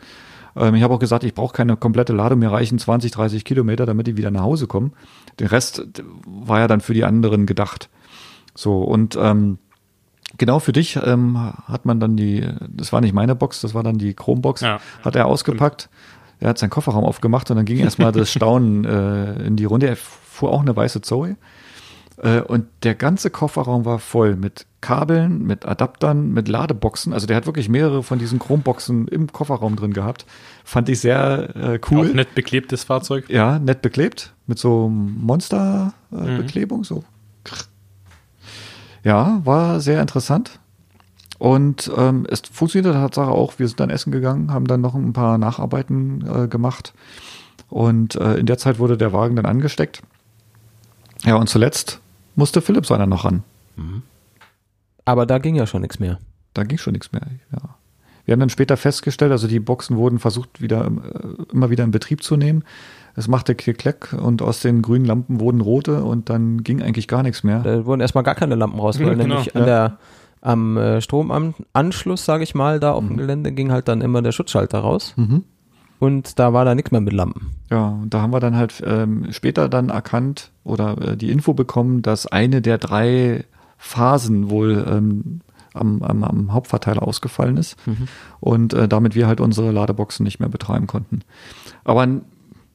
Speaker 2: Ähm, ich habe auch gesagt, ich brauche keine komplette Ladung, mir reichen 20, 30 Kilometer, damit die wieder nach Hause kommen. Der Rest war ja dann für die anderen gedacht. So, und ähm, Genau für dich ähm, hat man dann die, das war nicht meine Box, das war dann die Chromebox, ja, hat er ausgepackt, er hat seinen Kofferraum aufgemacht und dann ging erstmal das Staunen äh, in die Runde. Er fuhr auch eine weiße Zoe. Äh, und der ganze Kofferraum war voll mit Kabeln, mit Adaptern, mit Ladeboxen. Also der hat wirklich mehrere von diesen Chromeboxen im Kofferraum drin gehabt. Fand ich sehr äh, cool. Auch
Speaker 3: nett beklebtes Fahrzeug.
Speaker 2: Ja, nett beklebt. Mit so Monsterbeklebung. Äh, mhm. So. Ja, war sehr interessant. Und ähm, es funktioniert Tatsache auch. Wir sind dann essen gegangen, haben dann noch ein paar Nacharbeiten äh, gemacht. Und äh, in der Zeit wurde der Wagen dann angesteckt. Ja, und zuletzt musste Philipp seiner noch ran. Mhm.
Speaker 1: Aber da ging ja schon nichts mehr.
Speaker 2: Da ging schon nichts mehr, ja. Wir haben dann später festgestellt, also die Boxen wurden versucht, wieder, äh, immer wieder in Betrieb zu nehmen. Es machte Klick und aus den grünen Lampen wurden rote und dann ging eigentlich gar nichts mehr.
Speaker 1: Da wurden erstmal gar keine Lampen raus, weil genau. nämlich an ja. der am äh, Stromanschluss, sage ich mal, da auf mhm. dem Gelände ging halt dann immer der Schutzschalter raus. Mhm. Und da war da nichts mehr mit Lampen.
Speaker 2: Ja, und da haben wir dann halt ähm, später dann erkannt oder äh, die Info bekommen, dass eine der drei Phasen wohl ähm, am, am, am Hauptverteiler ausgefallen ist mhm. und äh, damit wir halt unsere Ladeboxen nicht mehr betreiben konnten. Aber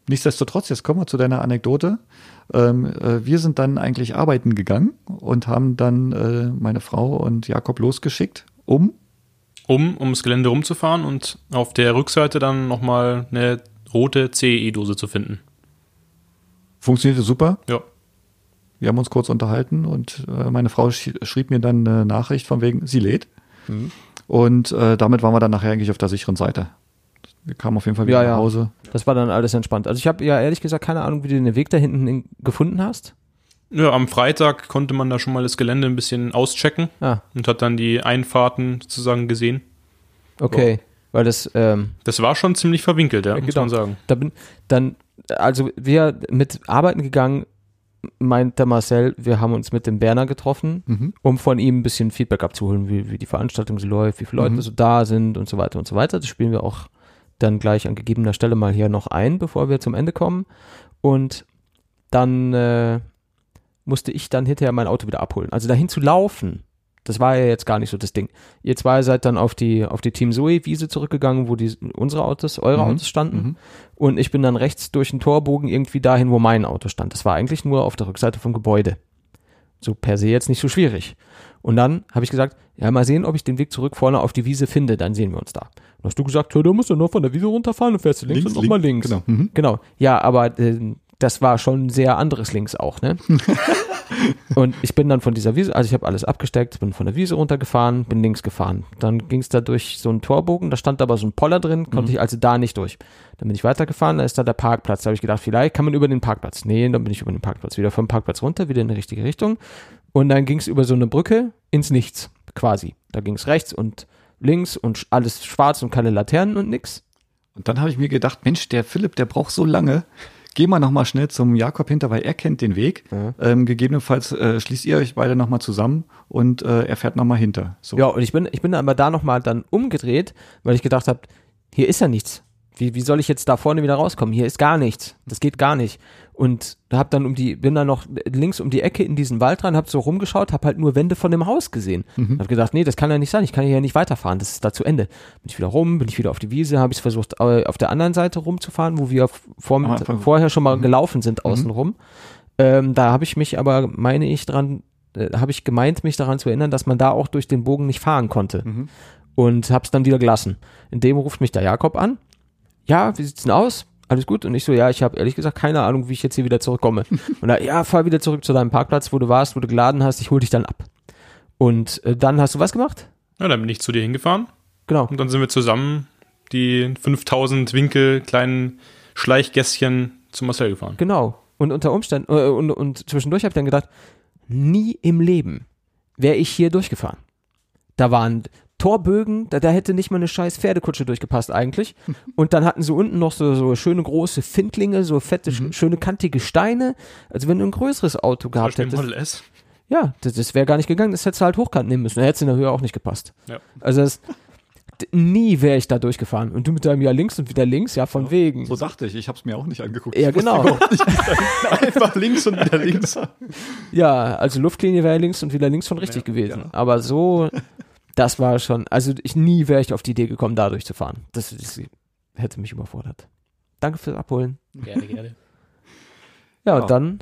Speaker 2: nichtsdestotrotz, jetzt kommen wir zu deiner Anekdote. Ähm, äh, wir sind dann eigentlich arbeiten gegangen und haben dann äh, meine Frau und Jakob losgeschickt, um
Speaker 3: um ums Gelände rumzufahren und auf der Rückseite dann nochmal eine rote CE-Dose zu finden.
Speaker 2: Funktionierte super.
Speaker 3: Ja.
Speaker 2: Wir haben uns kurz unterhalten und äh, meine Frau sch schrieb mir dann eine Nachricht von wegen, sie lädt. Mhm. Und äh, damit waren wir dann nachher eigentlich auf der sicheren Seite. Wir kamen auf jeden Fall wieder ja, nach Hause.
Speaker 1: Das war dann alles entspannt. Also ich habe ja ehrlich gesagt keine Ahnung, wie du den Weg da hinten gefunden hast.
Speaker 3: Ja, am Freitag konnte man da schon mal das Gelände ein bisschen auschecken ah. und hat dann die Einfahrten sozusagen gesehen.
Speaker 1: Okay, wow. weil das. Ähm,
Speaker 3: das war schon ziemlich verwinkelt, ja,
Speaker 1: muss genau. man sagen. Da bin, dann, also wir mit arbeiten gegangen, meint der Marcel, wir haben uns mit dem Berner getroffen, mhm. um von ihm ein bisschen Feedback abzuholen, wie, wie die Veranstaltung so läuft, wie viele Leute mhm. so da sind und so weiter und so weiter. Das spielen wir auch dann gleich an gegebener Stelle mal hier noch ein, bevor wir zum Ende kommen. Und dann äh, musste ich dann hinterher mein Auto wieder abholen. Also dahin zu laufen, das war ja jetzt gar nicht so das Ding. Ihr zwei seid dann auf die, auf die Team Zoe Wiese zurückgegangen, wo die, unsere Autos, eure mhm. Autos standen. Mhm. Und ich bin dann rechts durch den Torbogen irgendwie dahin, wo mein Auto stand. Das war eigentlich nur auf der Rückseite vom Gebäude. So per se jetzt nicht so schwierig. Und dann habe ich gesagt, ja, mal sehen, ob ich den Weg zurück vorne auf die Wiese finde, dann sehen wir uns da. Und hast du gesagt, du musst ja nur von der Wiese runterfahren und fährst du links, links und nochmal links. Genau. Mhm. genau. Ja, aber äh, das war schon ein sehr anderes links auch, ne? und ich bin dann von dieser Wiese, also ich habe alles abgesteckt, bin von der Wiese runtergefahren, bin links gefahren. Dann ging es da durch so einen Torbogen, da stand aber so ein Poller drin, konnte mhm. ich also da nicht durch. Dann bin ich weitergefahren, da ist da der Parkplatz. Da habe ich gedacht, vielleicht kann man über den Parkplatz. Nee, dann bin ich über den Parkplatz. Wieder vom Parkplatz runter, wieder in die richtige Richtung. Und dann ging es über so eine Brücke ins Nichts, quasi. Da ging es rechts und links und alles schwarz und keine Laternen und nix.
Speaker 2: Und dann habe ich mir gedacht, Mensch, der Philipp, der braucht so lange geh mal nochmal schnell zum Jakob hinter, weil er kennt den Weg. Ja. Ähm, gegebenenfalls äh, schließt ihr euch beide nochmal zusammen und äh, er fährt nochmal hinter.
Speaker 1: So. Ja, und ich bin, ich bin aber da nochmal dann umgedreht, weil ich gedacht habe, hier ist ja nichts. Wie, wie soll ich jetzt da vorne wieder rauskommen? Hier ist gar nichts. Das geht gar nicht. Und hab dann um die, bin dann noch links um die Ecke in diesen Wald rein, hab so rumgeschaut, hab halt nur Wände von dem Haus gesehen. Mhm. Hab gedacht, nee, das kann ja nicht sein, ich kann hier nicht weiterfahren, das ist da zu Ende. Bin ich wieder rum, bin ich wieder auf die Wiese, habe ich versucht, auf der anderen Seite rumzufahren, wo wir vor, ah, vorher schon mal mhm. gelaufen sind, außenrum. Mhm. Ähm, da habe ich mich aber, meine ich, dran, äh, habe ich gemeint, mich daran zu erinnern, dass man da auch durch den Bogen nicht fahren konnte. Mhm. Und hab's dann wieder gelassen. In dem ruft mich der Jakob an ja, wie sieht's denn aus? Alles gut? Und ich so, ja, ich habe ehrlich gesagt keine Ahnung, wie ich jetzt hier wieder zurückkomme. Und er, ja, fahr wieder zurück zu deinem Parkplatz, wo du warst, wo du geladen hast, ich hol dich dann ab. Und äh, dann hast du was gemacht?
Speaker 3: Ja, dann bin ich zu dir hingefahren.
Speaker 1: Genau.
Speaker 3: Und dann sind wir zusammen die 5000 Winkel kleinen Schleichgässchen zu Marcel gefahren.
Speaker 1: Genau. Und unter Umständen, äh, und, und zwischendurch habe ich dann gedacht, nie im Leben wäre ich hier durchgefahren. Da waren Torbögen, da, da hätte nicht mal eine scheiß Pferdekutsche durchgepasst eigentlich. Und dann hatten sie unten noch so, so schöne große Findlinge, so fette, mhm. schöne kantige Steine. Also wenn du ein größeres Auto gehabt hättest. Model S. Ja, das, das wäre gar nicht gegangen, das hättest du halt hochkant nehmen müssen. Da hätte es in der Höhe auch nicht gepasst. Ja. Also das, nie wäre ich da durchgefahren. Und du mit deinem ja links und wieder links, ja, von ja, wegen.
Speaker 2: So dachte ich, ich habe es mir auch nicht angeguckt.
Speaker 1: Ja, genau.
Speaker 2: Einfach links und wieder links.
Speaker 1: Ja, also Luftlinie wäre links und wieder links schon richtig ja, gewesen. Genau. Aber so, das war schon, also ich nie wäre ich auf die Idee gekommen, da durchzufahren. Das, das hätte mich überfordert. Danke fürs Abholen. Gerne, gerne. ja, und dann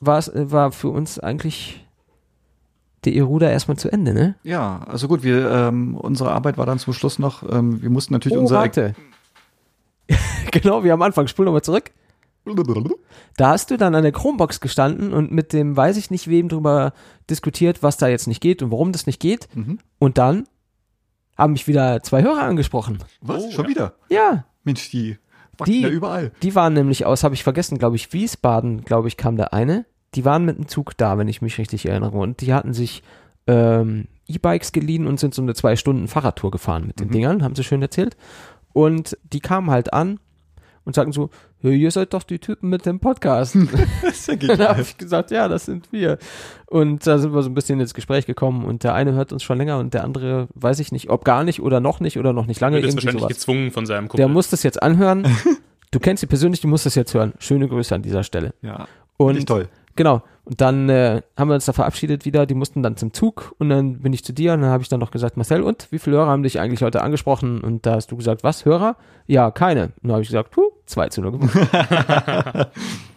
Speaker 1: war für uns eigentlich die Eruda erstmal zu Ende, ne?
Speaker 2: Ja, also gut, wir, ähm, unsere Arbeit war dann zum Schluss noch, ähm, wir mussten natürlich oh, unsere.
Speaker 1: Warte. genau, wie am Anfang. Spul nochmal zurück. Da hast du dann an der Chromebox gestanden und mit dem weiß ich nicht wem drüber diskutiert, was da jetzt nicht geht und warum das nicht geht. Mhm. Und dann haben mich wieder zwei Hörer angesprochen.
Speaker 2: Was? Oh, Schon ja. wieder?
Speaker 1: Ja.
Speaker 2: Mensch, die
Speaker 1: die, ja überall. Die waren nämlich aus, habe ich vergessen, glaube ich, Wiesbaden, glaube ich, kam der eine. Die waren mit dem Zug da, wenn ich mich richtig erinnere. Und die hatten sich ähm, E-Bikes geliehen und sind so eine zwei Stunden Fahrradtour gefahren mit den mhm. Dingern, haben sie schön erzählt. Und die kamen halt an und sagten so, ihr seid doch die Typen mit dem Podcast. das ist ja da habe ich gesagt, ja, das sind wir. Und da sind wir so ein bisschen ins Gespräch gekommen und der eine hört uns schon länger und der andere weiß ich nicht, ob gar nicht oder noch nicht oder noch nicht lange.
Speaker 3: Der ist wahrscheinlich sowas. gezwungen von seinem
Speaker 1: Kumpel. Der muss das jetzt anhören. du kennst sie persönlich, du musst das jetzt hören. Schöne Grüße an dieser Stelle.
Speaker 2: Ja.
Speaker 1: Und toll. Genau. Und dann äh, haben wir uns da verabschiedet wieder. Die mussten dann zum Zug und dann bin ich zu dir und dann habe ich dann noch gesagt, Marcel, und wie viele Hörer haben dich eigentlich heute angesprochen? Und da hast du gesagt, was, Hörer? Ja, keine. Und dann habe ich gesagt, puh, zwei zu 0 gewonnen.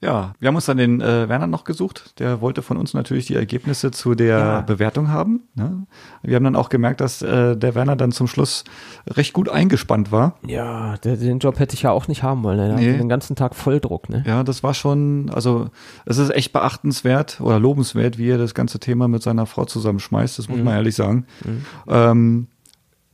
Speaker 2: Ja, wir haben uns dann den äh, Werner noch gesucht. Der wollte von uns natürlich die Ergebnisse zu der ja. Bewertung haben. Ne? Wir haben dann auch gemerkt, dass äh, der Werner dann zum Schluss recht gut eingespannt war.
Speaker 1: Ja, der, den Job hätte ich ja auch nicht haben wollen. Ne? Nee. Den ganzen Tag Volldruck. Ne?
Speaker 2: Ja, das war schon, also es ist echt beachtenswert oder lobenswert, wie er das ganze Thema mit seiner Frau zusammenschmeißt. Das muss mhm. man ehrlich sagen. Mhm. Ähm,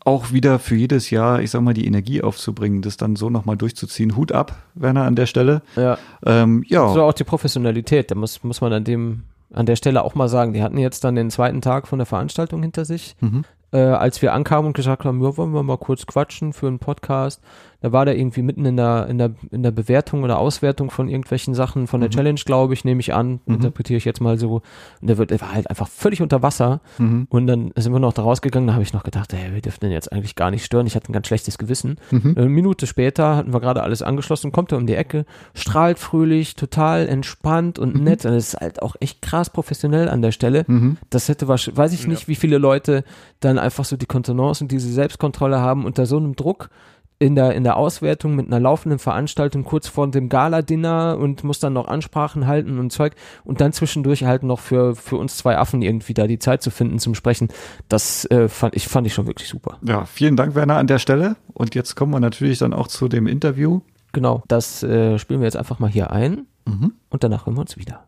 Speaker 2: auch wieder für jedes Jahr, ich sag mal, die Energie aufzubringen, das dann so nochmal durchzuziehen. Hut ab, Werner, an der Stelle.
Speaker 1: Ja. Ähm, ja. So auch die Professionalität, da muss, muss man an dem, an der Stelle auch mal sagen, die hatten jetzt dann den zweiten Tag von der Veranstaltung hinter sich. Mhm. Äh, als wir ankamen und gesagt haben, ja, wollen wir mal kurz quatschen für einen Podcast, da war der irgendwie mitten in der, in der, in der Bewertung oder Auswertung von irgendwelchen Sachen von der mhm. Challenge, glaube ich, nehme ich an, mhm. interpretiere ich jetzt mal so. Und der, wird, der war halt einfach völlig unter Wasser. Mhm. Und dann sind wir noch da rausgegangen, da habe ich noch gedacht, hey, wir dürfen den jetzt eigentlich gar nicht stören. Ich hatte ein ganz schlechtes Gewissen. Mhm. Eine Minute später hatten wir gerade alles angeschlossen, kommt er um die Ecke, strahlt fröhlich, total entspannt und mhm. nett. Und das ist halt auch echt krass professionell an der Stelle. Mhm. Das hätte wahrscheinlich, weiß ich nicht, ja. wie viele Leute dann einfach so die Kontenance und diese Selbstkontrolle haben unter so einem Druck in der, in der Auswertung mit einer laufenden Veranstaltung kurz vor dem Gala-Dinner und muss dann noch Ansprachen halten und Zeug und dann zwischendurch halt noch für, für uns zwei Affen irgendwie da die Zeit zu finden zum Sprechen. Das äh, fand, ich, fand ich schon wirklich super.
Speaker 2: Ja, vielen Dank, Werner, an der Stelle. Und jetzt kommen wir natürlich dann auch zu dem Interview.
Speaker 1: Genau, das äh, spielen wir jetzt einfach mal hier ein mhm. und danach hören wir uns wieder.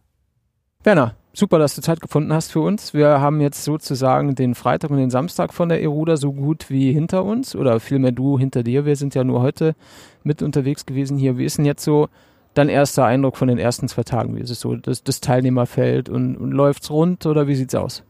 Speaker 1: Werner, super, dass du Zeit gefunden hast für uns. Wir haben jetzt sozusagen den Freitag und den Samstag von der Eruda so gut wie hinter uns oder vielmehr du hinter dir. Wir sind ja nur heute mit unterwegs gewesen hier. Wie ist denn jetzt so dein erster Eindruck von den ersten zwei Tagen? Wie ist es so, das, das Teilnehmerfeld und, und läuft's rund oder wie sieht's aus?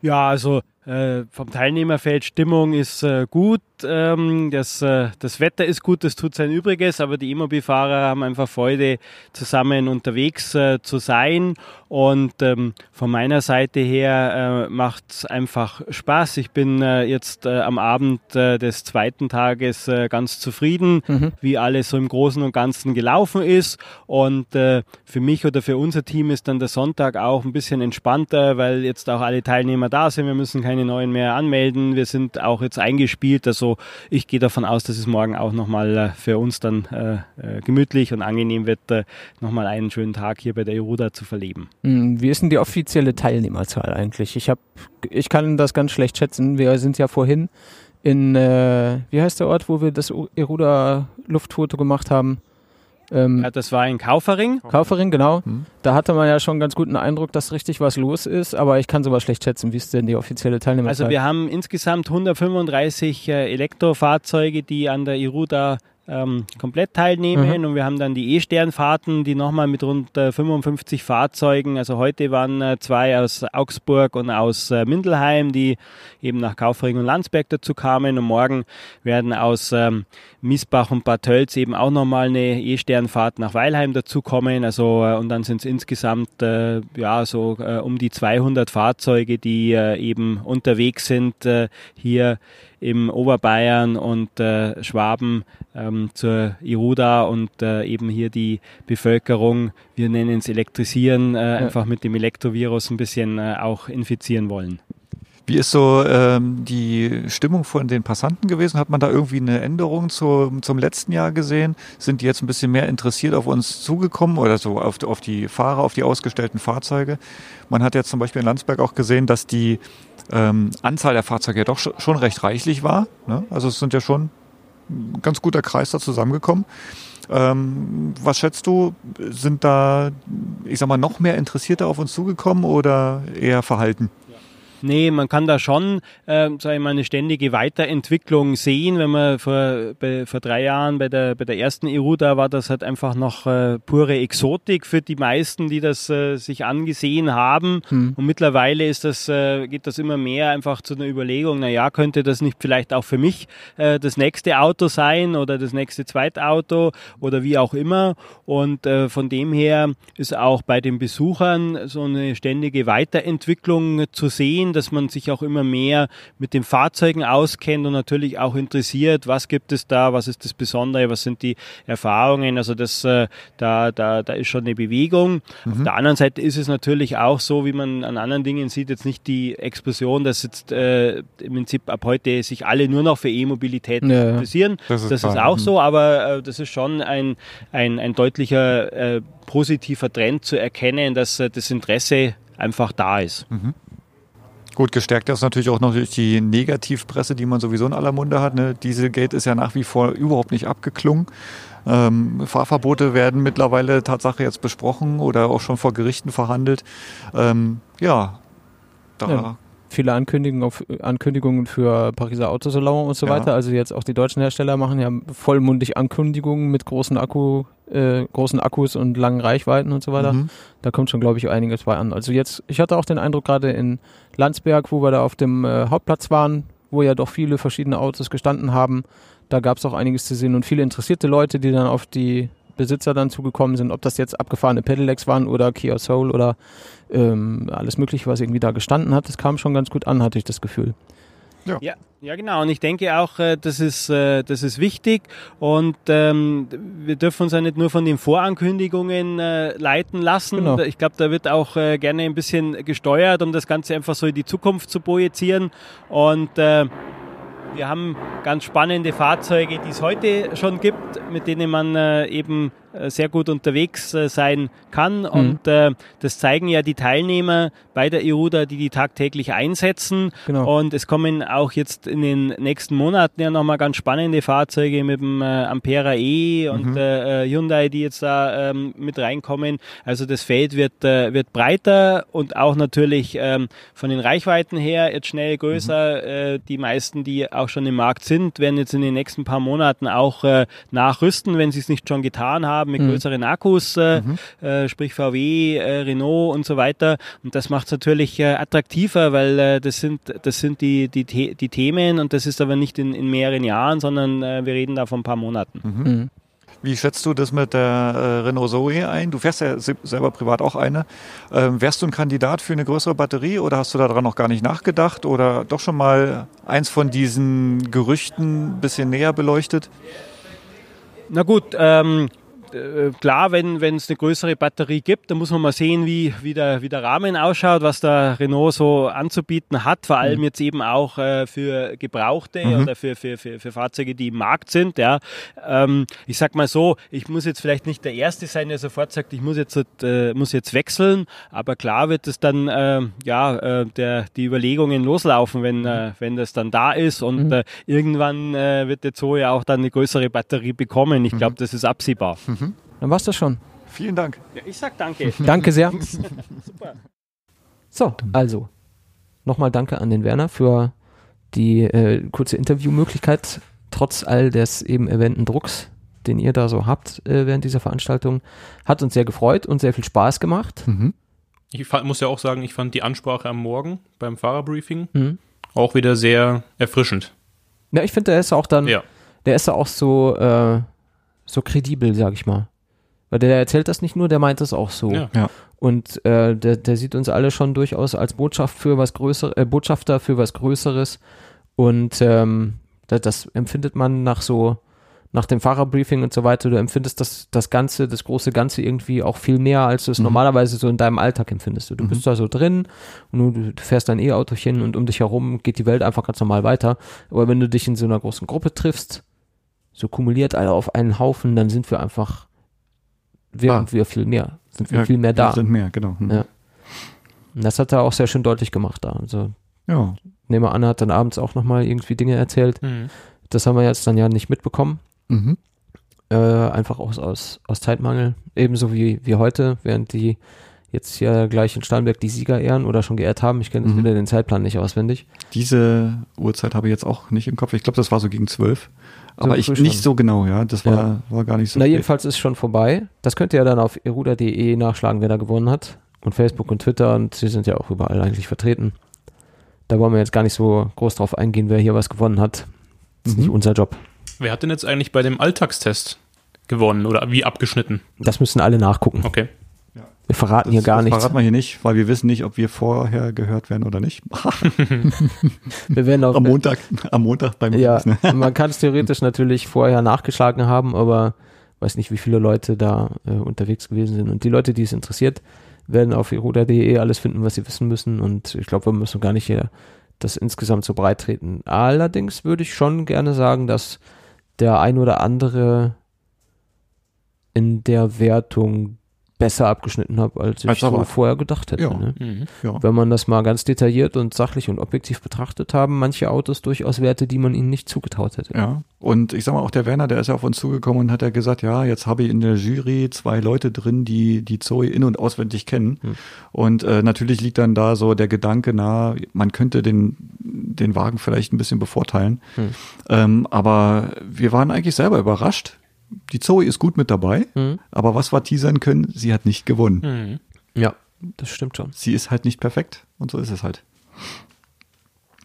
Speaker 4: Ja, also äh, vom Teilnehmerfeld Stimmung ist äh, gut, ähm, das, äh, das Wetter ist gut, das tut sein Übriges, aber die E-Mobil-Fahrer haben einfach Freude, zusammen unterwegs äh, zu sein. Und ähm, von meiner Seite her äh, macht es einfach Spaß. Ich bin äh, jetzt am Abend des zweiten Tages ganz zufrieden, mhm. wie alles so im Großen und Ganzen gelaufen ist. Und für mich oder für unser Team ist dann der Sonntag auch ein bisschen entspannter, weil jetzt auch alle Teilnehmer da sind. Wir müssen keine neuen mehr anmelden. Wir sind auch jetzt eingespielt. Also ich gehe davon aus, dass es morgen auch nochmal äh, für uns dann äh, äh, gemütlich und angenehm wird, äh, nochmal einen schönen Tag hier bei der Eruda zu verleben.
Speaker 1: Hm, wie ist denn die offizielle Teilnehmerzahl eigentlich? Ich, hab, ich kann das ganz schlecht schätzen. Wir sind ja vorhin in, äh, wie heißt der Ort, wo wir das Eruda Luftfoto gemacht haben?
Speaker 4: Ähm, ja, das war in Kaufering.
Speaker 1: Kaufering, genau. Mhm. Da hatte man ja schon ganz guten Eindruck, dass richtig was los ist, aber ich kann sowas schlecht schätzen. Wie ist denn die offizielle Teilnehmerzahl?
Speaker 4: Also wir haben insgesamt 135 äh, Elektrofahrzeuge, die an der Iruda ähm, komplett teilnehmen. Mhm. und wir haben dann die E-Sternfahrten, die nochmal mit rund äh, 55 Fahrzeugen, also heute waren äh, zwei aus Augsburg und aus äh, Mindelheim, die eben nach Kaufring und Landsberg dazu kamen. Und morgen werden aus ähm, Miesbach und Bad Tölz eben auch nochmal eine E-Sternfahrt nach Weilheim dazu kommen, also äh, und dann sind es insgesamt äh, ja so äh, um die 200 Fahrzeuge, die eben unterwegs sind hier im Oberbayern und äh, Schwaben ähm, zur Iruda und äh, eben hier die Bevölkerung, wir nennen es elektrisieren, äh, ja. einfach mit dem Elektrovirus ein bisschen äh, auch infizieren wollen.
Speaker 2: Wie ist so ähm, die Stimmung von den Passanten gewesen? Hat man da irgendwie eine Änderung zu, zum letzten Jahr gesehen? Sind die jetzt ein bisschen mehr interessiert auf uns zugekommen oder so auf, auf die Fahrer, auf die ausgestellten Fahrzeuge? Man hat jetzt zum Beispiel in Landsberg auch gesehen, dass die ähm, Anzahl der Fahrzeuge ja doch schon recht reichlich war. Ne? Also es sind ja schon ein ganz guter Kreis da zusammengekommen. Ähm, was schätzt du? Sind da, ich sag mal, noch mehr Interessierte auf uns zugekommen oder eher verhalten?
Speaker 4: Nee, man kann da schon, äh, sage ich mal, eine ständige Weiterentwicklung sehen. Wenn man vor, bei, vor drei Jahren bei der, bei der ersten EU da war, das halt einfach noch äh, pure Exotik für die meisten, die das äh, sich angesehen haben. Hm. Und mittlerweile ist das, äh, geht das immer mehr einfach zu einer Überlegung, na ja, könnte das nicht vielleicht auch für mich äh, das nächste Auto sein oder das nächste Zweitauto oder wie auch immer. Und äh, von dem her ist auch bei den Besuchern so eine ständige Weiterentwicklung zu sehen dass man sich auch immer mehr mit den Fahrzeugen auskennt und natürlich auch interessiert, was gibt es da, was ist das Besondere, was sind die Erfahrungen. Also das, äh, da, da, da ist schon eine Bewegung. Mhm. Auf der anderen Seite ist es natürlich auch so, wie man an anderen Dingen sieht, jetzt nicht die Explosion, dass jetzt äh, im Prinzip ab heute sich alle nur noch für E-Mobilität ja, interessieren. Das ist, das ist auch mhm. so, aber äh, das ist schon ein, ein, ein deutlicher äh, positiver Trend zu erkennen, dass äh, das Interesse einfach da ist. Mhm.
Speaker 2: Gut, gestärkt ist natürlich auch noch durch die Negativpresse, die man sowieso in aller Munde hat. Ne? Dieselgate ist ja nach wie vor überhaupt nicht abgeklungen. Ähm, Fahrverbote werden mittlerweile Tatsache jetzt besprochen oder auch schon vor Gerichten verhandelt. Ähm, ja, da ja.
Speaker 1: Viele Ankündigungen, auf, Ankündigungen für Pariser Autosalon und so ja. weiter. Also jetzt auch die deutschen Hersteller machen ja vollmundig Ankündigungen mit großen Akku, äh, großen Akkus und langen Reichweiten und so weiter. Mhm. Da kommt schon, glaube ich, einiges bei an. Also jetzt, ich hatte auch den Eindruck gerade in Landsberg, wo wir da auf dem äh, Hauptplatz waren, wo ja doch viele verschiedene Autos gestanden haben, da gab es auch einiges zu sehen und viele interessierte Leute, die dann auf die Besitzer dann zugekommen sind, ob das jetzt abgefahrene Pedelecs waren oder Kia Soul oder ähm, alles Mögliche, was irgendwie da gestanden hat. Das kam schon ganz gut an, hatte ich das Gefühl.
Speaker 4: Ja. ja. Ja, genau. Und ich denke auch, äh, das ist, äh, das ist wichtig. Und ähm, wir dürfen uns ja nicht nur von den Vorankündigungen äh, leiten lassen. Genau. Ich glaube, da wird auch äh, gerne ein bisschen gesteuert, um das Ganze einfach so in die Zukunft zu projizieren. Und äh, wir haben ganz spannende Fahrzeuge, die es heute schon gibt, mit denen man äh, eben sehr gut unterwegs äh, sein kann. Mhm. Und äh, das zeigen ja die Teilnehmer bei der EUDA, die die tagtäglich einsetzen. Genau. Und es kommen auch jetzt in den nächsten Monaten ja nochmal ganz spannende Fahrzeuge mit dem äh, Ampera E und mhm. äh, Hyundai, die jetzt da ähm, mit reinkommen. Also das Feld wird, äh, wird breiter und auch natürlich ähm, von den Reichweiten her jetzt schnell größer. Mhm. Äh, die meisten, die auch schon im Markt sind, werden jetzt in den nächsten paar Monaten auch äh, nachrüsten, wenn sie es nicht schon getan haben haben mit mhm. größeren Akkus, äh, mhm. äh, sprich VW, äh, Renault und so weiter. Und das macht es natürlich äh, attraktiver, weil äh, das sind, das sind die, die, die Themen und das ist aber nicht in, in mehreren Jahren, sondern äh, wir reden da von ein paar Monaten.
Speaker 2: Mhm. mhm. Wie schätzt du das mit der Renault Zoe ein? Du fährst ja selber privat auch eine. Ähm, wärst du ein Kandidat für eine größere Batterie oder hast du daran noch gar nicht nachgedacht oder doch schon mal eins von diesen Gerüchten ein bisschen näher beleuchtet?
Speaker 4: Na gut, ähm, äh, klar, wenn es eine größere Batterie gibt, dann muss man mal sehen, wie, wie, der, wie der Rahmen ausschaut, was der Renault so anzubieten hat, vor allem mhm. jetzt eben auch äh, für Gebrauchte mhm. oder für, für, für, für Fahrzeuge, die im Markt sind. Ja. Ähm, ich sag mal so, ich muss jetzt vielleicht nicht der Erste sein, der sofort sagt, ich muss jetzt, äh, muss jetzt wechseln, aber klar wird es dann, äh, ja, äh, der, die Überlegungen loslaufen, wenn, mhm. äh, wenn das dann da ist und mhm. äh, irgendwann äh, wird der ja auch dann eine größere Batterie bekommen. Ich glaube, mhm. das ist absehbar.
Speaker 1: Dann war's das schon.
Speaker 2: Vielen Dank.
Speaker 4: Ja, ich sag danke.
Speaker 1: danke sehr. Super. So, also nochmal danke an den Werner für die äh, kurze Interviewmöglichkeit, trotz all des eben erwähnten Drucks, den ihr da so habt äh, während dieser Veranstaltung. Hat uns sehr gefreut und sehr viel Spaß gemacht. Mhm.
Speaker 3: Ich muss ja auch sagen, ich fand die Ansprache am Morgen beim Fahrerbriefing mhm. auch wieder sehr erfrischend.
Speaker 1: Ja, ich finde, der ist auch dann, ja. der ist ja auch so, äh, so kredibel, sag ich mal. Weil der erzählt das nicht nur, der meint es auch so. Ja. ja. Und äh, der, der sieht uns alle schon durchaus als Botschaft für was Größeres, äh, Botschafter für was Größeres. Und ähm, das, das empfindet man nach so, nach dem Fahrerbriefing und so weiter, du empfindest das, das Ganze, das große Ganze irgendwie auch viel mehr, als du es mhm. normalerweise so in deinem Alltag empfindest. Du, du mhm. bist da so drin und du, du fährst dein E-Autochen und um dich herum geht die Welt einfach ganz normal weiter. Aber wenn du dich in so einer großen Gruppe triffst, so kumuliert alle auf einen Haufen, dann sind wir einfach, wir ah. wir viel mehr, sind wir ja, viel mehr da. Wir
Speaker 2: sind mehr, genau.
Speaker 1: Hm. Ja. Und das hat er auch sehr schön deutlich gemacht da. Also, ja. nehme an, er hat dann abends auch nochmal irgendwie Dinge erzählt. Mhm. Das haben wir jetzt dann ja nicht mitbekommen. Mhm. Äh, einfach aus, aus, aus Zeitmangel. Ebenso wie, wie heute, während die jetzt hier gleich in Starnberg die Sieger ehren oder schon geehrt haben. Ich kenne mhm. wieder den Zeitplan nicht auswendig.
Speaker 2: Diese Uhrzeit habe ich jetzt auch nicht im Kopf. Ich glaube, das war so gegen zwölf. Aber ich nicht so genau, ja. Das war, ja. war gar nicht so.
Speaker 1: Na, jedenfalls ist schon vorbei. Das könnt ihr ja dann auf eruda.de nachschlagen, wer da gewonnen hat. Und Facebook und Twitter und sie sind ja auch überall eigentlich vertreten. Da wollen wir jetzt gar nicht so groß drauf eingehen, wer hier was gewonnen hat. Das ist mhm. nicht unser Job.
Speaker 3: Wer hat denn jetzt eigentlich bei dem Alltagstest gewonnen oder wie abgeschnitten?
Speaker 1: Das müssen alle nachgucken.
Speaker 3: Okay.
Speaker 1: Wir verraten das, hier gar das nichts.
Speaker 2: verraten wir hier nicht, weil wir wissen nicht, ob wir vorher gehört werden oder nicht.
Speaker 1: wir werden auch
Speaker 2: am Montag, am Montag beim
Speaker 1: Ja, ne? man kann es theoretisch natürlich vorher nachgeschlagen haben, aber weiß nicht, wie viele Leute da äh, unterwegs gewesen sind. Und die Leute, die es interessiert, werden auf eruda.de alles finden, was sie wissen müssen. Und ich glaube, wir müssen gar nicht hier das insgesamt so breit treten. Allerdings würde ich schon gerne sagen, dass der ein oder andere in der Wertung besser abgeschnitten habe, als ich als so vorher gedacht hätte. Ja. Ne? Mhm. Ja. Wenn man das mal ganz detailliert und sachlich und objektiv betrachtet, haben manche Autos durchaus Werte, die man ihnen nicht zugetraut hätte.
Speaker 2: Ja, und ich sag mal, auch der Werner, der ist ja auf uns zugekommen und hat ja gesagt, ja, jetzt habe ich in der Jury zwei Leute drin, die die Zoe in- und auswendig kennen. Hm. Und äh, natürlich liegt dann da so der Gedanke nahe, man könnte den, den Wagen vielleicht ein bisschen bevorteilen. Hm. Ähm, aber wir waren eigentlich selber überrascht, die Zoe ist gut mit dabei, mhm. aber was wir teasern können, sie hat nicht gewonnen.
Speaker 1: Mhm. Ja, das stimmt schon.
Speaker 2: Sie ist halt nicht perfekt und so ist es halt.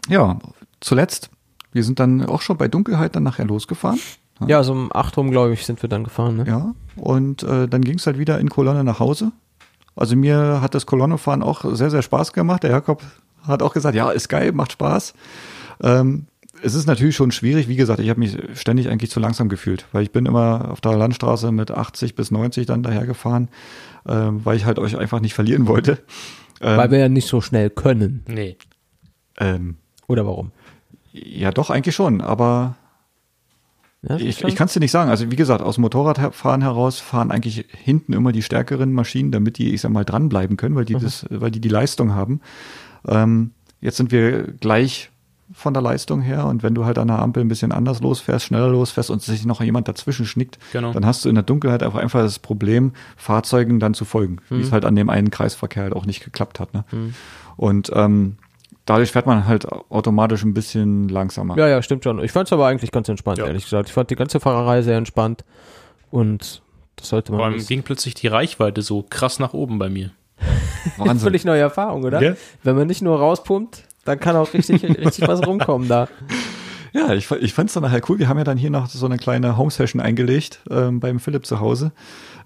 Speaker 2: Ja, zuletzt, wir sind dann auch schon bei Dunkelheit dann nachher losgefahren.
Speaker 1: Ja, ja so um 8 rum, glaube ich, sind wir dann gefahren. Ne?
Speaker 2: Ja, und äh, dann ging es halt wieder in Kolonne nach Hause. Also mir hat das Kolonnefahren auch sehr, sehr Spaß gemacht. Der Jakob hat auch gesagt, ja, ist geil, macht Spaß. Ähm, es ist natürlich schon schwierig. Wie gesagt, ich habe mich ständig eigentlich zu langsam gefühlt, weil ich bin immer auf der Landstraße mit 80 bis 90 dann dahergefahren, ähm, weil ich halt euch einfach nicht verlieren wollte.
Speaker 1: Ähm, weil wir ja nicht so schnell können.
Speaker 3: Nee.
Speaker 1: Ähm, Oder warum?
Speaker 2: Ja, doch, eigentlich schon, aber ja, ich, ich kann es dir nicht sagen. Also wie gesagt, aus dem Motorradfahren heraus fahren eigentlich hinten immer die stärkeren Maschinen, damit die, ich sag mal, dranbleiben können, weil die, mhm. das, weil die die Leistung haben. Ähm, jetzt sind wir gleich von der Leistung her. Und wenn du halt an der Ampel ein bisschen anders losfährst, schneller losfährst und sich noch jemand dazwischen schnickt, genau. dann hast du in der Dunkelheit auch einfach das Problem, Fahrzeugen dann zu folgen, mhm. wie es halt an dem einen Kreisverkehr halt auch nicht geklappt hat. Ne? Mhm. Und ähm, dadurch fährt man halt automatisch ein bisschen langsamer.
Speaker 1: Ja, ja, stimmt schon. Ich fand es aber eigentlich ganz entspannt, ja. ehrlich gesagt. Ich fand die ganze Fahrerei sehr entspannt und das sollte man.
Speaker 3: Vor allem ging plötzlich die Reichweite so krass nach oben bei mir.
Speaker 1: Wahnsinn. Völlig neue Erfahrung, oder? Ja. Wenn man nicht nur rauspumpt, dann kann auch richtig, richtig was rumkommen da.
Speaker 2: Ja, ich, ich fand es dann nachher cool. Wir haben ja dann hier noch so eine kleine Home-Session eingelegt ähm, beim Philipp zu Hause.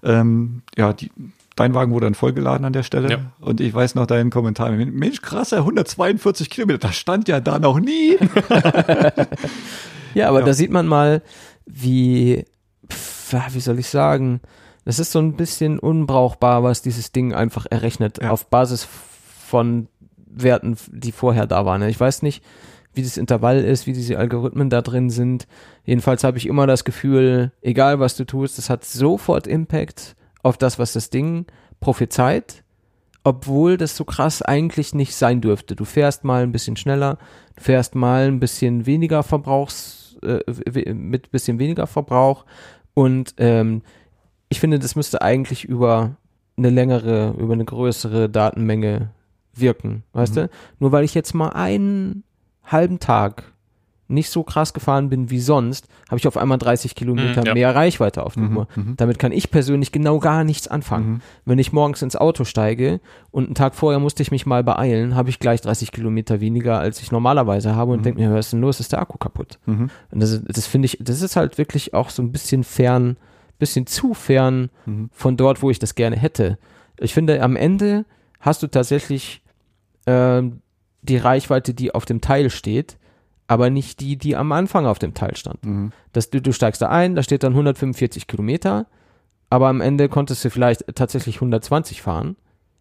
Speaker 2: Ähm, ja, die, dein Wagen wurde dann vollgeladen an der Stelle. Ja. Und ich weiß noch deinen Kommentar. Mensch, krasser, 142 Kilometer. Das stand ja da noch nie.
Speaker 1: ja, aber ja. da sieht man mal, wie, wie soll ich sagen, das ist so ein bisschen unbrauchbar, was dieses Ding einfach errechnet ja. auf Basis von Werten, die vorher da waren. Ich weiß nicht, wie das Intervall ist, wie diese Algorithmen da drin sind. Jedenfalls habe ich immer das Gefühl, egal was du tust, das hat sofort Impact auf das, was das Ding prophezeit, obwohl das so krass eigentlich nicht sein dürfte. Du fährst mal ein bisschen schneller, du fährst mal ein bisschen weniger Verbrauchs, äh, mit bisschen weniger Verbrauch und ähm, ich finde, das müsste eigentlich über eine längere, über eine größere Datenmenge wirken, weißt mhm. du? Nur weil ich jetzt mal einen halben Tag nicht so krass gefahren bin wie sonst, habe ich auf einmal 30 Kilometer mhm, ja. mehr Reichweite auf der mhm, Uhr. Mhm. Damit kann ich persönlich genau gar nichts anfangen. Mhm. Wenn ich morgens ins Auto steige und einen Tag vorher musste ich mich mal beeilen, habe ich gleich 30 Kilometer weniger, als ich normalerweise habe und mhm. denke mir, was ist denn los, ist der Akku kaputt? Mhm. Und das, das finde ich, das ist halt wirklich auch so ein bisschen fern, bisschen zu fern von dort, wo ich das gerne hätte. Ich finde, am Ende hast du tatsächlich äh, die Reichweite, die auf dem Teil steht, aber nicht die, die am Anfang auf dem Teil stand. Mhm. Das, du, du steigst da ein, da steht dann 145 Kilometer, aber am Ende konntest du vielleicht tatsächlich 120 fahren.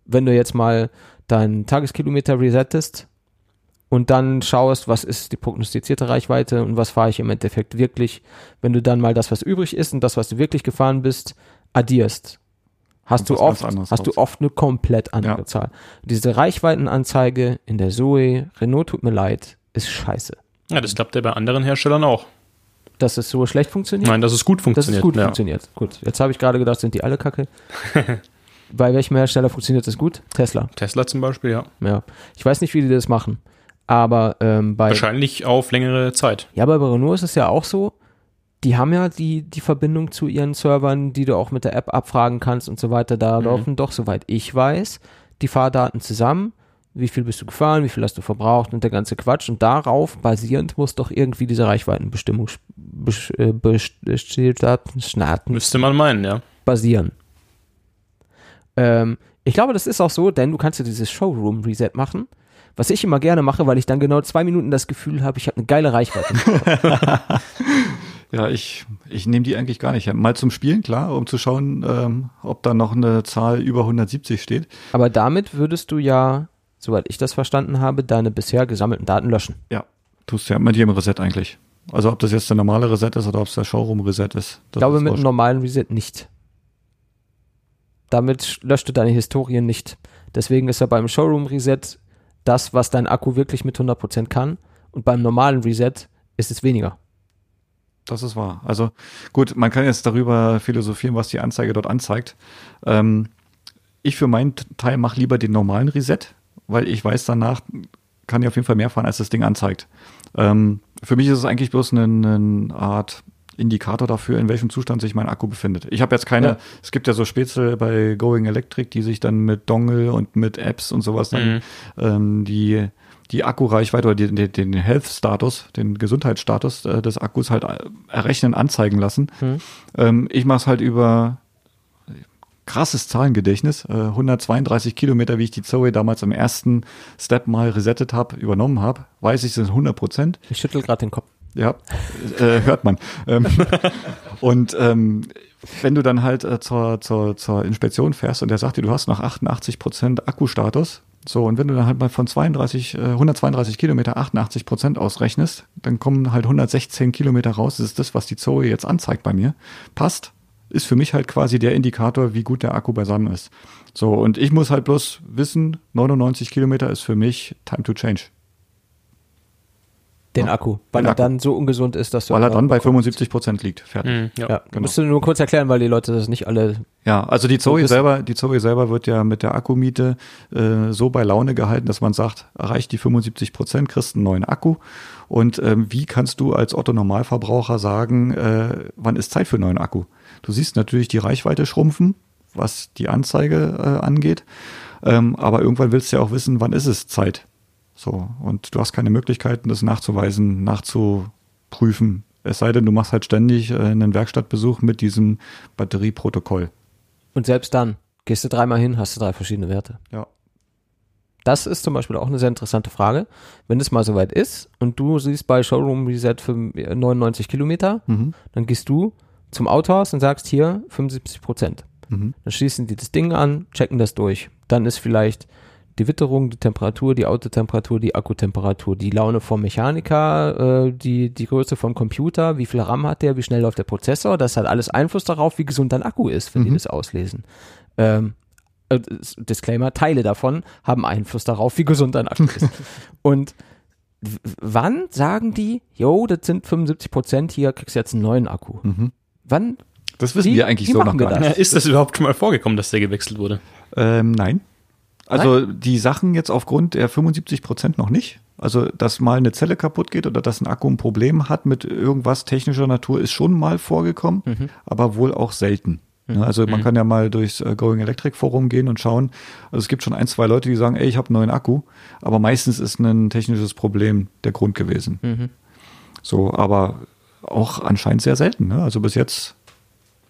Speaker 1: Wenn du jetzt mal deinen Tageskilometer resettest und dann schaust, was ist die prognostizierte Reichweite und was fahre ich im Endeffekt wirklich, wenn du dann mal das, was übrig ist und das, was du wirklich gefahren bist, addierst hast du oft, hast du oft eine komplett andere ja. Zahl. Diese Reichweitenanzeige in der Zoe, Renault tut mir leid, ist scheiße.
Speaker 3: Ja, das klappt ja bei anderen Herstellern auch.
Speaker 1: Dass es so schlecht funktioniert?
Speaker 3: Nein, dass es gut funktioniert. Dass es
Speaker 1: gut ja. funktioniert. Gut. Jetzt habe ich gerade gedacht, sind die alle kacke. bei welchem Hersteller funktioniert das gut? Tesla.
Speaker 3: Tesla zum Beispiel, ja.
Speaker 1: Ja. Ich weiß nicht, wie die das machen. Aber ähm, bei.
Speaker 3: Wahrscheinlich auf längere Zeit.
Speaker 1: Ja, aber bei Renault ist es ja auch so, die haben ja die, die Verbindung zu ihren Servern, die du auch mit der App abfragen kannst und so weiter. Da mhm. laufen doch, soweit ich weiß, die Fahrdaten zusammen. Wie viel bist du gefahren, wie viel hast du verbraucht und der ganze Quatsch. Und darauf basierend muss doch irgendwie diese Reichweitenbestimmung äh,
Speaker 3: Müsste man meinen, ja.
Speaker 1: Basieren. Ähm, ich glaube, das ist auch so, denn du kannst ja dieses Showroom-Reset machen. Was ich immer gerne mache, weil ich dann genau zwei Minuten das Gefühl habe, ich habe eine geile Reichweite.
Speaker 2: Ja, ich, ich nehme die eigentlich gar nicht. Mal zum Spielen, klar, um zu schauen, ähm, ob da noch eine Zahl über 170 steht.
Speaker 1: Aber damit würdest du ja, soweit ich das verstanden habe, deine bisher gesammelten Daten löschen.
Speaker 2: Ja, tust du ja mit jedem Reset eigentlich. Also ob das jetzt der normale Reset ist oder ob es der Showroom-Reset ist.
Speaker 1: Ich glaube mit einem normalen Reset nicht. damit löscht du deine Historien nicht. Deswegen ist er beim Showroom Reset das, was dein Akku wirklich mit 100% kann. Und beim normalen Reset ist es weniger.
Speaker 2: Das ist wahr. Also gut, man kann jetzt darüber philosophieren, was die Anzeige dort anzeigt. Ähm, ich für meinen Teil mache lieber den normalen Reset, weil ich weiß danach, kann ich auf jeden Fall mehr fahren, als das Ding anzeigt. Ähm, für mich ist es eigentlich bloß eine, eine, Art Indikator dafür, in welchem Zustand sich mein Akku befindet. Ich habe jetzt keine, ja. es gibt ja so Spätzle bei Going Electric, die sich dann mit Dongle und mit Apps und sowas dann mhm. ähm, die die Akkureichweite oder die, die, den Health-Status, den Gesundheitsstatus äh, des Akkus halt äh, errechnen, anzeigen lassen. Mhm. Ähm, ich mache es halt über krasses Zahlengedächtnis. Äh, 132 Kilometer, wie ich die Zoe damals im ersten Step mal resettet habe, übernommen habe, weiß ich, sind 100 Prozent.
Speaker 1: Ich schüttel gerade den Kopf.
Speaker 2: Ja, äh, hört man. ähm, und ähm, wenn du dann halt äh, zur, zur, zur Inspektion fährst und der sagt dir, du hast noch 88 Prozent Akkustatus, so, und wenn du dann halt mal von 32, äh, 132 Kilometer 88 Prozent ausrechnest, dann kommen halt 116 Kilometer raus. Das ist das, was die Zoe jetzt anzeigt bei mir. Passt. Ist für mich halt quasi der Indikator, wie gut der Akku beisammen ist. So, und ich muss halt bloß wissen, 99 Kilometer ist für mich Time to Change.
Speaker 1: Den Akku, weil Den er Akku. dann so ungesund ist, dass
Speaker 2: du. Weil er dann bei 75 Prozent liegt. Fertig.
Speaker 1: Mhm, ja, ja genau. musst du nur kurz erklären, weil die Leute das nicht alle.
Speaker 2: Ja, also die Zoe selber, die Zoe selber wird ja mit der Akkumiete äh, so bei Laune gehalten, dass man sagt, erreicht die 75 Prozent, kriegst einen neuen Akku. Und ähm, wie kannst du als Otto Normalverbraucher sagen, äh, wann ist Zeit für einen neuen Akku? Du siehst natürlich die Reichweite schrumpfen, was die Anzeige äh, angeht. Ähm, aber irgendwann willst du ja auch wissen, wann ist es Zeit so, und du hast keine Möglichkeiten, das nachzuweisen, nachzuprüfen. Es sei denn, du machst halt ständig äh, einen Werkstattbesuch mit diesem Batterieprotokoll.
Speaker 1: Und selbst dann, gehst du dreimal hin, hast du drei verschiedene Werte.
Speaker 2: Ja.
Speaker 1: Das ist zum Beispiel auch eine sehr interessante Frage. Wenn es mal soweit ist und du siehst bei Showroom Reset für 99 Kilometer, mhm. dann gehst du zum Autohaus und sagst hier 75 Prozent. Mhm. Dann schließen die das Ding an, checken das durch. Dann ist vielleicht die Witterung, die Temperatur, die Autotemperatur, die Akkutemperatur, die Laune vom Mechaniker, äh, die, die Größe vom Computer, wie viel RAM hat der, wie schnell läuft der Prozessor, das hat alles Einfluss darauf, wie gesund dein Akku ist, wenn mhm. die das auslesen. Ähm, äh, Disclaimer, Teile davon haben Einfluss darauf, wie gesund dein Akku ist. Und wann sagen die, yo, das sind 75 Prozent, hier kriegst du jetzt einen neuen Akku? Mhm. Wann?
Speaker 2: Das wissen wie, wir eigentlich so noch gar
Speaker 3: nicht. Ist das überhaupt schon mal vorgekommen, dass der gewechselt wurde?
Speaker 2: Ähm, nein. Also Nein? die Sachen jetzt aufgrund der 75 Prozent noch nicht. Also, dass mal eine Zelle kaputt geht oder dass ein Akku ein Problem hat mit irgendwas technischer Natur, ist schon mal vorgekommen, mhm. aber wohl auch selten. Mhm. Also man mhm. kann ja mal durchs äh, Going Electric Forum gehen und schauen. Also es gibt schon ein, zwei Leute, die sagen, ey, ich habe einen neuen Akku, aber meistens ist ein technisches Problem der Grund gewesen. Mhm. So, aber auch anscheinend sehr selten. Ne? Also bis jetzt,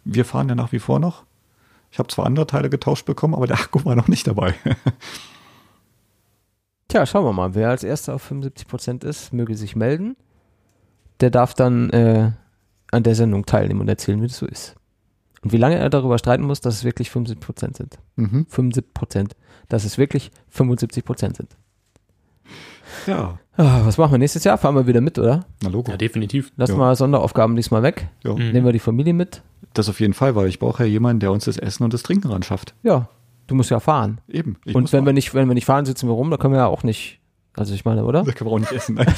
Speaker 2: wir fahren ja nach wie vor noch. Ich habe zwar andere Teile getauscht bekommen, aber der Akku war noch nicht dabei.
Speaker 1: Tja, schauen wir mal. Wer als erster auf 75% ist, möge sich melden. Der darf dann äh, an der Sendung teilnehmen und erzählen, wie das so ist. Und wie lange er darüber streiten muss, dass es wirklich 75% sind. Mhm. 75%. Dass es wirklich 75% sind.
Speaker 2: Ja.
Speaker 1: Ah, was machen wir nächstes Jahr? Fahren wir wieder mit, oder?
Speaker 3: Na Logo. Ja, definitiv.
Speaker 1: Lassen wir Sonderaufgaben diesmal weg. Ja. Mhm. Nehmen wir die Familie mit.
Speaker 2: Das auf jeden Fall, weil ich brauche ja jemanden, der uns das Essen und das Trinken ran schafft.
Speaker 1: Ja, du musst ja fahren.
Speaker 2: Eben.
Speaker 1: Und wenn wir nicht, wenn wir nicht fahren, sitzen wir rum, da können wir ja auch nicht. Also ich meine, oder?
Speaker 2: Da können wir auch nicht essen.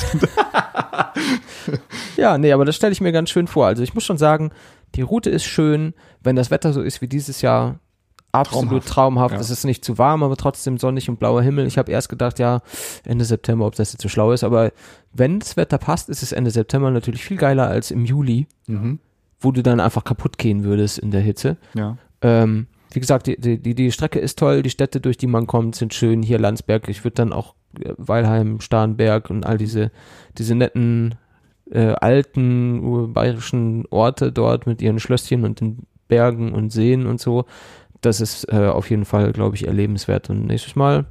Speaker 1: Ja, nee, aber das stelle ich mir ganz schön vor. Also ich muss schon sagen, die Route ist schön, wenn das Wetter so ist wie dieses Jahr. Absolut traumhaft. traumhaft. Ja. Es ist nicht zu warm, aber trotzdem sonnig und blauer Himmel. Ich habe erst gedacht, ja, Ende September, ob das jetzt so schlau ist. Aber wenn das Wetter passt, ist es Ende September natürlich viel geiler als im Juli. Mhm wo du dann einfach kaputt gehen würdest in der Hitze.
Speaker 2: Ja.
Speaker 1: Ähm, wie gesagt, die, die, die Strecke ist toll, die Städte, durch die man kommt, sind schön. Hier Landsberg, ich würde dann auch äh, Weilheim, Starnberg und all diese, diese netten äh, alten bayerischen Orte dort mit ihren Schlösschen und den Bergen und Seen und so. Das ist äh, auf jeden Fall, glaube ich, erlebenswert. Und nächstes Mal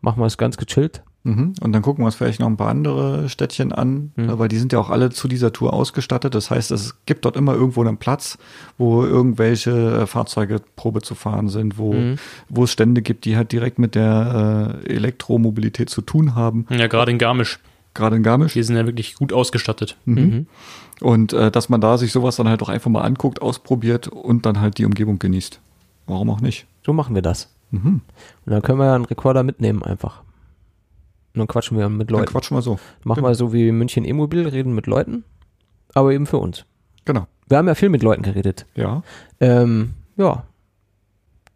Speaker 1: machen wir es ganz gechillt.
Speaker 2: Mhm. Und dann gucken wir uns vielleicht noch ein paar andere Städtchen an, mhm. weil die sind ja auch alle zu dieser Tour ausgestattet. Das heißt, es gibt dort immer irgendwo einen Platz, wo irgendwelche äh, Fahrzeuge Probe zu fahren sind, wo, mhm. wo es Stände gibt, die halt direkt mit der äh, Elektromobilität zu tun haben.
Speaker 3: Ja, gerade in Garmisch.
Speaker 2: Gerade in Garmisch.
Speaker 3: Die sind ja wirklich gut ausgestattet. Mhm.
Speaker 2: mhm. Und äh, dass man da sich sowas dann halt auch einfach mal anguckt, ausprobiert und dann halt die Umgebung genießt. Warum auch nicht?
Speaker 1: So machen wir das. Mhm. Und dann können wir ja einen Rekorder mitnehmen einfach. Und dann quatschen wir mit Leuten. Dann
Speaker 2: quatschen wir so.
Speaker 1: Machen genau. wir so wie München E-Mobil, reden mit Leuten, aber eben für uns.
Speaker 2: Genau.
Speaker 1: Wir haben ja viel mit Leuten geredet.
Speaker 2: Ja.
Speaker 1: Ähm, ja.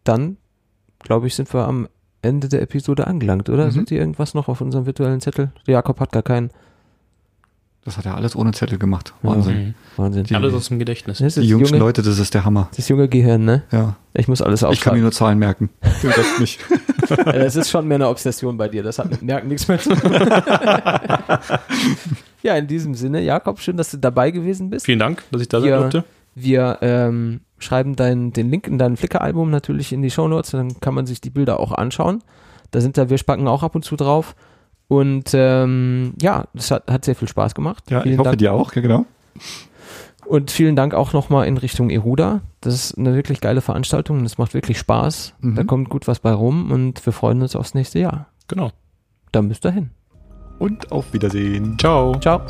Speaker 1: Dann, glaube ich, sind wir am Ende der Episode angelangt, oder? Mhm. Sind die irgendwas noch auf unserem virtuellen Zettel? Jakob hat gar keinen.
Speaker 2: Das hat er alles ohne Zettel gemacht. Wahnsinn. Mhm.
Speaker 3: Wahnsinn. Die, alles aus dem Gedächtnis.
Speaker 2: Die jüngsten junge, Leute, das ist der Hammer.
Speaker 1: Das junge Gehirn, ne?
Speaker 2: Ja.
Speaker 1: Ich muss alles aufschreiben.
Speaker 2: Ich kann mir nur Zahlen merken.
Speaker 1: Du das nicht. das ist schon mehr eine Obsession bei dir. Das hat mit Merken nichts mehr zu tun. ja, in diesem Sinne, Jakob, schön, dass du dabei gewesen bist.
Speaker 3: Vielen Dank, dass ich da sein durfte.
Speaker 1: Wir ähm, schreiben dein, den Link in dein Flickr-Album natürlich in die Shownotes, dann kann man sich die Bilder auch anschauen. Da sind da wir Spacken auch ab und zu drauf. Und ähm, ja, das hat, hat sehr viel Spaß gemacht.
Speaker 2: Ja, vielen ich hoffe
Speaker 1: Dank.
Speaker 2: dir auch, ja, genau.
Speaker 1: Und vielen Dank auch nochmal in Richtung Eruda. Das ist eine wirklich geile Veranstaltung und es macht wirklich Spaß. Mhm. Da kommt gut was bei rum und wir freuen uns aufs nächste Jahr.
Speaker 3: Genau.
Speaker 1: Dann bis dahin.
Speaker 2: Und auf Wiedersehen.
Speaker 1: Ciao. Ciao.